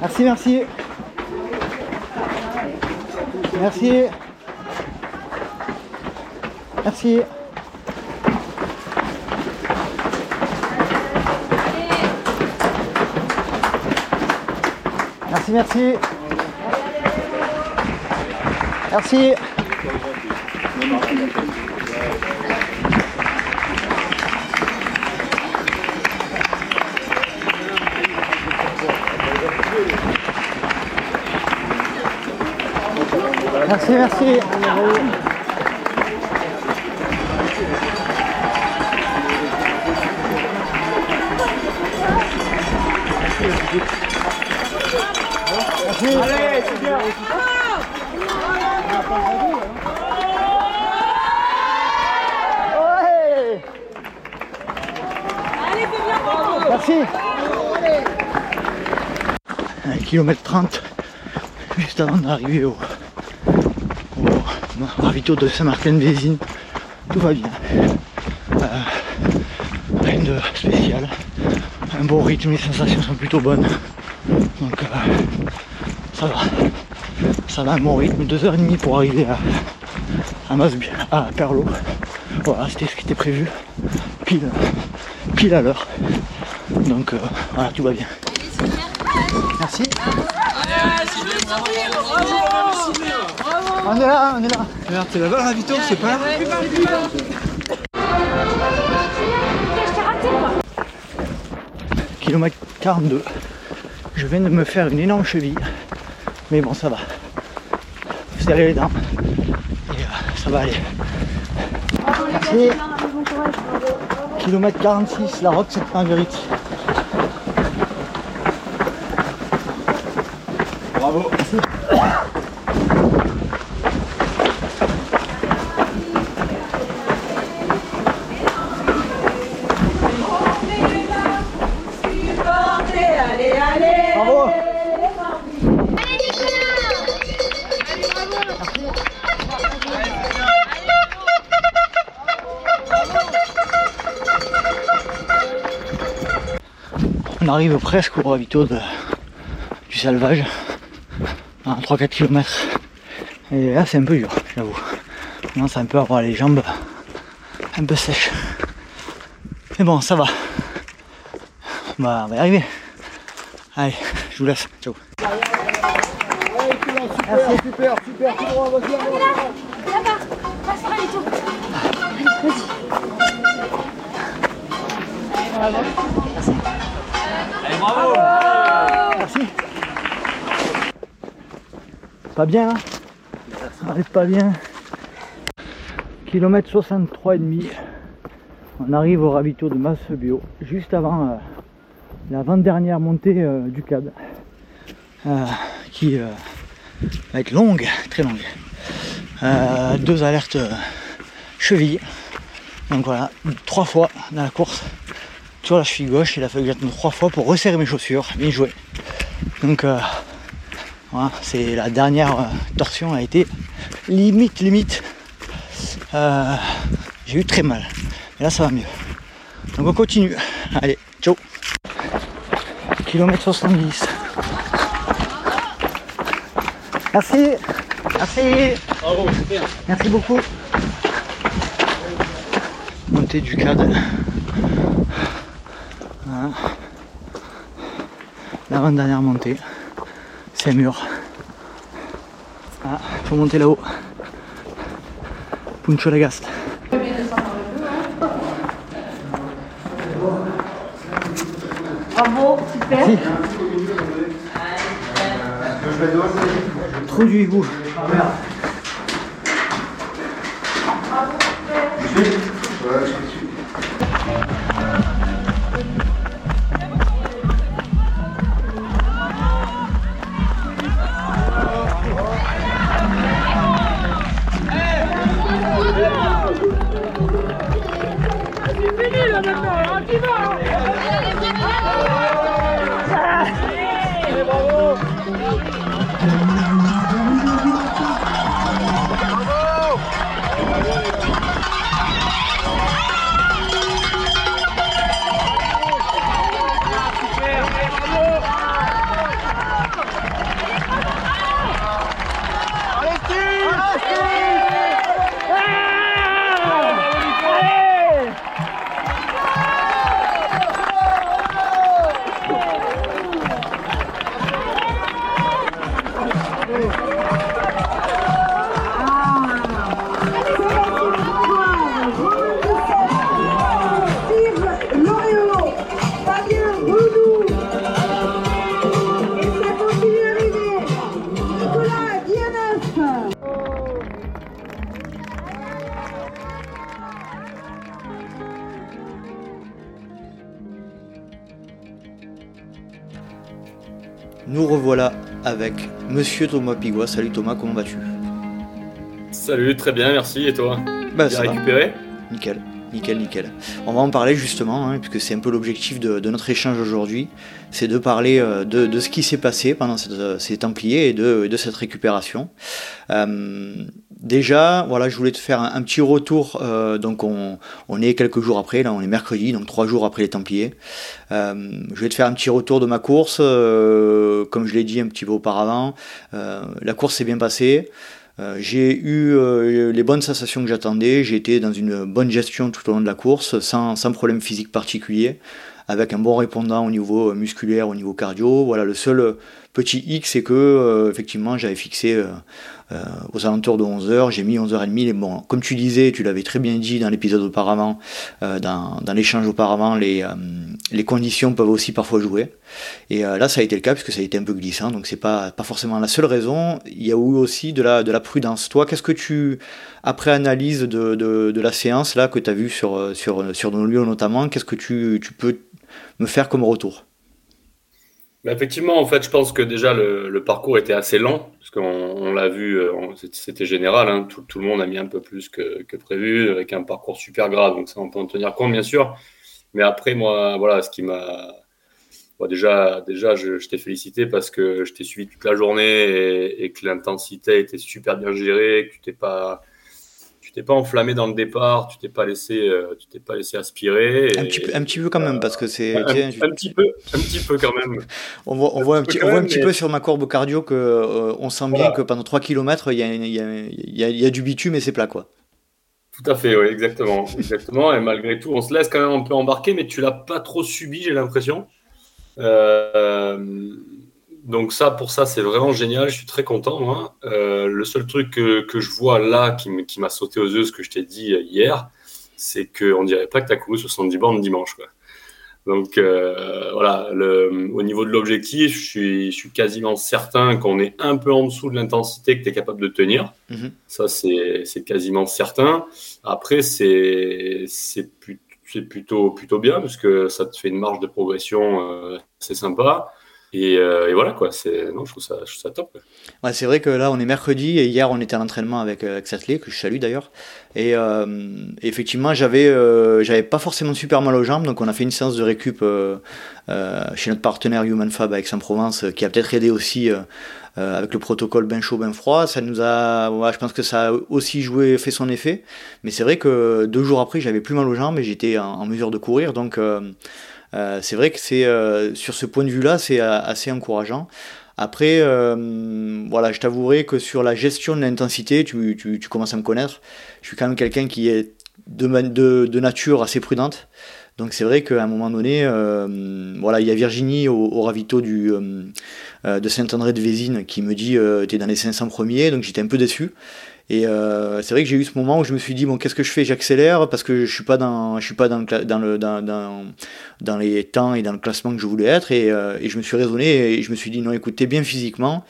S7: Merci, merci. Merci. Merci. Merci, merci. Merci. Merci, merci. Km 30, juste avant d'arriver au, au ravito de Saint-Martin-Vésine. Tout va bien. Euh, rien de spécial. Un bon rythme, les sensations sont plutôt bonnes. Donc euh, ça va. Ça va, un bon rythme, 2h30 pour arriver à, à à Perlo. Voilà, c'était ce qui était prévu. Pile, pile à l'heure. Donc euh, voilà, tout va bien. Merci. On est là, on est là.
S25: Merde, c'est là-bas ravito, c'est pas là
S7: Kilomètre 42. Je viens de me faire une énorme cheville. Mais bon, ça va. Serrer les dents. Et euh, ça va aller. Merci. Kilomètre 46, la route c'est arrive presque au ravito de- du salvage, à 3-4 km. Et là c'est un peu dur, j'avoue. On commence un peu à avoir les jambes un peu sèches. Mais bon, ça va. Bah, on va y arriver. Allez, je vous laisse. Ciao.
S25: Merci, super, super, tout droit, vas-y, avance.
S22: Là-bas, passe par les tours.
S25: Allez,
S7: Pas bien, hein Ça arrive pas bien. Kilomètre 63 et demi. On arrive au ravito de Massebio, juste avant euh, l'avant-dernière montée euh, du CAD. euh, qui euh, va être longue, très longue. Deux alertes chevilles. Donc voilà, trois fois dans la course sur la cheville gauche. Il a fallu que j'attende trois fois pour resserrer mes chaussures. Bien joué. Donc euh, voilà, c'est la dernière euh, torsion a été limite, limite. Euh, J'ai eu très mal. Et là ça va mieux. Donc on continue. Allez, ciao. Kilomètre 70. Merci. Merci.
S25: Bravo, super.
S7: Merci beaucoup. Montée du cadre. Voilà. L'avant-dernière montée. C'est un mur. Voilà, faut monter là-haut. Puncho Lagaste.
S26: Bravo, super.
S7: Trop du hibou. Nous Monsieur Thomas Pigua. Salut Thomas, comment vas-tu?
S8: Salut, très bien, merci. Et toi?
S7: Bah,
S8: Bien
S7: ça va.
S8: récupéré?
S7: Nickel, nickel, nickel. On va en parler justement, hein, puisque c'est un peu l'objectif de, de notre échange aujourd'hui, c'est de parler euh, de, de ce qui s'est passé pendant cette- euh, ces Templiers et de, de cette récupération. Euh, déjà, voilà, je voulais te faire un, un petit retour. euh, donc, on, on est quelques jours après, là, on est mercredi, donc trois jours après les Templiers. Euh, je vais te faire un petit retour de ma course. euh, comme je l'ai dit un petit peu auparavant, euh, la course s'est bien passée. J'ai eu les bonnes sensations que j'attendais, j'ai été dans une bonne gestion tout au long de la course, sans, problème physique particulier, avec un bon répondant au niveau musculaire, au niveau cardio. Voilà, le seul petit hic, c'est que effectivement j'avais fixé euh, aux alentours de 11h, j'ai mis 11h30. Et bon, comme tu disais, tu l'avais très bien dit dans l'épisode auparavant, euh, dans, l'échange auparavant, les, euh, les conditions peuvent aussi parfois jouer. Et là, ça a été le cas puisque ça a été un peu glissant, donc c'est pas pas forcément la seule raison. Il y a eu aussi de la de la prudence. Toi, qu'est-ce que tu après analyse de, de, la séance là que tu as vu sur sur sur nos lieux notamment, qu'est-ce que tu, tu peux me faire comme retour?
S8: Effectivement, en fait, je pense que déjà le, parcours était assez lent, parce qu'on on l'a vu, euh, c'était- général, hein, tout, le monde a mis un peu plus que, prévu, avec un parcours super grave, donc ça on peut en tenir compte bien sûr. Mais après, moi, voilà, ce qui m'a. Déjà, déjà je, je t'ai félicité parce que je t'ai suivi toute la journée et, et que l'intensité était super bien gérée, que tu t'es pas. Tu t'es pas enflammé dans le départ, tu t'es pas laissé, euh, tu t'es pas laissé aspirer.
S7: un
S8: et-
S7: petit, peu, un petit peu quand même parce que c'est
S8: un, petit peu, un petit peu quand même.
S7: on voit, on voit un petit,
S8: quand
S7: on voit un
S8: même,
S7: petit
S8: mais-
S7: peu sur ma courbe cardio que euh, on sent bien que pendant 3 km y y, y, il y a du bitume et c'est plat quoi.
S8: Tout à fait, oui, exactement, exactement. Et malgré tout, on se laisse quand même un peu embarquer, mais tu l'as pas trop subi, j'ai l'impression. Euh, donc ça, pour ça, c'est vraiment génial. Je suis très content. Moi. Euh, le seul truc que, que je vois là qui m'a sauté aux yeux, ce que je t'ai dit hier, c'est qu'on dirait pas que tu as couru 70 bornes dimanche. Quoi. Donc euh, voilà, le, au niveau de l'objectif, je suis, je suis quasiment certain qu'on est un peu en dessous de l'intensité que tu es capable de tenir.
S7: Mhm.
S8: Ça, c'est quasiment certain. Après, c'est plutôt, plutôt bien parce que ça te fait une marge de progression euh, assez sympa. Et, euh, et voilà, quoi. Non, je trouve ça, top.
S7: c'est vrai que là, on est mercredi et hier, on était à l'entraînement avec, euh, avec Satley, que je salue d'ailleurs. Et euh, effectivement, j'avais euh, pas forcément super mal aux jambes, donc on a fait une séance de récup chez notre partenaire Human Fab avec Aix-en-Provence, euh, qui a peut-être aidé aussi avec le protocole bain chaud, bain froid. Ça nous a, je pense que ça a aussi joué, fait son effet. Mais c'est vrai que deux jours après, j'avais plus mal aux jambes et j'étais en, en mesure de courir, donc. Euh, c'est vrai que c'est euh, sur ce point de vue-là, c'est euh, assez encourageant. Après, voilà, je t'avouerai que sur la gestion de l'intensité, tu, commences à me connaître. Je suis quand même quelqu'un qui est de, nature assez prudente. Donc c'est vrai qu'à un moment donné, voilà, il y a Virginie au, ravito du, de Saint-André de Vésine qui me dit T'es dans les 500 premiers, donc j'étais un peu déçu. Et euh, c'est vrai que j'ai eu ce moment où je me suis dit bon qu'est-ce que je fais? J'accélère parce que je suis pas dans je suis pas dans le, dans, le dans, dans, les temps et dans le classement que je voulais être. Et, euh, et je me suis raisonné et je me suis dit non écoute t'es bien physiquement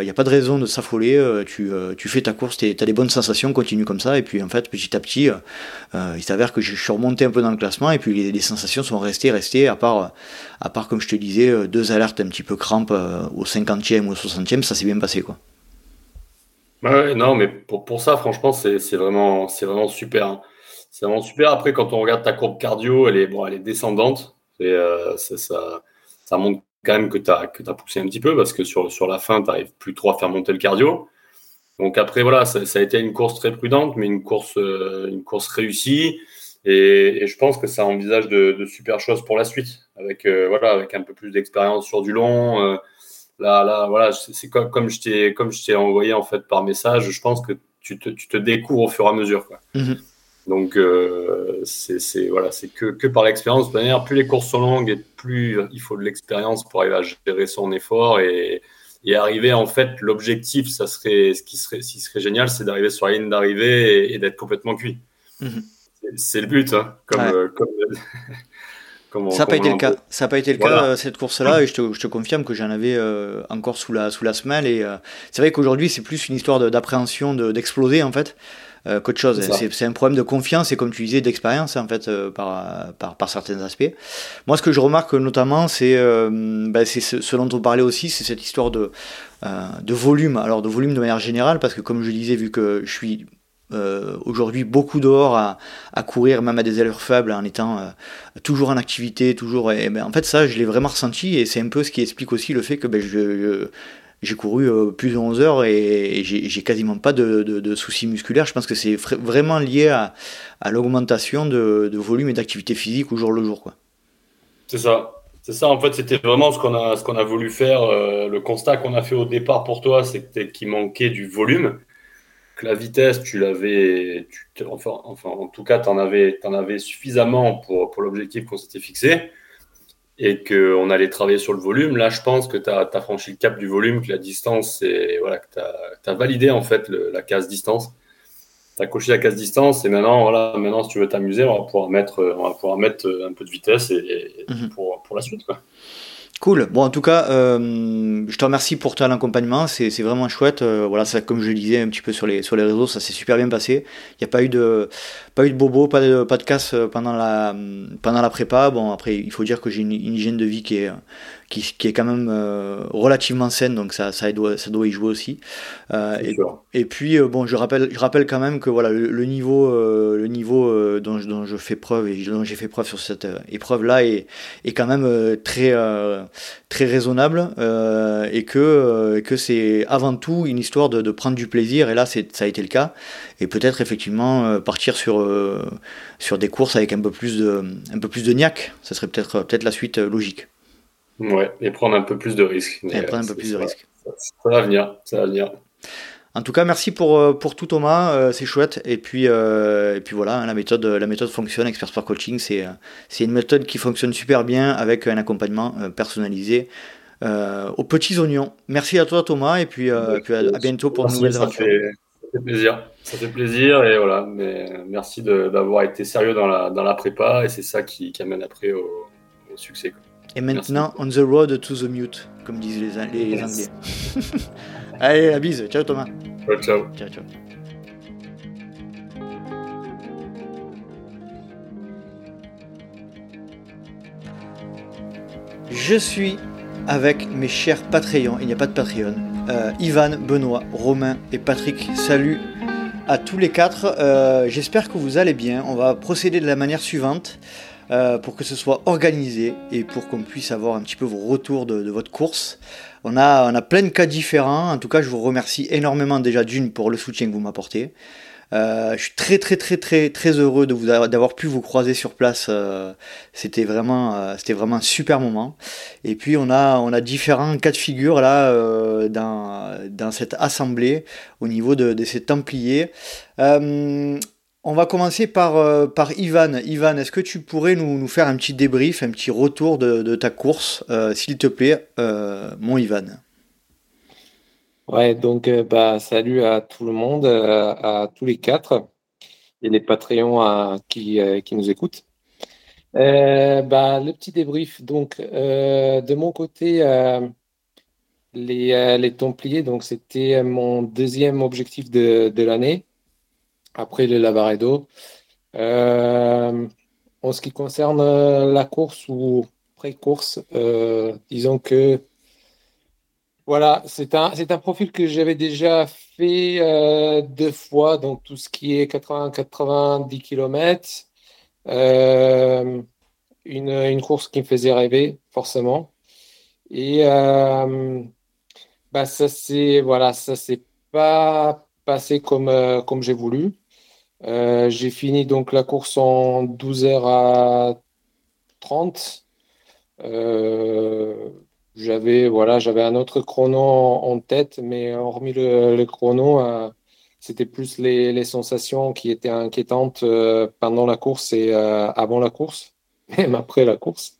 S7: il n'y a pas de raison de s'affoler euh, tu, euh, tu fais ta course tu as des bonnes sensations continue comme ça. Et puis en fait petit à petit euh, euh, il s'avère que je suis remonté un peu dans le classement et puis les, les sensations sont restées restées à part à part comme je te disais euh, deux alertes un petit peu crampes euh, au 50e ou au 60e ça s'est bien passé quoi
S8: Ouais, ouais, non, mais pour, pour ça, franchement, c'est vraiment, vraiment super. hein. C'est vraiment super. Après, quand on regarde ta courbe cardio, elle est, bon, elle est descendante. Et, euh, ça, ça montre quand même que tu as, poussé un petit peu parce que sur, sur la fin, tu n'arrives plus trop à faire monter le cardio. Donc après, voilà, ça, a été une course très prudente, mais une course, euh, une course réussie. Et, je pense que ça envisage de, de super choses pour la suite, avec, euh, voilà, avec un peu plus d'expérience sur du long. Là, là, voilà, c'est comme, comme je t'ai comme je t'ai envoyé en fait par message. Je pense que tu te, tu te découvres au fur et à mesure. Quoi.
S7: Mhm.
S8: Donc euh, c'est c'est- voilà, c'est que, que par l'expérience. De manière, plus les courses sont longues et plus il faut de l'expérience pour arriver à gérer son effort et, et arriver en fait l'objectif, ça serait ce qui serait, ce qui serait génial, c'est d'arriver sur la ligne d'arrivée et, et d'être complètement cuit.
S7: Mhm.
S8: C'est- C'est le but, hein, comme,
S7: Ouais.
S8: euh, comme,
S7: Ça n'a pas été le cas. Ça n'a pas été le
S8: Voilà.
S7: cas euh, cette course-là et je te, je te confirme que j'en avais euh, encore sous la, sous la semelle et euh, c'est vrai qu'aujourd'hui c'est plus une histoire d'appréhension, de- d'exploser en fait. euh, qu'autre chose.
S8: C'est
S7: un problème de confiance et comme tu disais d'expérience en fait par, par, par certains aspects. Moi ce que je remarque notamment c'est ben, c'est ce, ce dont on parlait aussi, c'est cette histoire de, de volume. Alors de volume de manière générale parce que comme je disais vu que je suis euh, aujourd'hui beaucoup dehors à, courir, même à des allures faibles, en étant euh, toujours en activité, toujours. Et, ben, en fait, ça, je l'ai vraiment ressenti et c'est un peu ce qui explique aussi le fait que ben, j'ai couru euh, plus de 11 heures et, j'ai quasiment pas de, soucis musculaires. Je pense que c'est vraiment lié à, l'augmentation de, volume et d'activité physique au jour le jour.
S8: C'est ça. C'est ça, en fait, c'était vraiment ce qu'on a, qu'on a voulu faire. le constat qu'on a fait au départ pour toi, c'était qu'il manquait du volume. Que la vitesse, tu l'avais, enfin, enfin, en tout cas, tu en avais, t'en avais suffisamment pour, pour l'objectif qu'on s'était fixé et qu'on allait travailler sur le volume. Là, je pense que tu as, franchi le cap du volume, que la distance, voilà, que tu as, validé en fait le- la case distance. Tu as coché la case distance et maintenant, voilà, maintenant, si tu veux t'amuser, on va pouvoir mettre, on va pouvoir mettre un peu de vitesse et, et pour, pour la suite. Quoi.
S7: Cool. Bon, en tout cas, euh, je te remercie pour ton accompagnement. C'est c'est vraiment chouette. Euh, voilà, ça, comme je le disais un petit peu sur les, sur les réseaux, ça s'est super bien passé. Il n'y a pas eu de, pas eu de bobo, pas de, pas de casse euh, pendant la, pendant la prépa. Bon, après, il faut dire que j'ai une, une hygiène de vie qui est, qui, qui est quand même euh, relativement saine, donc ça, ça, doit, ça doit y jouer aussi. Et, et puis, bon, je rappelle, je rappelle quand même que voilà, le, le niveau, le niveau dont, je- dont je fais preuve et dont j'ai fait preuve sur cette euh, épreuve-là est, est quand même euh, très, euh, très raisonnable et que, que c'est avant tout une histoire de, de prendre du plaisir. Et là, c'est, ça a été le cas. Et peut-être effectivement partir sur, sur des courses avec un peu plus de, un peu plus de niaque. Ça serait peut-être, peut-être la suite logique.
S8: Ouais, et prendre un peu plus de risques.
S7: Et prendre un peu plus de risques.
S8: Ça va venir, ça va venir.
S7: En tout cas, merci pour, euh, pour tout Thomas, euh, c'est chouette. Et puis, euh, et puis voilà, hein, la méthode, la méthode fonctionne. Expert Sport Coaching, c'est, c'est une méthode qui fonctionne super bien avec un accompagnement personnalisé euh, aux petits oignons. Merci à toi Thomas, et puis, euh, puis à, à bientôt pour de nouvelles aventures.
S8: fait, ça fait plaisir. Ça fait plaisir et voilà. Mais merci de- d'avoir été sérieux dans la, dans la prépa et c'est ça qui, qui amène après au, au succès. quoi.
S7: Et maintenant, on the road to the mute, comme disent les, les, les Anglais. Allez, la bise. Ciao Thomas.
S8: Ciao, ciao.
S7: Ciao, ciao. Je suis avec mes chers Patreons, il n'y a pas de Patreon, euh, Ivan, Benoît, Romain et Patrick. Salut à tous les quatre. Euh, J'espère que vous allez bien. On va procéder de la manière suivante euh, pour que ce soit organisé et pour qu'on puisse avoir un petit peu vos retours de, de votre course. On a, on a plein de cas différents. En tout cas, je vous remercie énormément déjà d'une pour le soutien que vous m'apportez. Euh, je suis très très très très très heureux de vous avoir- d'avoir pu vous croiser sur place. Euh, c'était vraiment euh, c'était vraiment un super moment. Et puis on a on a différents cas de figure là dans dans cette assemblée au niveau de, de ces Templiers. On va commencer par, euh, par Ivan. Ivan, est-ce que tu pourrais nous, faire un petit débrief, un petit retour de, ta course, euh, s'il te plaît, euh, mon Ivan?
S27: Ouais, donc bah, salut à tout le monde, à tous les quatre et les Patreons qui, qui nous écoutent. bah, le petit débrief, donc de mon côté, les, les Templiers, donc c'était mon deuxième objectif de l'année après le Lavaredo. Euh, en ce qui concerne euh, la course ou pré-course, euh, disons que voilà, c'est un, profil que j'avais déjà fait deux fois, donc tout ce qui est 80-90 km. une, course qui me faisait rêver, forcément. Et bah, ça, c'est voilà, ça s'est pas passé comme j'ai voulu. Euh, j'ai fini donc la course en 12h à 30. Euh, j'avais voilà, j'avais un autre chrono en, tête, mais hormis le, chrono, euh, c'était plus les, les, sensations qui étaient inquiétantes pendant la course et avant la course, même après la course.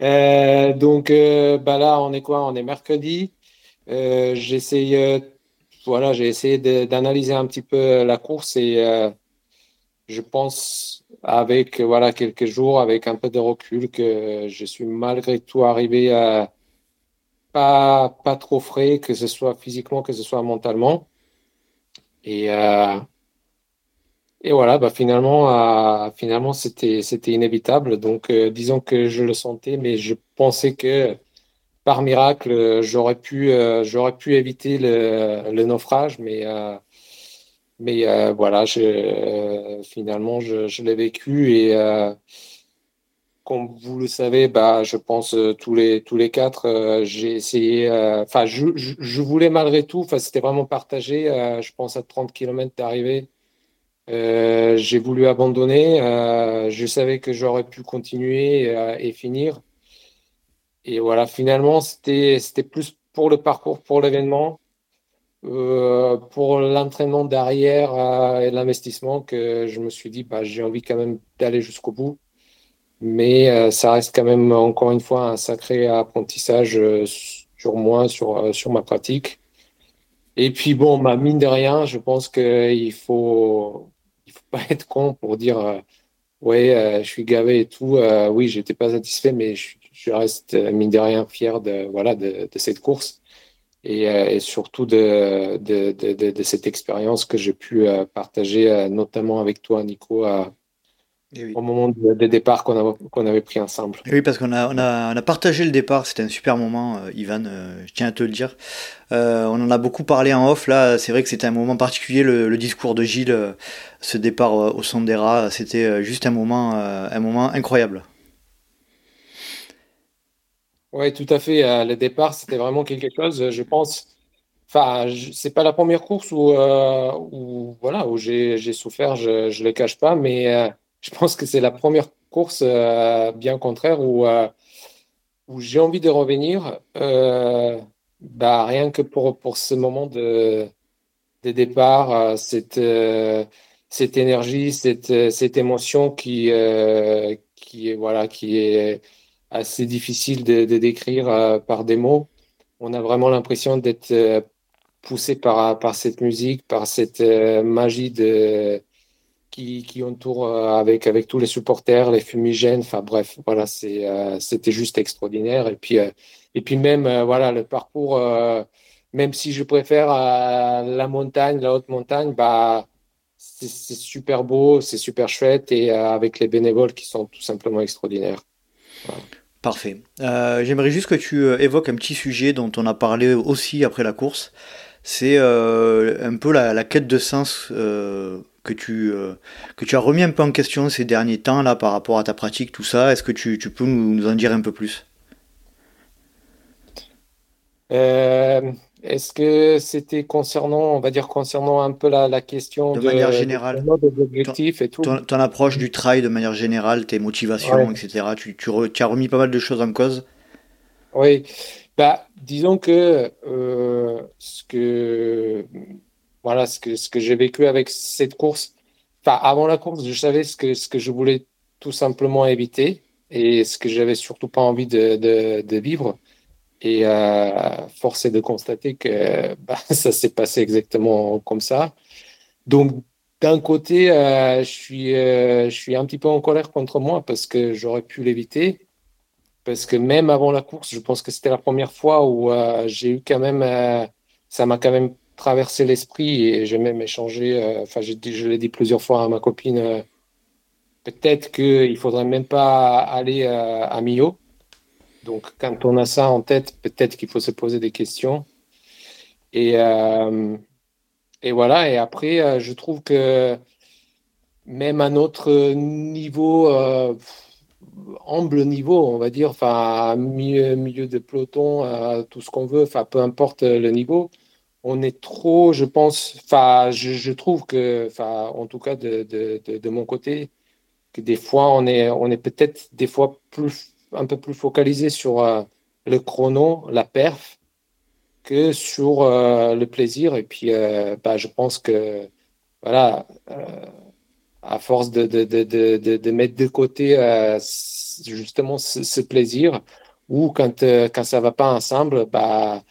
S27: donc bah là, on est quoi? On est mercredi. j'essaye voilà, j'ai essayé d'analyser un petit peu la course et euh, je pense avec voilà quelques jours, avec un peu de recul, que je suis malgré tout arrivé à pas, pas trop frais, que ce soit physiquement, que ce soit mentalement. Et, euh, et voilà, bah finalement, euh, finalement c'était inévitable. Donc disons que je le sentais, mais je pensais que par miracle, euh, j'aurais pu, euh, j'aurais pu éviter le, naufrage, mais, euh, mais voilà, finalement, je, l'ai vécu et comme vous le savez, bah, je pense tous les tous les quatre, j'ai essayé. Enfin, je, voulais malgré tout. Enfin, c'était vraiment partagé. je pense à 30 km d'arrivée. j'ai voulu abandonner. je savais que j'aurais pu continuer et finir. Et voilà, finalement, c'était plus pour le parcours, pour l'événement, euh, pour l'entraînement derrière euh, et l'investissement que je me suis dit, bah, j'ai envie quand même d'aller jusqu'au bout. Mais euh, ça reste quand même, encore une fois, un sacré apprentissage sur moi, sur, sur ma pratique. Et puis, bon, ma mine de rien, je pense qu'il faut, il faut pas être con pour dire, ouais, je suis gavé et tout. oui, j'étais pas satisfait, mais je, je reste euh, mine de rien fier de, voilà, de, cette course et, euh, surtout de, de, cette expérience que j'ai pu euh, partager, notamment avec toi, Nico, eh au moment de, départ qu'on avait pris ensemble.
S7: Eh oui, parce qu'on a, on a, on a, partagé le départ, c'était un super moment, Ivan, je tiens à te le dire. on en a beaucoup parlé en off, là, c'est vrai que c'était un moment particulier, le, discours de Gilles, ce départ au son des rats, c'était juste un moment, un moment incroyable.
S27: Oui, tout à fait. Euh, le départ, c'était vraiment quelque chose, je pense. Enfin, c'est pas la première course où, euh, voilà, où j'ai souffert, je ne le cache pas, mais euh, je pense que c'est la première course, bien contraire, où, j'ai envie de revenir, bah, rien que pour, pour ce moment de, départ, cette, cette énergie, cette, cette émotion qui, qui, voilà, qui est assez difficile de, décrire euh, par des mots. On a vraiment l'impression d'être euh, poussé par, par cette musique, par cette euh, magie qui, qui entoure avec, avec tous les supporters, les fumigènes. Enfin bref, voilà, c'était juste extraordinaire. Et puis, et puis même, voilà, le parcours, même si je préfère la montagne, la haute montagne, bah, c'est super beau, c'est super chouette et avec les bénévoles qui sont tout simplement extraordinaires.
S7: Parfait. Euh, j'aimerais juste que tu euh, évoques un petit sujet dont on a parlé aussi après la course. C'est euh, un peu la, quête de sens que, tu, que tu as remis un peu en question ces derniers temps là par rapport à ta pratique, tout ça. Est-ce que tu, peux nous, en dire un peu plus?
S27: Est-ce que c'était concernant, on va dire, concernant un peu la, question
S7: de, manière générale,
S27: objectifs et tout?
S7: Ton, approche du trail de manière générale, tes motivations, etc. Tu, tu, as remis pas mal de choses en cause?
S27: Oui, bah, disons que ce que voilà, ce que, ce que j'ai vécu avec cette course, enfin, avant la course, je savais ce que, ce que je voulais tout simplement éviter et ce que j'avais surtout pas envie de, de, de vivre. Et euh, force est de constater que bah, ça s'est passé exactement comme ça. Donc, d'un côté, euh, je, suis, euh, je suis un petit peu en colère contre moi parce que j'aurais pu l'éviter. Parce que même avant la course, je pense que c'était la première fois où euh, j'ai eu quand même, ça m'a quand même traversé l'esprit et j'ai même échangé, enfin, je l'ai dit plusieurs fois à ma copine, peut-être qu'il faudrait même pas aller à Millau. Donc, quand on a ça en tête, peut-être qu'il faut se poser des questions. Et, euh, voilà, et après, euh, je trouve que même à notre niveau, euh, humble niveau, on va dire, enfin, milieu, milieu de peloton, tout ce qu'on veut, enfin, peu importe le niveau, on est trop, je pense, enfin, je, trouve que, en tout cas, de, de mon côté, que des fois, on est, on est peut-être des fois plus, un peu plus focalisé sur euh, le chrono, la perf, que sur euh, le plaisir. Et puis, euh, bah, je pense que, voilà, à force de, de, de, de, mettre de côté justement ce, ce plaisir, ou quand, quand ça va pas ensemble, bah,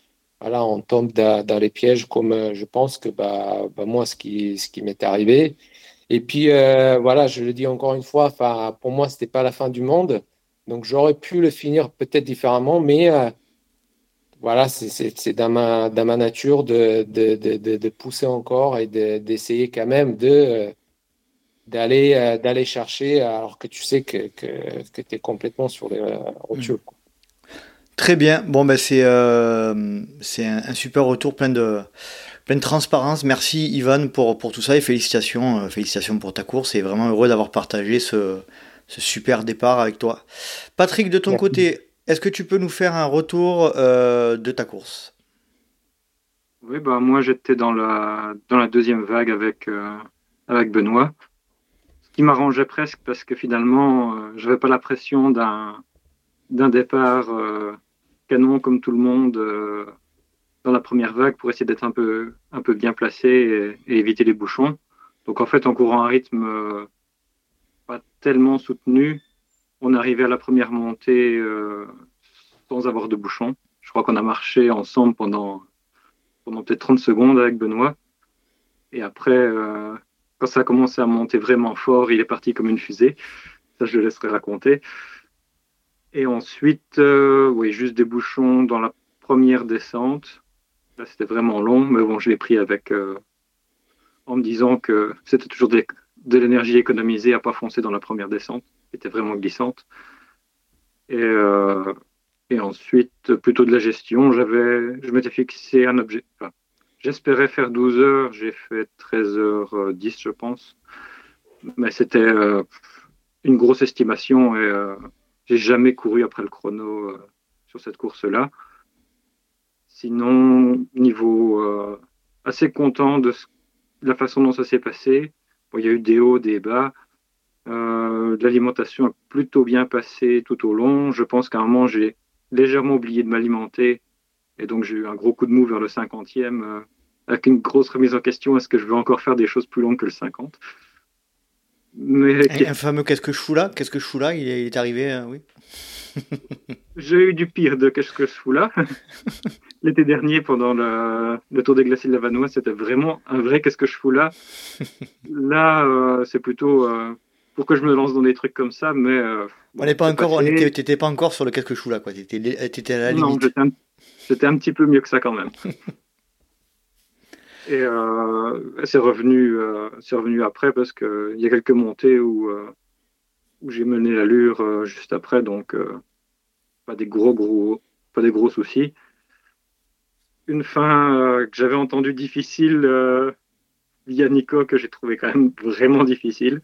S27: voilà, on tombe dans, les pièges comme je pense que bah, bah, moi, ce qui, ce qui m'est arrivé. Et puis, voilà, je le dis encore une fois, pour moi, c'était pas la fin du monde. Donc, j'aurais pu le finir peut-être différemment, mais euh, voilà, c'est- dans ma, dans ma nature de, de, de, de, pousser encore et de- d'essayer quand même de, euh, d'aller euh, d'aller chercher alors que tu sais que, que, que tu es complètement sur les euh, rotules. quoi.
S7: Très bien. Bon, ben c'est euh, c'est un, un super retour plein de, plein de transparence. Merci Ivan pour, pour tout ça et félicitations, euh, félicitations pour ta course et vraiment heureux d'avoir partagé ce, ce super départ avec toi. Patrick, de ton
S27: Merci.
S7: côté, est-ce que tu peux nous faire un retour euh, de ta course?
S28: Oui, bah, moi j'étais dans la, dans la deuxième vague avec, euh, avec Benoît, ce qui m'arrangeait presque parce que finalement, euh, j'avais pas la pression d'un, d'un départ euh, canon comme tout le monde euh, dans la première vague pour essayer d'être un peu, un peu bien placé et, et éviter les bouchons. Donc en fait, en courant un rythme euh, pas tellement soutenu, on arrivait à la première montée euh, sans avoir de bouchons. Je crois qu'on a marché ensemble pendant pendant peut-être 30 secondes avec Benoît. Et après, euh, quand ça a commencé à monter vraiment fort, il est parti comme une fusée. Ça, je le laisserai raconter. Et ensuite, euh, oui, juste des bouchons dans la première descente. Là, c'était vraiment long, mais bon, je l'ai pris avec, euh, en me disant que c'était toujours de, de l'énergie économisée à pas foncer dans la première descente, qui était vraiment glissante. Et, euh, ensuite, plutôt de la gestion, j'avais, je m'étais fixé un objet. j'espérais faire 12 heures, j'ai fait 13h10, je pense. Mais c'était euh, une grosse estimation et euh, j'ai jamais couru après le chrono euh, sur cette course-là. Sinon, niveau euh, assez content de la façon dont ça s'est passé. Bon, il y a eu des hauts, des bas. Euh, L'alimentation a plutôt bien passé tout au long. Je pense qu'à un moment, j'ai légèrement oublié de m'alimenter. Et donc, j'ai eu un gros coup de mou vers le 50e, euh, avec une grosse remise en question. Est-ce que je veux encore faire des choses plus longues que le 50 Mais
S7: un, un fameux qu'est-ce que je fous là? Qu'est-ce que je fous là? Il est, il est arrivé, euh, oui.
S28: j'ai eu du pire de qu'est-ce que je fous là. L'été dernier, pendant le, le Tour des glaciers de la Vanoise, c'était vraiment un vrai qu'est-ce que je fous là. Là, euh, c'est plutôt euh, pour que je me lance dans des trucs comme ça, mais. euh,
S7: On n'est pas encore, on
S28: passé.
S7: était- t'étais pas encore sur le qu'est-ce que je fous là, quoi. T'étais, t'étais à la
S28: Non,
S7: limite.
S28: j'étais un, j'étais un petit peu mieux que ça quand même. Et euh, c'est revenu, euh, c'est revenu après parce que il y a quelques montées où, où j'ai mené l'allure juste après, donc pas des gros gros, pas des gros soucis. Une fin euh, que j'avais entendue difficile euh, via Nico que j'ai trouvé quand même vraiment difficile.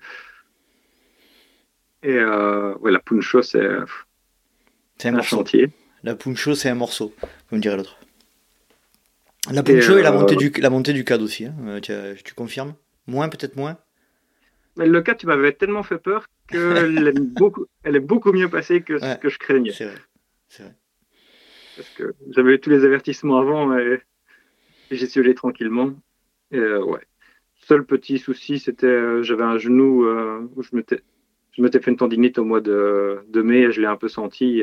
S28: Et euh, ouais, la Puncho, c'est
S7: un
S28: chantier.
S7: La puncho, c'est un morceau, comme dirait l'autre. La puncho et, la, montée du, la montée du cadre aussi. hein. Tu, confirmes? Moins, peut-être moins?
S28: Mais le cas, tu m'avais tellement fait peur qu'elle est beaucoup, elle est beaucoup mieux passée que ce que je craignais.
S7: C'est vrai. C'est vrai.
S28: Parce que j'avais tous les avertissements avant et, et j'y suis allé tranquillement. Euh, ouais. seul petit souci, c'était euh, j'avais un genou euh, où je m'étais je m'étais fait une tendinite au mois de, mai et je l'ai un peu senti.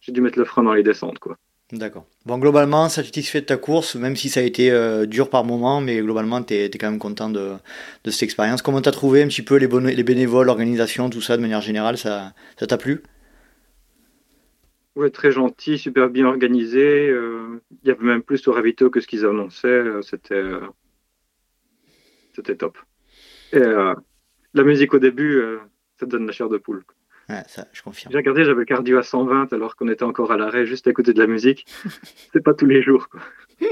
S28: J'ai dû mettre le frein dans les descentes, quoi.
S7: D'accord. Bon, globalement, satisfait de ta course, même si ça a été euh, dur par moment, mais globalement, tu es, quand même content de, de cette expérience. Comment tu as trouvé un petit peu les, bénévoles, l'organisation, tout ça, de manière générale? Ça t'a plu?
S28: Très gentil, super bien organisé. euh, Il y avait même plus au ravito que ce qu'ils annonçaient. euh, C'était euh, c'était top. Et la musique au début, ça donne la chair de poule.
S7: Ouais, ça, je confirme.
S28: J'ai regardé, j'avais le cardio à 120 alors qu'on était encore à l'arrêt juste à côté de la musique. C'est pas tous les jours. quoi.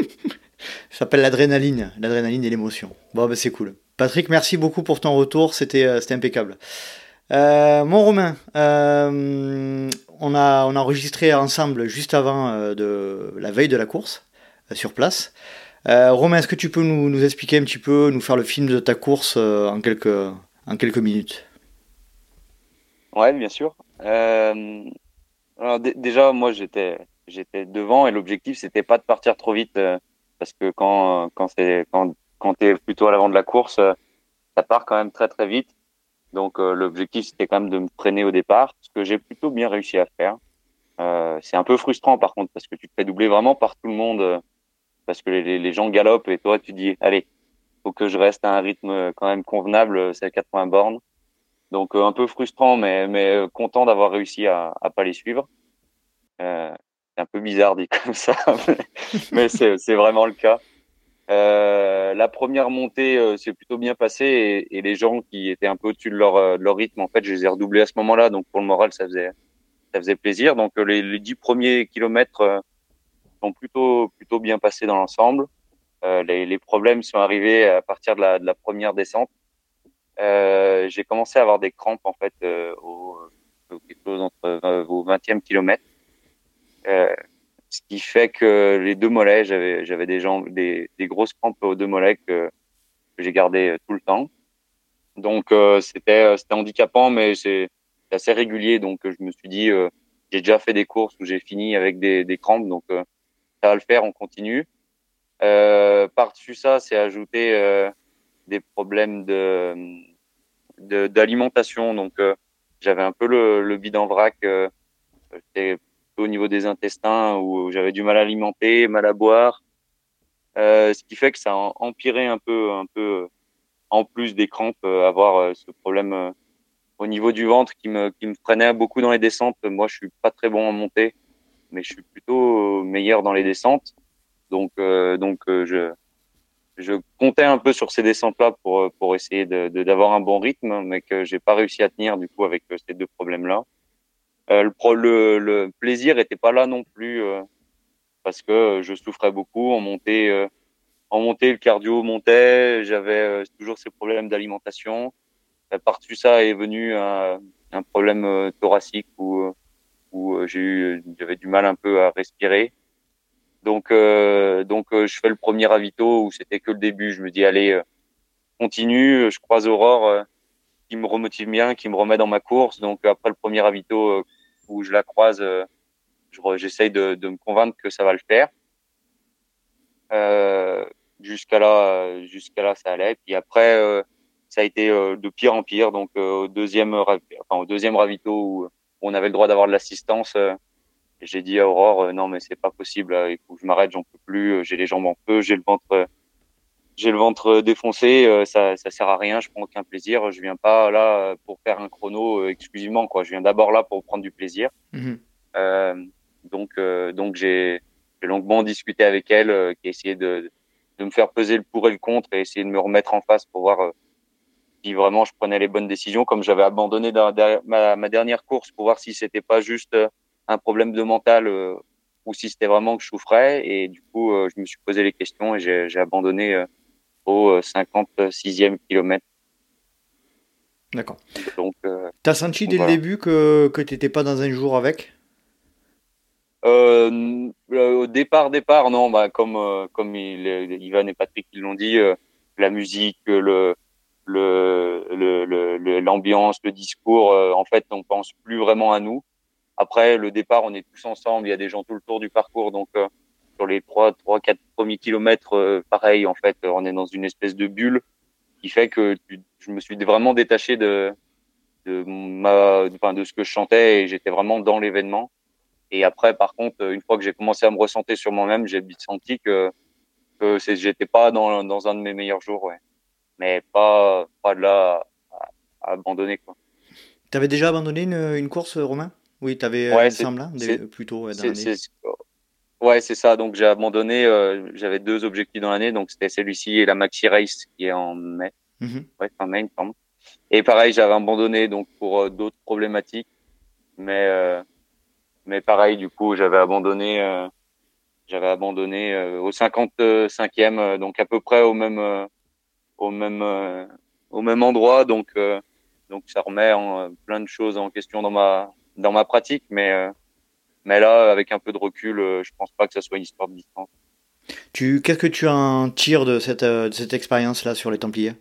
S7: Ça s'appelle l'adrénaline, l'adrénaline et l'émotion. Bon, bah, c'est cool. Patrick, merci beaucoup pour ton retour, c'était c'était impeccable. Euh, mon Romain, euh, on, a, enregistré ensemble juste avant euh, de la veille de la course, euh, sur place. Euh, Romain, est-ce que tu peux nous, expliquer un petit peu, nous faire le film de ta course en, quelques, en quelques minutes?
S4: Ouais, bien sûr. Déjà, moi, j'étais j'étais devant et l'objectif, c'était pas de partir trop vite parce que quand quand c'est quand quand t'es plutôt à l'avant de la course, ça part quand même très très vite. Donc euh, l'objectif, c'était quand même de me freiner au départ, ce que j'ai plutôt bien réussi à faire. Euh, c'est un peu frustrant par contre parce que tu te fais doubler vraiment par tout le monde euh, parce que les, gens galopent et toi tu dis allez, faut que je reste à un rythme quand même convenable, c'est à 80 bornes. Donc un peu frustrant, mais, content d'avoir réussi à, à pas les suivre. C'est un peu bizarre dit comme ça, mais, c'est vraiment le cas. Euh, la première montée euh, s'est plutôt bien passée et, et les gens qui étaient un peu au-dessus de leur, euh, de leur rythme, en fait, je les ai redoublés à ce moment-là. Donc pour le moral, ça faisait ça faisait plaisir. Donc euh, les, les dix premiers kilomètres sont plutôt plutôt bien passés dans l'ensemble. Les, les problèmes sont arrivés à partir de la, de la première descente. J'ai commencé à avoir des crampes en fait au, quelque au 20e kilomètre. Ce qui fait que les deux mollets, j'avais j'avais des jambes, des, des grosses crampes aux deux mollets que, j'ai gardé euh, tout le temps. Donc euh, c'était euh, c'était handicapant, mais c'est assez régulier. Donc je me suis dit, euh, j'ai déjà fait des courses où j'ai fini avec des, des crampes, donc euh, ça va le faire, on continue. Euh, Par-dessus ça, c'est ajouté des problèmes de de- d'alimentation. Donc j'avais un peu le, le bide en vrac. C'était au niveau des intestins où j'avais du mal à alimenter, mal à boire. Euh, ce qui fait que ça a empiré un peu, un peu euh, en plus des crampes, euh, avoir ce problème au niveau du ventre qui me, qui me freinait beaucoup dans les descentes. Moi, je suis pas très bon en montée, mais je suis plutôt meilleur dans les descentes. Donc, donc je, je comptais un peu sur ces descentes-là pour, pour essayer de, de- d'avoir un bon rythme, mais que j'ai pas réussi à tenir du coup avec ces deux problèmes-là. Euh, le, le, le plaisir était pas là non plus euh, parce que euh, je souffrais beaucoup en montée. en montée, le cardio montait, j'avais toujours ces problèmes d'alimentation. Par-dessus ça est venu un, un problème thoracique où, où j'ai eu, j'avais du mal un peu à respirer. Donc, euh, donc je fais le premier ravito où c'était que le début. Je me dis allez, continue. Je croise Aurore qui me remotive bien, qui me remet dans ma course. Donc après le premier ravito où je la croise, euh, j'essaye de, de me convaincre que ça va le faire. Euh, jusqu'à là, jusqu'à là, ça allait. Puis après, euh, ça a été euh, de pire en pire. Donc euh, au deuxième, enfin au deuxième ravito où on avait le droit d'avoir de l'assistance, euh, j'ai dit à Aurore, euh, non mais c'est pas possible, il faut que je m'arrête, j'en peux plus, euh, j'ai les jambes en feu, j'ai le ventre, euh, j'ai le ventre défoncé, euh, ça, ça sert à rien, je prends aucun plaisir, je viens pas là euh, pour faire un chrono euh, exclusivement, quoi. Je viens d'abord là pour prendre du plaisir.
S7: Mhm.
S4: Euh, donc, euh, donc j'ai j'ai longuement discuté avec elle, euh, qui a essayé de, de me faire peser le pour et le contre et essayer de me remettre en face pour voir euh, si vraiment je prenais les bonnes décisions, comme j'avais abandonné dans- derrière ma, ma dernière course pour voir si c'était pas juste euh, un problème de mental euh, ou si c'était vraiment que je souffrais. Et du coup, euh, je me suis posé les questions et j'ai j'ai abandonné euh, au euh, 56e kilomètre.
S7: D'accord.
S4: Donc, euh,
S7: T'as senti dès
S4: Voilà.
S7: le début que, que t'étais pas dans un jour avec?
S4: Euh, euh, au départ, départ, non, bah, comme euh, comme il, Ivan et Patrick ils l'ont dit, euh, la musique, le le le- le- le- l'ambiance, le, discours, euh, en fait, on pense plus vraiment à nous. Après, le départ, on est tous ensemble, il y a des gens tout le tour du parcours, donc euh, sur les 3, 3 4 premiers kilomètres, euh, pareil, en fait, on est dans une espèce de bulle qui fait que je me suis vraiment détaché de, de, ma, enfin, de ce que je chantais et j'étais vraiment dans l'événement. Et après, par contre, une fois que j'ai commencé à me ressentir sur moi-même, j'ai senti que, que j'étais pas dans, dans un de mes meilleurs jours, ouais. Mais pas, pas de là à, à abandonner, quoi.
S7: Tu avais déjà abandonné une, une course, Romain? Oui, tu avais,
S4: ouais,
S7: il semble, hein, des, plutôt ouais.
S4: Ouais, c'est ça. Donc j'ai abandonné. Euh, J'avais deux objectifs dans l'année, donc c'était celui-ci et la Maxi Race qui est en mai.
S7: Mhm.
S4: Ouais, fin mai, il me semble. Et pareil, j'avais abandonné donc pour euh, d'autres problématiques, mais euh, mais pareil, du coup, j'avais abandonné. euh, j'avais abandonné euh, au 55e, euh, donc à peu près au même euh, au même euh, au même endroit. Donc euh, donc ça remet en, plein de choses en question dans ma dans ma pratique, mais euh, mais là, avec un peu de recul, euh, je pense pas que ça soit une histoire de distance.
S7: Tu, Qu'est-ce que tu en tires de cette, euh, de cette expérience-là sur les Templiers?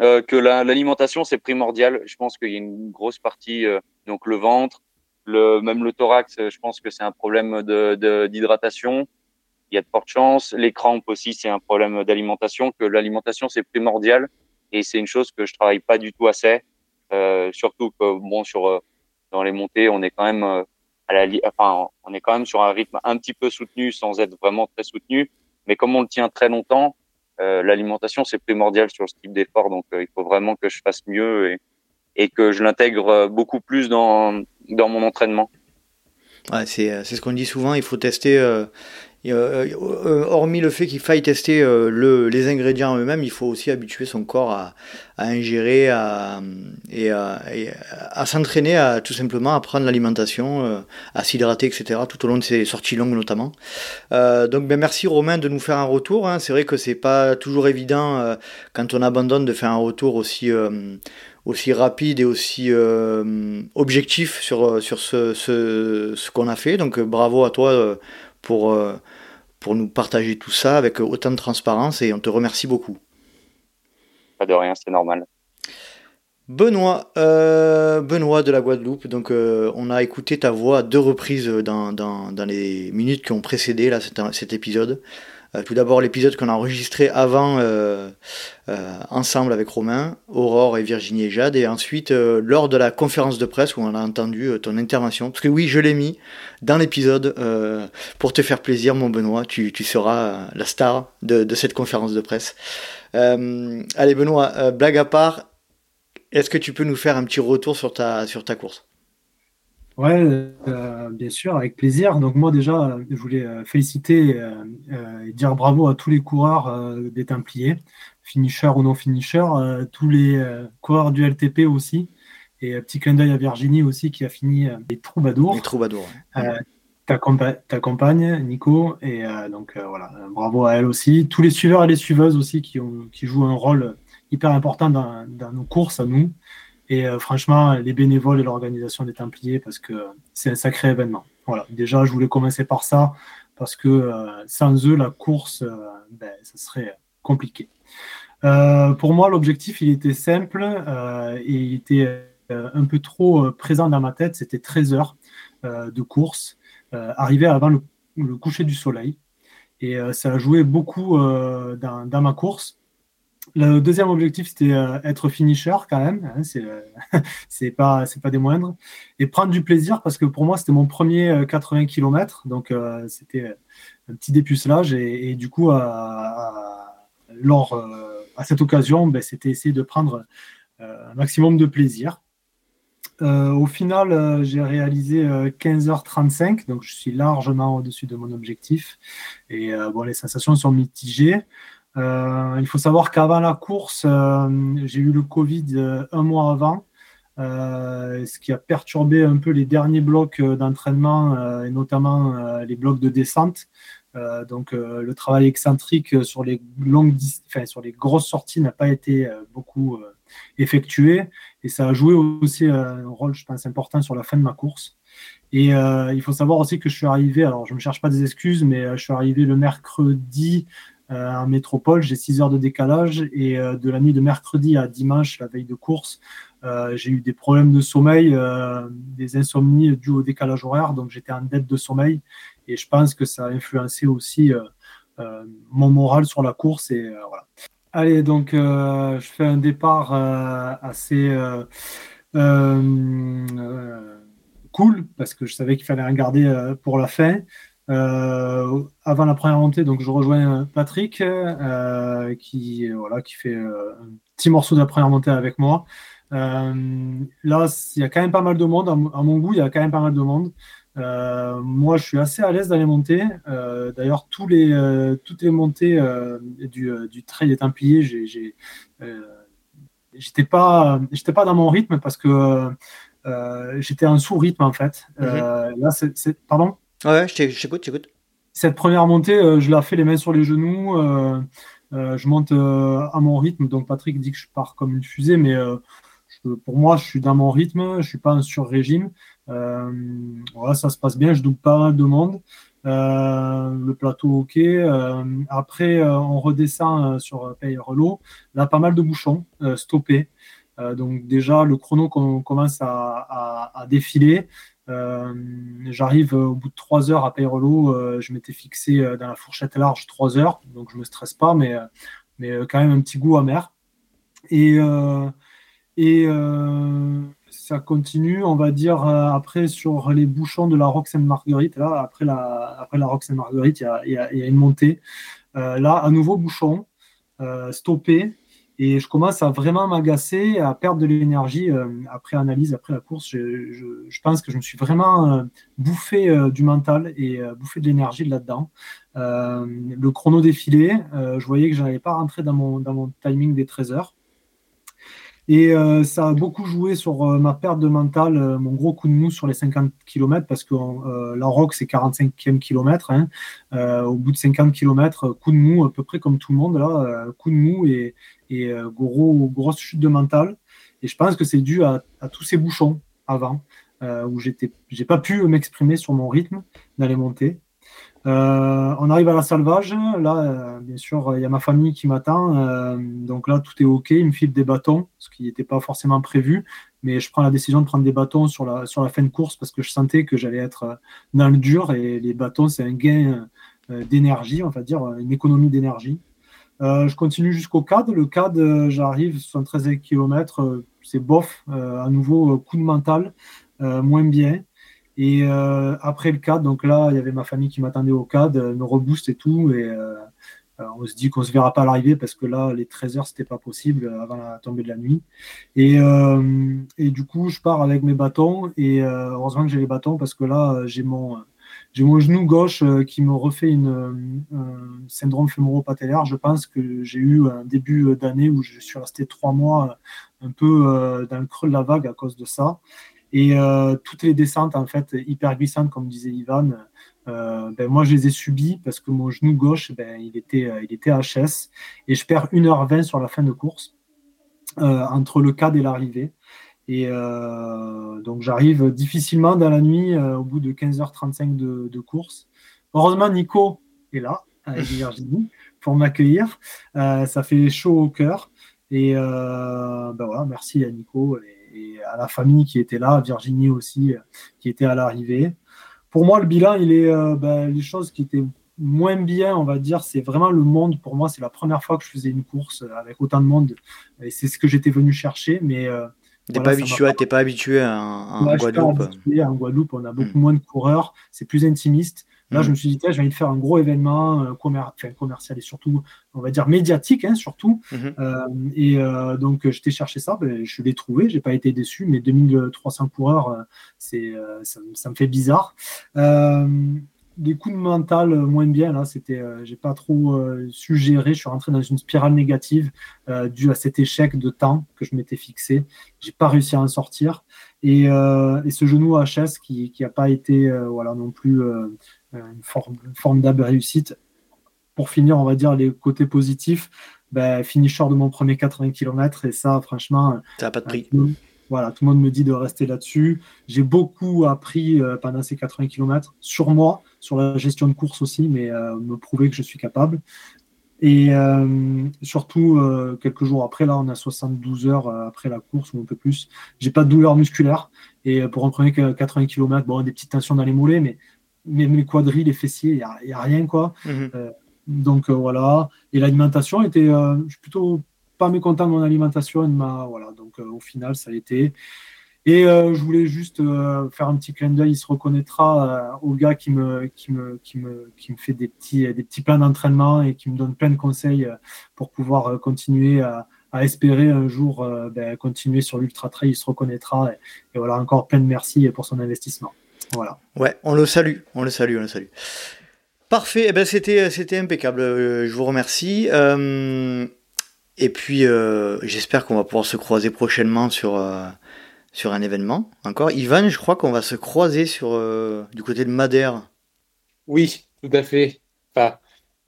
S4: Euh, que la- l'alimentation c'est primordial. Je pense qu'il y a une grosse partie, euh, donc le ventre, le même le thorax. Je pense que c'est un problème de de- d'hydratation. Il y a de fortes chances. Les crampes aussi, c'est un problème d'alimentation. Que l'alimentation c'est primordial et c'est une chose que je travaille pas du tout assez. Euh, surtout que bon sur dans les montées, on est quand même on est quand même sur un rythme un petit peu soutenu sans être vraiment très soutenu. Mais comme on le tient très longtemps, euh, l'alimentation c'est primordial sur ce type d'effort, donc euh, il faut vraiment que je fasse mieux et, que je l'intègre beaucoup plus dans, mon entraînement.
S7: Euh, c'est ce qu'on dit souvent, il faut tester, hormis le fait qu'il faille tester euh, le, les ingrédients eux-mêmes, il faut aussi habituer son corps à, ingérer à, et, à, s'entraîner à tout simplement à prendre l'alimentation, euh, à s'hydrater, etc., tout au long de ces sorties longues notamment. Euh, donc ben, merci Romain de nous faire un retour. hein. C'est vrai que c'est pas toujours évident euh, quand on abandonne de faire un retour aussi euh, aussi rapide et aussi euh, objectif sur, sur ce, ce, qu'on a fait. Donc euh, bravo à toi euh, pour, euh, pour nous partager tout ça avec autant de transparence et on te remercie beaucoup.
S4: Pas de rien, c'est normal.
S7: Benoît, euh, Benoît de la Guadeloupe, donc euh, on a écouté ta voix à deux reprises dans, dans, dans les minutes qui ont précédé là, cet, cet épisode. Euh, tout d'abord l'épisode qu'on a enregistré avant euh, euh, ensemble avec Romain, Aurore et Virginie et Jade, et ensuite lors de la conférence de presse où on a entendu ton intervention. Parce que oui, je l'ai mis dans l'épisode pour te faire plaisir, mon Benoît. Tu, tu seras la star de, de cette conférence de presse. Allez Benoît, blague à part, est-ce que tu peux nous faire un petit retour sur ta, sur ta course?
S20: Ouais, euh, bien sûr, avec plaisir. Donc moi déjà, je voulais euh, féliciter euh, euh, et dire bravo à tous les coureurs des Templiers, finishers ou non finishers, tous les coureurs du LTP aussi, et euh, petit clin d'œil à Virginie aussi qui a fini les troubadours.
S7: Les troubadours.
S20: ta, compa- ta compagne, Nico, et donc voilà, bravo à elle aussi. Tous les suiveurs et les suiveuses aussi qui, ont, qui jouent un rôle hyper important dans, dans nos courses à nous. Et euh, franchement, les bénévoles et l'organisation des Templiers, parce que c'est un sacré événement. Voilà, déjà, je voulais commencer par ça, parce que euh, sans eux, la course, euh, ben, ça serait compliqué. Pour moi, l'objectif, il était simple et il était un peu trop présent dans ma tête. C'était 13 heures de course, arriver avant le, coucher du soleil. Et ça a joué beaucoup dans ma course. Le deuxième objectif, c'était euh, être finisher quand même. Hein, euh, c'est pas c'est pas des moindres. Et prendre du plaisir parce que pour moi, c'était mon premier euh, 80 km. Donc, euh, c'était un petit dépucelage. Et, du coup, à, lors, euh, à cette occasion, ben, c'était essayer de prendre euh, un maximum de plaisir. Euh, au final, euh, j'ai réalisé euh, 15h35, donc je suis largement au-dessus de mon objectif. Et euh, bon, les sensations sont mitigées. Euh, il faut savoir qu'avant la course, euh, j'ai eu le Covid euh, un mois avant, ce qui a perturbé un peu les derniers blocs d'entraînement et notamment les blocs de descente. Donc le travail excentrique sur les longues, enfin, sur les grosses sorties n'a pas été beaucoup effectué et ça a joué aussi un rôle, je pense, important sur la fin de ma course. Et il faut savoir aussi que je suis arrivé, alors je ne me cherche pas des excuses, mais je suis arrivé le mercredi en métropole, j'ai 6 heures de décalage et euh, de la nuit de mercredi à dimanche, la veille de course, euh, j'ai eu des problèmes de sommeil, euh, des insomnies dues au décalage horaire, donc j'étais en dette de sommeil et je pense que ça a influencé aussi mon moral sur la course. Et voilà. Allez, donc je fais un départ assez cool parce que je savais qu'il fallait regarder pour la fin. Euh, avant la première montée, donc je rejoins Patrick euh, qui, voilà, qui fait euh, un petit morceau de la première montée avec moi. là, il y a quand même pas mal de monde. À, mon goût, il y a quand même pas mal de monde. moi, je suis assez à l'aise dans les montées. D'ailleurs, tous les, toutes les montées du, du trail des Templiers, j'étais pas, j'étais pas dans mon rythme parce que j'étais en sous-rythme en fait. Mhm. là, c'est, pardon?
S7: Ouais, je t'écoute.
S20: Cette première montée, euh, je la fais les mains sur les genoux. Euh, euh, je monte à mon rythme. Donc Patrick dit que je pars comme une fusée, mais pour moi, je suis dans mon rythme. Je suis pas un sur-régime. voilà, ça se passe bien. Je double pas de monde. le plateau, ok. après, on redescend sur Pays Relot. Là, pas mal de bouchons stoppés. donc déjà, le chrono commence à défiler. Euh, j'arrive au bout de trois heures à Payrolo, euh, je m'étais fixé euh, dans la fourchette large trois heures, donc je me stresse pas, mais, mais quand même un petit goût amer. Et, et ça continue, on va dire, après sur les bouchons de la Roxane Marguerite. Là, après la, après la Roxane Marguerite, il y a, y a, une montée. là, à nouveau bouchon, stoppé. Et je commence à vraiment m'agacer, à perdre de l'énergie euh, après analyse, après la course. Je, pense que je me suis vraiment euh, bouffé euh, du mental et bouffé de l'énergie là-dedans. le chrono défilé, je voyais que je n'allais pas rentrer dans mon timing des 13 heures. Et ça a beaucoup joué sur ma perte de mental, mon gros coup de mou sur les 50 km, parce que la Rock, c'est 45e kilomètre. Hein. au bout de 50 km, coup de mou, à peu près comme tout le monde, là, coup de mou et, et euh, gros, grosse chute de mental. Et je pense que c'est dû à, tous ces bouchons avant, euh, où j'ai pas pu m'exprimer sur mon rythme d'aller monter. Euh, on arrive à la salvage. Là, bien sûr, il y a ma famille qui m'attend. donc là, tout est OK. Il me file des bâtons, ce qui n'était pas forcément prévu. Mais je prends la décision de prendre des bâtons sur la, fin de course parce que je sentais que j'allais être dans le dur. Et les bâtons, c'est un gain d'énergie, on va dire, une économie d'énergie. Euh, je continue jusqu'au CAD. Le CAD, euh, j'arrive 73 km, euh, c'est bof, à nouveau coup de mental, moins bien. Et après le CAD, donc là, il y avait ma famille qui m'attendait au CAD, me rebooste et tout. Et on se dit qu'on ne se verra pas à l'arrivée parce que là, les 13 heures, c'était pas possible avant la tombée de la nuit. Et, du coup, je pars avec mes bâtons. Et heureusement que j'ai les bâtons parce que là, j'ai mon j'ai mon genou gauche euh, qui me refait une, euh, un syndrome fémoro-patellaire. Je pense que j'ai eu un début d'année où je suis resté trois mois euh, un peu dans le creux de la vague à cause de ça. Et toutes les descentes, en fait, hyper glissantes, comme disait Ivan, ben, moi, je les ai subies parce que mon genou gauche, ben, il, était, il était HS. Et je perds 1h20 sur la fin de course, entre le cadre et l'arrivée. Et euh, donc j'arrive difficilement dans la nuit euh, au bout de 15h35 de, course. Heureusement, Nico est là avec Virginie pour m'accueillir. Euh, ça fait chaud au cœur. Et ben voilà, merci à Nico à la famille qui était là, Virginie aussi qui était à l'arrivée. Pour moi, le bilan, il est ben, les choses qui étaient moins bien, on va dire, c'est vraiment le monde. Pour moi, c'est la première fois que je faisais une course avec autant de monde. Et c'est ce que j'étais venu chercher. Mais
S7: T'es pas, habitué, pas habitué à, un Guadeloupe.
S20: En Guadeloupe, on a beaucoup hmm. moins de coureurs, c'est plus intimiste. Là, je hmm. me suis dit, je vais de faire un gros événement euh, commercial et surtout, on va dire médiatique, hein, surtout. Hmm. Euh, et euh, donc, j'étais cherché ça, ben, je l'ai trouvé, j'ai pas été déçu, mais 2300 coureurs, c'est, ça, ça, me fait bizarre des coups de mental moins bien. Là, c'était, j'ai pas trop su gérer. Je suis rentré dans une spirale négative due à cet échec de temps que je m'étais fixé. J'ai pas réussi à en sortir. Et, et ce genou HS qui n'a pas été voilà non plus une, forme, formidable réussite. Pour finir, on va dire les côtés positifs. Ben, finisher de mon premier 80 km et ça, franchement,
S7: ça n'a pas de prix.
S20: Voilà, tout le monde me dit de rester là-dessus. J'ai beaucoup appris euh, pendant ces 80 km sur moi, sur la gestion de course aussi, mais euh, me prouver que je suis capable. Et euh, surtout, quelques jours après, là, on a 72 heures après la course ou un peu plus. J'ai pas de douleur musculaire. Et pour un premier 80 km, bon, des petites tensions dans les mollets, mais mes, quadrilles, les fessiers, il n'y a, il y a rien quoi.
S7: Mhm.
S20: Euh, donc euh, voilà. Et l'alimentation était, euh, je suis plutôt pas mécontent de mon alimentation. Elle m'a- voilà. Donc au final, ça a été. Et euh, je voulais juste euh, faire un petit clin d'œil. Il se reconnaîtra euh, au gars qui me, qui me, qui me, qui me fait des petits, des petits plans d'entraînement et qui me donne plein de conseils pour pouvoir continuer à, à espérer un jour ben, continuer sur l'ultra trail. Il se reconnaîtra. Et, et voilà, encore plein de merci pour son investissement. Voilà.
S7: Ouais, on le salue, on le salue, on le salue. Parfait, eh ben c'était, c'était impeccable, euh, je vous remercie. Euh, et puis euh, j'espère qu'on va pouvoir se croiser prochainement sur, euh, sur un événement. Encore, Ivan, je crois qu'on va se croiser sur, euh, du côté de Madère.
S27: Oui, tout à fait. Enfin,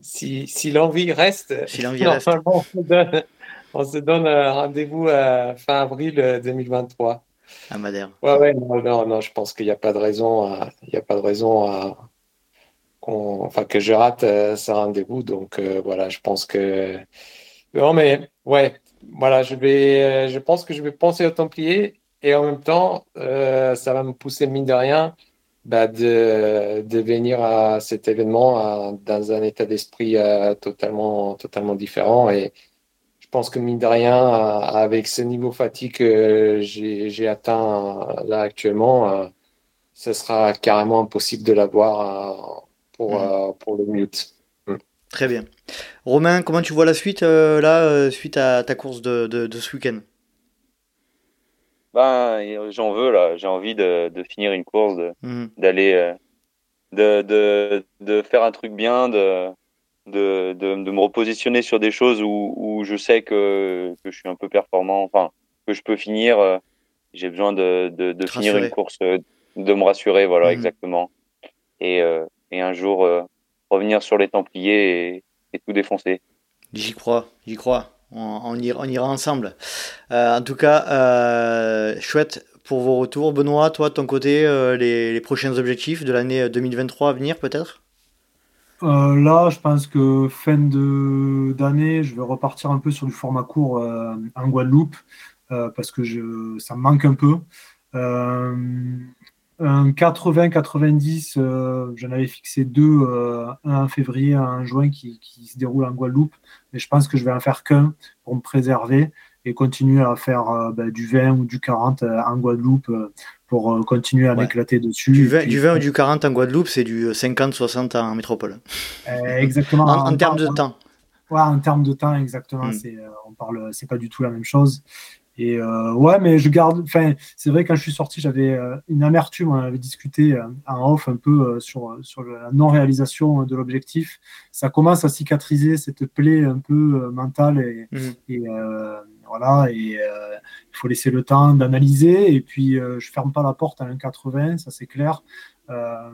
S27: si, si l'envie reste,
S7: Si l'envie reste.
S27: on se donne, on se donne un rendez-vous à fin avril euh, 2023.
S7: À Madère.
S27: Ouais, ouais, non, non, non, je pense qu'il n'y a pas de raison, à- il y a pas de raison à, qu'on- enfin, que je rate euh, ce rendez-vous. Donc, euh, voilà, je pense que, non, mais, ouais, voilà, je vais, euh, je pense que je vais penser aux Templiers et en même temps, euh, ça va me pousser, mine de rien, bah, de, de venir à cet événement à- dans un état d'esprit euh, totalement, totalement différent. Et pense que, mine de rien, à- avec ce niveau fatigue que j'ai atteint euh, là actuellement, euh, ce sera carrément impossible de l'avoir euh, pour, euh, pour le mute. Mm.
S7: Très bien. Romain, comment tu vois la suite euh, là, euh, suite à ta course de, de, de ce week-end?
S4: Ben, j'en veux là. J'ai envie de, de finir une course, de-
S7: Mhm.
S4: d'aller, euh, de, de, de faire un truc bien, de, de, de, de me repositionner sur des choses où, où je sais que, que je suis un peu performant, enfin, que je peux finir. euh, J'ai besoin de, de, de finir une course, euh, de me rassurer, voilà,
S7: Mhm.
S4: exactement. Et, euh, et un jour, euh, revenir sur les Templiers et, et tout défoncer.
S7: J'y crois, j'y crois. On, on ira, on ira ensemble. En tout cas, chouette pour vos retours. Benoît, toi, de ton côté, les, les prochains objectifs de l'année 2023 à venir, peut-être?
S20: Euh, là, je pense que fin d'année, je vais repartir un peu sur du format court euh, en Guadeloupe euh, parce que je, ça me manque un peu. Un 80-90, euh, j'en avais fixé deux, un en février, un en juin qui, qui se déroule en Guadeloupe, mais je pense que je vais en faire qu'un pour me préserver et continuer à faire euh, ben, du 20 ou du 40 euh, en Guadeloupe euh, pour continuer à
S7: Ouais.
S20: m'éclater dessus.
S7: du
S20: Et
S7: 20,
S20: puis-
S7: du 20 ou du 40 en Guadeloupe, c'est du 50-60 en métropole.
S20: Euh, exactement.
S7: En, termes de temps.
S20: Ouais, en termes de temps, exactement.
S7: Mm.
S20: C'est, on parle, c'est pas du tout la même chose. Et euh, ouais, mais je garde. Enfin, c'est vrai quand je suis sorti, j'avais euh, une amertume. On avait discuté euh, en off un peu sur sur la non-réalisation de l'objectif. Ça commence à cicatriser cette plaie un peu mentale et, et euh, voilà. Et euh, il faut laisser le temps d'analyser. Et puis, euh, je ferme pas la porte à un 80, ça c'est clair. Euh,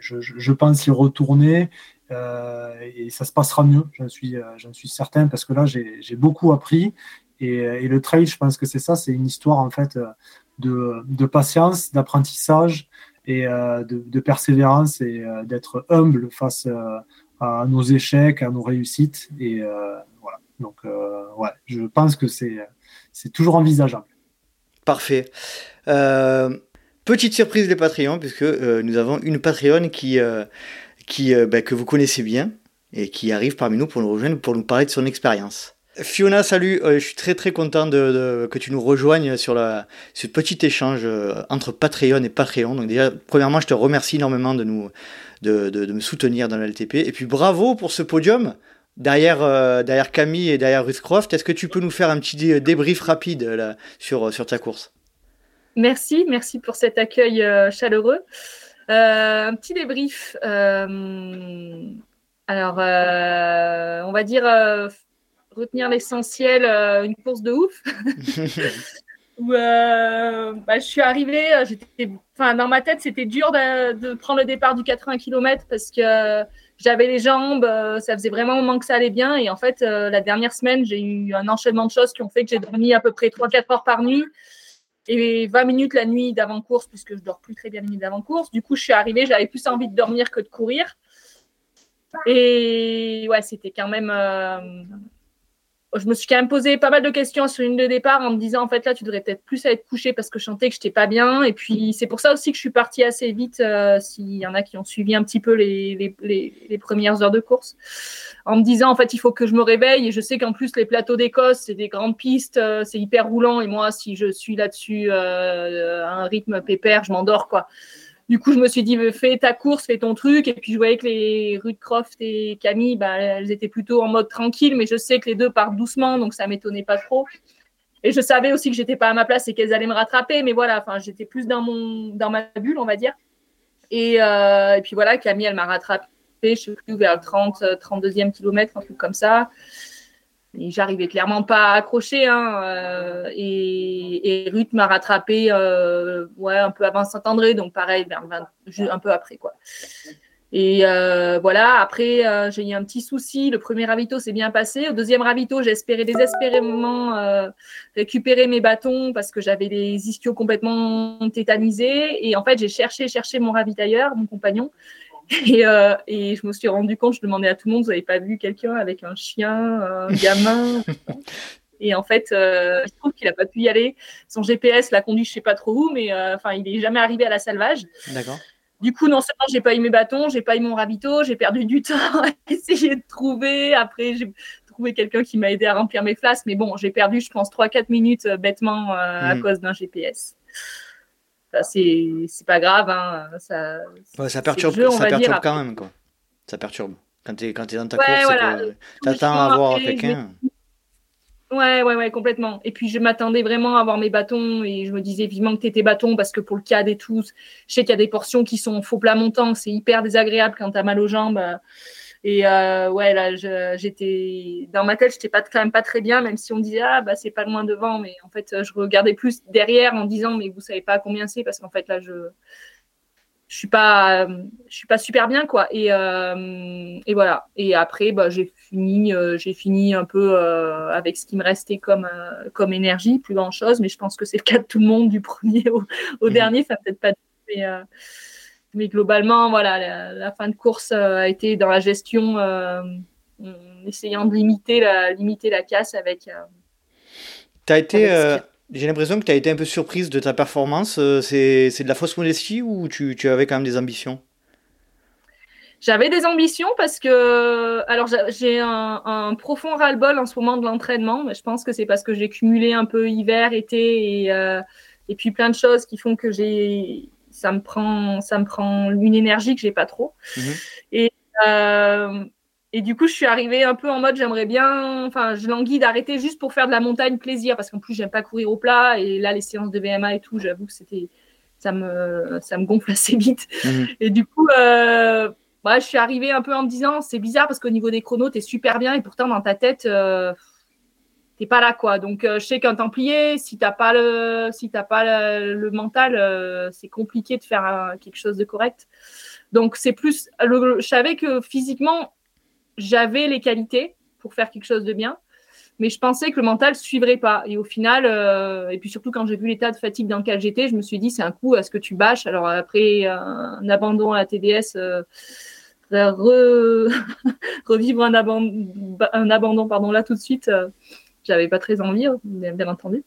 S20: je, pense y retourner et ça se passera mieux, j'en suis, suis certain, parce que là, j'ai beaucoup appris. Et, le trail, je pense que c'est ça, c'est une histoire en fait de, patience, d'apprentissage et de, de persévérance et d'être humble face à nos échecs, à nos réussites. Et voilà. Donc, euh, ouais, je pense que c'est toujours envisageable.
S7: Parfait. Euh, petite surprise des Patreons, puisque euh, nous avons une Patreon qui, qui, bah, que vous connaissez bien et qui arrive parmi nous pour nous rejoindre, pour nous parler de son expérience. Fiona, salut, je suis très très content de, que tu nous rejoignes sur la, ce petit échange entre Patreon et Patreon. Donc déjà, premièrement, je te remercie énormément de, nous, de, de, de me soutenir dans la LTP. Et puis bravo pour ce podium derrière, euh, derrière Camille et derrière Ruth Croft. Est-ce que tu peux nous faire un petit dé- débrief rapide là, sur, sur ta course?
S24: Merci, merci pour cet accueil euh, chaleureux. Euh, un petit débrief. euh, alors, euh, on va dire euh, retenir l'essentiel, euh, une course de ouf. Où euh, bah, je suis arrivée, euh, j'étais, enfin, dans ma tête, c'était dur de, de prendre le départ du 80 km parce que euh, j'avais les jambes, euh, ça faisait vraiment un moment que ça allait bien. Et en fait, euh, la dernière semaine, j'ai eu un enchaînement de choses qui ont fait que j'ai dormi à peu près 3-4 heures par nuit et 20 minutes la nuit d'avant-course, puisque je dors plus très bien la nuit d'avant-course. Du coup, je suis arrivée, j'avais plus envie de dormir que de courir. Et ouais, c'était quand même. euh, je me suis quand même posé pas mal de questions sur une de départ en me disant en fait là tu devrais peut-être plus être couché parce que je sentais que je n'étais pas bien. Et puis c'est pour ça aussi que je suis partie assez vite euh, s'il y en a qui ont suivi un petit peu les, les, les, les, premières heures de course en me disant en fait il faut que je me réveille. Et je sais qu'en plus les plateaux d'Écosse c'est des grandes pistes euh, c'est hyper roulant. Et moi si je suis là-dessus euh, à un rythme pépère je m'endors quoi du coup, je me suis dit, fais ta course, fais ton truc. Et puis, je voyais que les Ruth Croft et Camille, bah, elles étaient plutôt en mode tranquille, mais je sais que les deux partent doucement, donc ça m'étonnait pas trop. Et je savais aussi que j'étais pas à ma place et qu'elles allaient me rattraper, mais voilà, enfin, j'étais plus dans mon, dans ma bulle, on va dire. Et, euh, et puis voilà, Camille, elle m'a rattrapé, je sais plus, vers le 30, 32e kilomètre, un truc comme ça. Et j'arrivais clairement pas à accrocher. Hein, euh, et, Ruth m'a rattrapé euh, ouais, un peu avant Saint-André, donc pareil, vers 20, un peu après. quoi. Et euh, voilà, après, j'ai eu un petit souci. Le premier ravito s'est bien passé. Au deuxième ravito, espéré désespérément récupérer mes bâtons parce que j'avais les ischios complètement tétanisés. Et en fait, j'ai cherché, cherché mon ravitailleur, mon compagnon. Et, euh, et, je me suis rendu compte, je demandais à tout le monde, vous n'avez pas vu quelqu'un avec un chien, un gamin? Et en fait, euh, il se trouve qu'il n'a pas pu y aller. Son GPS l'a conduit je ne sais pas trop où, mais euh, enfin, il n'est jamais arrivé à la salvage.
S7: D'accord.
S24: Du coup, non seulement j'ai pas eu mes bâtons, j'ai pas eu mon ravito, j'ai perdu du temps à essayer de trouver. Après, j'ai trouvé quelqu'un qui m'a aidé à remplir mes flasques. Mais bon, j'ai perdu, je pense, 3-4 minutes euh, bêtement à
S7: Mhm.
S24: cause d'un GPS. C'est pas grave. Hein. Ça,
S7: Ouais, ça perturbe,
S24: jeu,
S7: ça
S24: dire.
S7: quand même, quoi. Ça perturbe. Quand tu es, es dans ta
S24: Ouais,
S7: course,
S24: voilà.
S7: t'attends à voir
S24: après, je
S7: quelqu'un.
S24: Ouais, ouais, ouais, complètement. Et puis, je m'attendais vraiment à avoir mes bâtons et je me disais vivement que t'étais bâton parce que pour le CAD et tout, je sais qu'il y a des portions qui sont faux plat montant, c'est hyper désagréable quand t'as mal aux jambes. Et euh, ouais, là, j'étais dans ma tête, j'étais pas quand même pas très bien, même si on disait ah bah c'est pas loin devant, mais en fait, je regardais plus derrière en disant mais vous savez pas combien c'est parce qu'en fait là je je suis pas je suis pas super bien quoi. Et, euh, et voilà. Et après bah, j'ai fini euh, j'ai fini un peu euh, avec ce qui me restait comme euh, comme énergie plus grand chose. Mais je pense que c'est le cas de tout le monde du premier au, au
S7: Mhm.
S24: dernier. Ça peut-être pas mais euh, mais globalement voilà la, la fin de course euh, a été dans la gestion euh, en essayant de limiter la limiter la casse avec euh,
S7: T'as été, j'ai l'impression que tu as été un peu surprise de ta performance. C'est de la fausse modestie ou tu, tu avais quand même des ambitions?
S24: J'avais des ambitions parce que, alors j'a- j'ai un, un profond ras-le-bol en ce moment de l'entraînement, mais je pense que c'est parce que j'ai cumulé un peu hiver, été et, euh, et puis plein de choses qui font que j'ai, ça me prend, ça me prend une énergie que j'ai pas trop. Et, euh, et du coup, je suis arrivée un peu en mode j'aimerais bien, enfin, je languis d'arrêter juste pour faire de la montagne plaisir parce qu'en plus, j'aime pas courir au plat et là, les séances de VMA et tout, j'avoue que c'était, ça me, ça me gonfle assez vite. Et du coup, euh, ouais, je suis arrivée un peu en me disant c'est bizarre parce qu'au niveau des chronos, tu es super bien et pourtant dans ta tête, euh, t'es pas là quoi. Donc euh, je sais qu'un Templier, si t'as pas le, si pas le, mental, euh, c'est compliqué de faire euh, quelque chose de correct. Donc c'est plus, je savais que physiquement j'avais les qualités pour faire quelque chose de bien. Mais je pensais que le mental suivrait pas. Et au final, et puis surtout quand j'ai vu l'état de fatigue dans lequel j'étais, je me suis dit c'est un coup à ce que tu bâches. Alors après un abandon à la TDS, re- revivre un, abandon, pardon là tout de suite, j'avais pas très envie, hein, bien, bien entendu.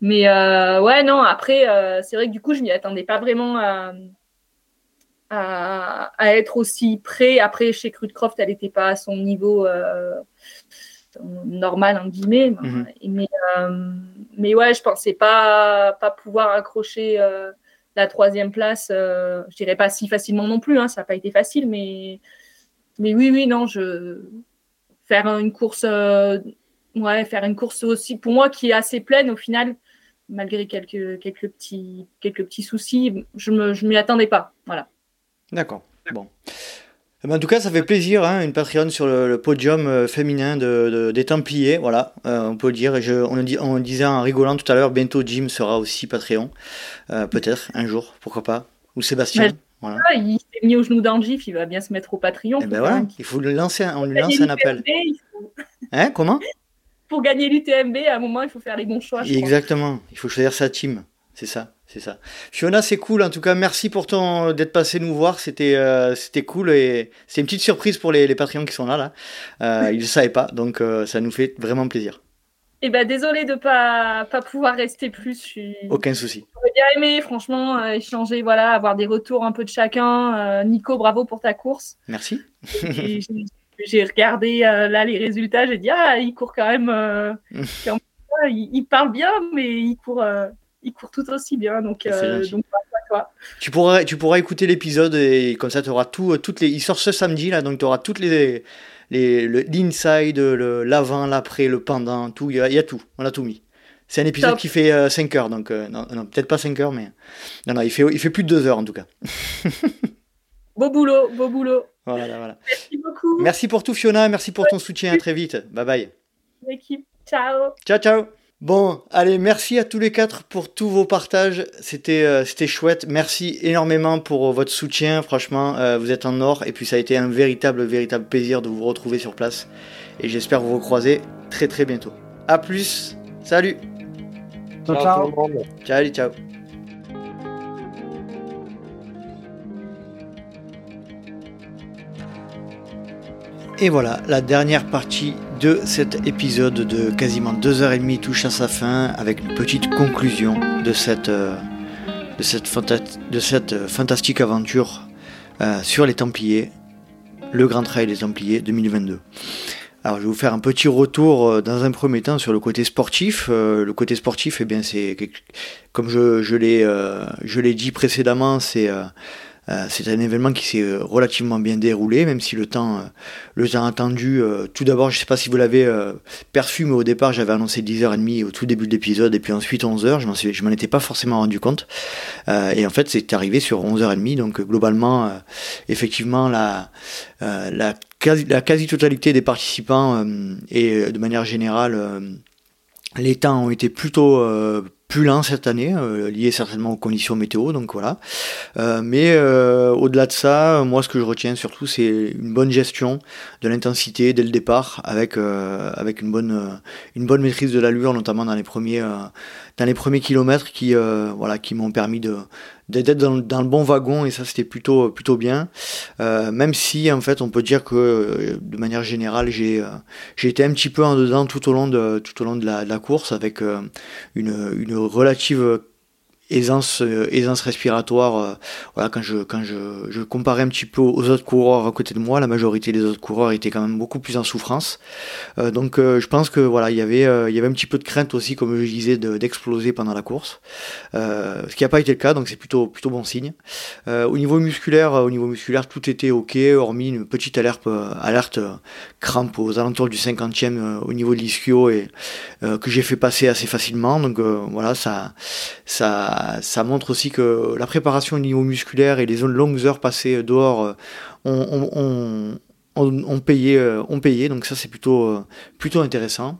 S24: Mais euh, ouais non après euh, c'est vrai que du coup je m'y attendais pas vraiment à, à, à être aussi près. Après chez Crudcroft elle n'était pas à son niveau. euh, normal en guillemets
S7: Mhm.
S24: mais euh, mais ouais je pensais pas pas pouvoir accrocher euh, la troisième place euh, je dirais pas si facilement non plus hein, ça n'a pas été facile mais mais oui oui non je faire une course ouais faire une course aussi pour moi qui est assez pleine au final malgré quelques quelques petits quelques petits soucis je me je m'y attendais pas voilà
S7: D'accord. Bon. Eh ben, en tout cas, ça fait plaisir, hein, une Patreon sur le, le podium euh, féminin de, de- des Templiers, voilà, euh, on peut le dire. Et je, on, le dit, on le disait en rigolant tout à l'heure, bientôt Jim sera aussi Patreon, Euh, peut-être un jour, pourquoi pas, ou Sébastien. Voilà.
S24: Ah, il s'est mis au genou d'un gif il va bien se mettre au Patreon
S7: Et ben voilà, il faut lui lancer, on lui lance un appel. Hein, comment?
S24: Pour gagner l'UTMB, à un moment, il faut faire les bons choix. je crois.
S7: Exactement, il faut choisir sa team, c'est ça, c'est ça. Fiona, c'est cool, en tout cas, merci pour ton d'être passé nous voir, c'était euh, c'était cool et c'est une petite surprise pour les, les Patreons qui sont là, là. Euh, ils ne savaient pas, donc euh, ça nous fait vraiment plaisir.
S29: Et ben désolé de pas pas pouvoir rester plus. Je suis...
S7: Aucun souci.
S29: J'aurais bien aimé, franchement, échanger, voilà, avoir des retours un peu de chacun. Nico, bravo pour ta course.
S7: Merci.
S29: J'ai- regardé euh, là les résultats, j'ai dit ah il court quand même, euh, quand même, il, il parle bien, mais il court, euh, il court tout aussi bien. Donc, toi.
S7: Tu pourras, tu pourras écouter l'épisode et comme ça tu auras tout, toutes les. Il sort ce samedi là, donc tu auras toutes les. les le- L'inside, le- l'avant, l'après, le pendant, tout. Il y, a, il y a tout. On a tout mis. C'est un épisode
S29: Top.
S7: qui fait 5 heures, donc non, non, peut-être pas 5 heures, mais. Non, non, il fait, il fait plus de 2 heures en tout cas.
S29: Beau boulot, beau boulot.
S7: Voilà, voilà.
S29: Merci beaucoup.
S7: Merci pour tout, Fiona. Merci pour ton soutien. À très vite. Bye bye.
S29: L'équipe, ciao.
S7: Ciao, ciao. Bon, allez, merci à tous les quatre pour tous vos partages. C'était euh, c'était chouette. Merci énormément pour euh, votre soutien. Franchement, euh, vous êtes en or. Et puis, ça a été un véritable, véritable plaisir de vous retrouver sur place. Et j'espère vous recroiser très, très bientôt. À plus. Salut.
S27: Ciao, ciao.
S7: Ciao, ciao. Et voilà, la dernière partie de cet épisode de quasiment 2h30 touche à sa fin avec une petite conclusion de cette, euh, de cette, euh, fantastique aventure euh, sur les Templiers, le Grand Trail des Templiers 2022. Alors je vais vous faire un petit retour dans un premier temps sur le côté sportif. Le côté sportif, eh bien c'est comme je, je l'ai dit précédemment, c'est c'est un événement qui s'est euh, relativement bien déroulé, même si le temps, euh, le temps attendu, euh, tout d'abord, je ne sais pas si vous l'avez euh, perçu, mais au départ, j'avais annoncé 10h30 au tout début de l'épisode, et puis ensuite 11h, je je m'en étais pas forcément rendu compte. Euh, et en fait, c'est arrivé sur 11h30, donc euh, globalement, euh, effectivement, la, euh, la quasi- la quasi-totalité des participants, euh, et euh, de manière générale, euh, les temps ont été plutôt euh, plus lents cette année, euh, liés certainement aux conditions météo, donc voilà. Euh, mais euh, au-delà de ça, moi ce que je retiens surtout c'est une bonne gestion de l'intensité dès le départ, avec euh, avec une bonne une bonne maîtrise de l'allure, notamment dans les premiers dans les premiers kilomètres qui voilà qui m'ont permis de d'être dans, le bon wagon et ça c'était plutôt plutôt bien. Euh, même si en fait on peut dire que euh, de manière générale j'ai euh, j'ai été un petit peu en dedans tout au long de tout au long de la, course avec une, une relative aisance, euh, aisance respiratoire. euh, voilà, quand je, quand je, je comparais un petit peu aux autres coureurs à côté de moi, la majorité des autres coureurs étaient quand même beaucoup plus en souffrance. Euh, donc, je pense que voilà, il y avait, il y avait un petit peu de crainte aussi, comme je disais, de- d'exploser pendant la course. Ce qui n'a pas été le cas, donc c'est plutôt, plutôt bon signe. Au niveau musculaire, au niveau musculaire, tout était ok, hormis une petite alerte, alerte crampe aux alentours du 50e euh, au niveau de l'ischio et que j'ai fait passer assez facilement. Donc voilà, ça, ça, ça montre aussi que la préparation au niveau musculaire et les longues heures passées dehors euh, ont, payé, euh. Donc ça c'est plutôt, euh, intéressant.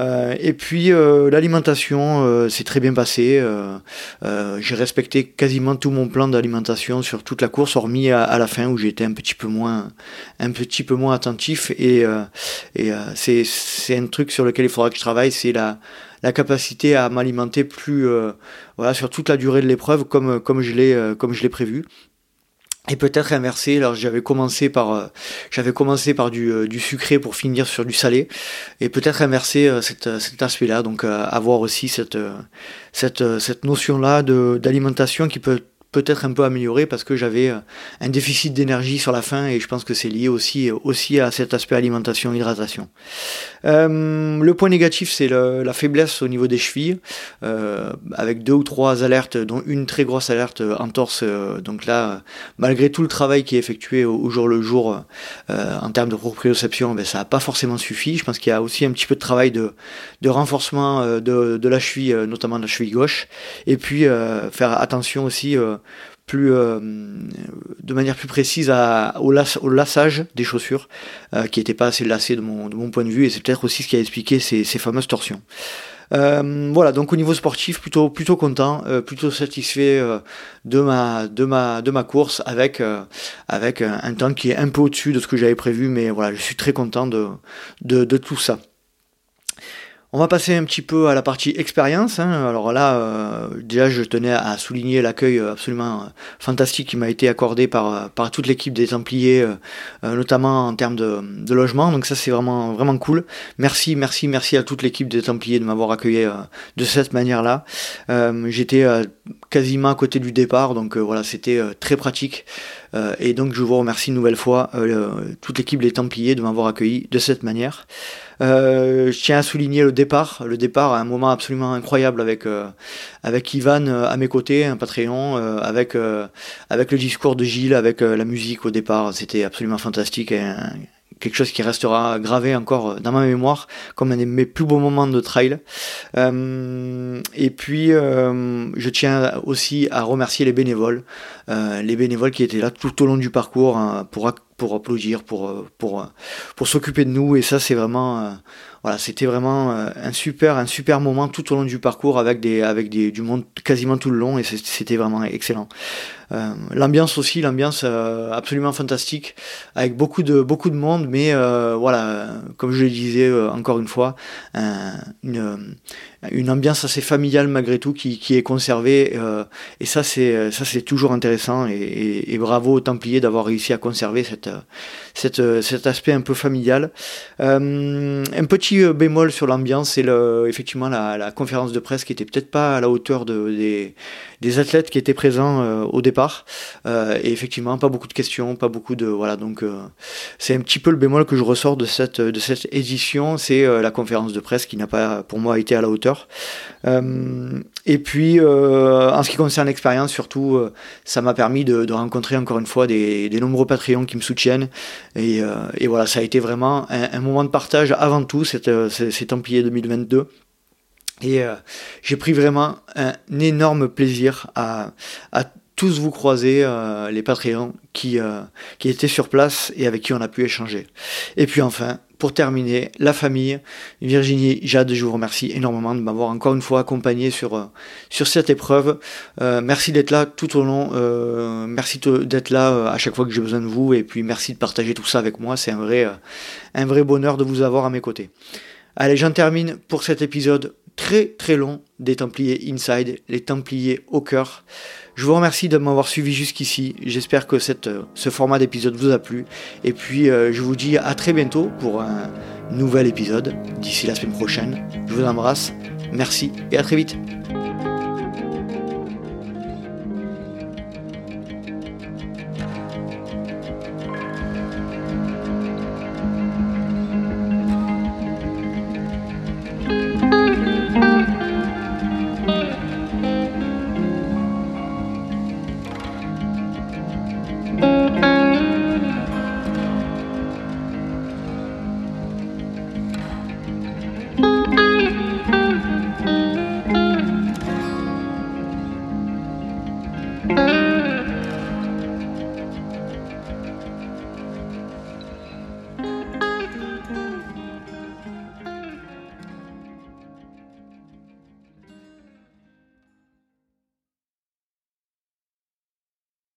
S7: Euh, et puis euh, l'alimentation euh, s'est très bien passé. Euh, euh, j'ai respecté quasiment tout mon plan d'alimentation sur toute la course, hormis à, la fin où j'étais un petit peu moins, attentif. Et, euh, et euh, c'est c'est un truc sur lequel il faudra que je travaille, c'est la la capacité à m'alimenter plus euh, voilà sur toute la durée de l'épreuve comme comme je l'ai euh, comme je l'ai prévu. Et peut-être inverser. Alors j'avais commencé par euh, j'avais commencé par du, euh, sucré pour finir sur du salé. Et peut-être inverser euh, cet aspect là donc euh, avoir aussi cette euh, cette euh, cette notion là de d'alimentation qui peut peut-être un peu améliorée parce que j'avais euh, un déficit d'énergie sur la fin et je pense que c'est lié aussi aussi à cet aspect alimentation hydratation euh, le point négatif, c'est la faiblesse au niveau des chevilles, euh, avec deux ou trois alertes, dont une très grosse alerte euh, en torse. euh, donc là, euh, malgré tout le travail qui est effectué au, jour le jour euh, en termes de proprioception, ben, ça n'a pas forcément suffi. Je pense qu'il y a aussi un petit peu de travail de, de renforcement euh, de, de la cheville, euh, notamment de la cheville gauche. Et puis euh, faire attention aussi euh, euh, de manière plus précise au, lass- au lassage des chaussures euh, qui n'étaient pas assez lacées de mon, point de vue et c'est peut-être aussi ce qui a expliqué ces, fameuses torsions. Euh, voilà, donc au niveau sportif, plutôt plutôt content, plutôt satisfait de ma course avec un, temps qui est un peu au-dessus de ce que j'avais prévu, mais voilà, je suis très content de tout ça. On va passer un petit peu à la partie expérience. hein. Alors là, euh, déjà, je tenais à souligner l'accueil absolument euh, fantastique qui m'a été accordé par, euh, par toute l'équipe des Templiers, euh, euh, notamment en termes de, de logement. Donc ça, c'est vraiment, vraiment cool. Merci, merci, merci à toute l'équipe des Templiers de m'avoir accueilli euh, de cette manière-là. Euh, J'étais euh, quasiment à côté du départ, donc euh, voilà, c'était euh, très pratique. Euh, et donc, je vous remercie une nouvelle fois, euh, toute l'équipe des Templiers, de m'avoir accueilli de cette manière. Euh, je tiens à souligner le départ, le départ à un moment absolument incroyable avec euh, avec Ivan euh, à mes côtés, un Patreon, euh, avec euh, avec le discours de Gilles, avec la musique au départ, c'était absolument fantastique et quelque chose qui restera gravé encore dans ma mémoire comme un de mes plus beaux moments de trail. Euh, et puis euh, je tiens aussi à remercier les bénévoles, euh, les bénévoles qui étaient là tout au long du parcours hein, pour pour applaudir, pour euh, pour euh, pour s'occuper de nous. Et ça c'est vraiment euh, voilà c'était vraiment un super un super moment tout au long du parcours avec des avec des du monde quasiment tout le long. Et c'était vraiment excellent. L'ambiance aussi, l'ambiance absolument fantastique, avec beaucoup de beaucoup de monde, mais voilà, comme je le disais encore une fois, un- une une ambiance assez familiale malgré tout qui, qui est conservée, euh, et ça c'est ça c'est toujours intéressant et, et- et bravo aux Templiers d'avoir réussi à conserver cette cette cet aspect un peu familial. Euh, un petit euh, bémol sur l'ambiance, c'est effectivement la, la conférence de presse qui était peut-être pas à la hauteur de, des des athlètes qui étaient présents euh, au départ. Euh, et effectivement pas beaucoup de questions pas beaucoup de voilà donc euh, c'est un petit peu le bémol que je ressors de cette de cette édition. C'est euh, la conférence de presse qui n'a pas pour moi été à la hauteur. Euh, et puis en ce qui concerne l'expérience surtout ça m'a permis de, de rencontrer encore une fois des, des nombreux Patreons qui me soutiennent. Et, et voilà ça a été vraiment un, un moment de partage avant tout ces, ces Templiers 2022 et euh, j'ai pris vraiment un énorme plaisir à, à tous vous croiser, euh, les Patreons qui, euh, qui étaient sur place et avec qui on a pu échanger. Et puis enfin, pour terminer, la famille, Virginie, Jade, je vous remercie énormément de m'avoir encore une fois accompagné sur, euh, sur cette épreuve. Euh, merci d'être là tout au long, euh, merci d'être là euh, à chaque fois que j'ai besoin de vous et puis merci de partager tout ça avec moi. C'est un vrai, euh, un vrai bonheur de vous avoir à mes côtés. Allez, j'en termine pour cet épisode très très long des Templiers Inside, les Templiers au cœur. Je vous remercie de m'avoir suivi jusqu'ici. J'espère que cette, euh, ce format d'épisode vous a plu. Et puis, euh, je vous dis à très bientôt pour un nouvel épisode. D'ici la semaine prochaine, je vous embrasse. Merci et à très vite.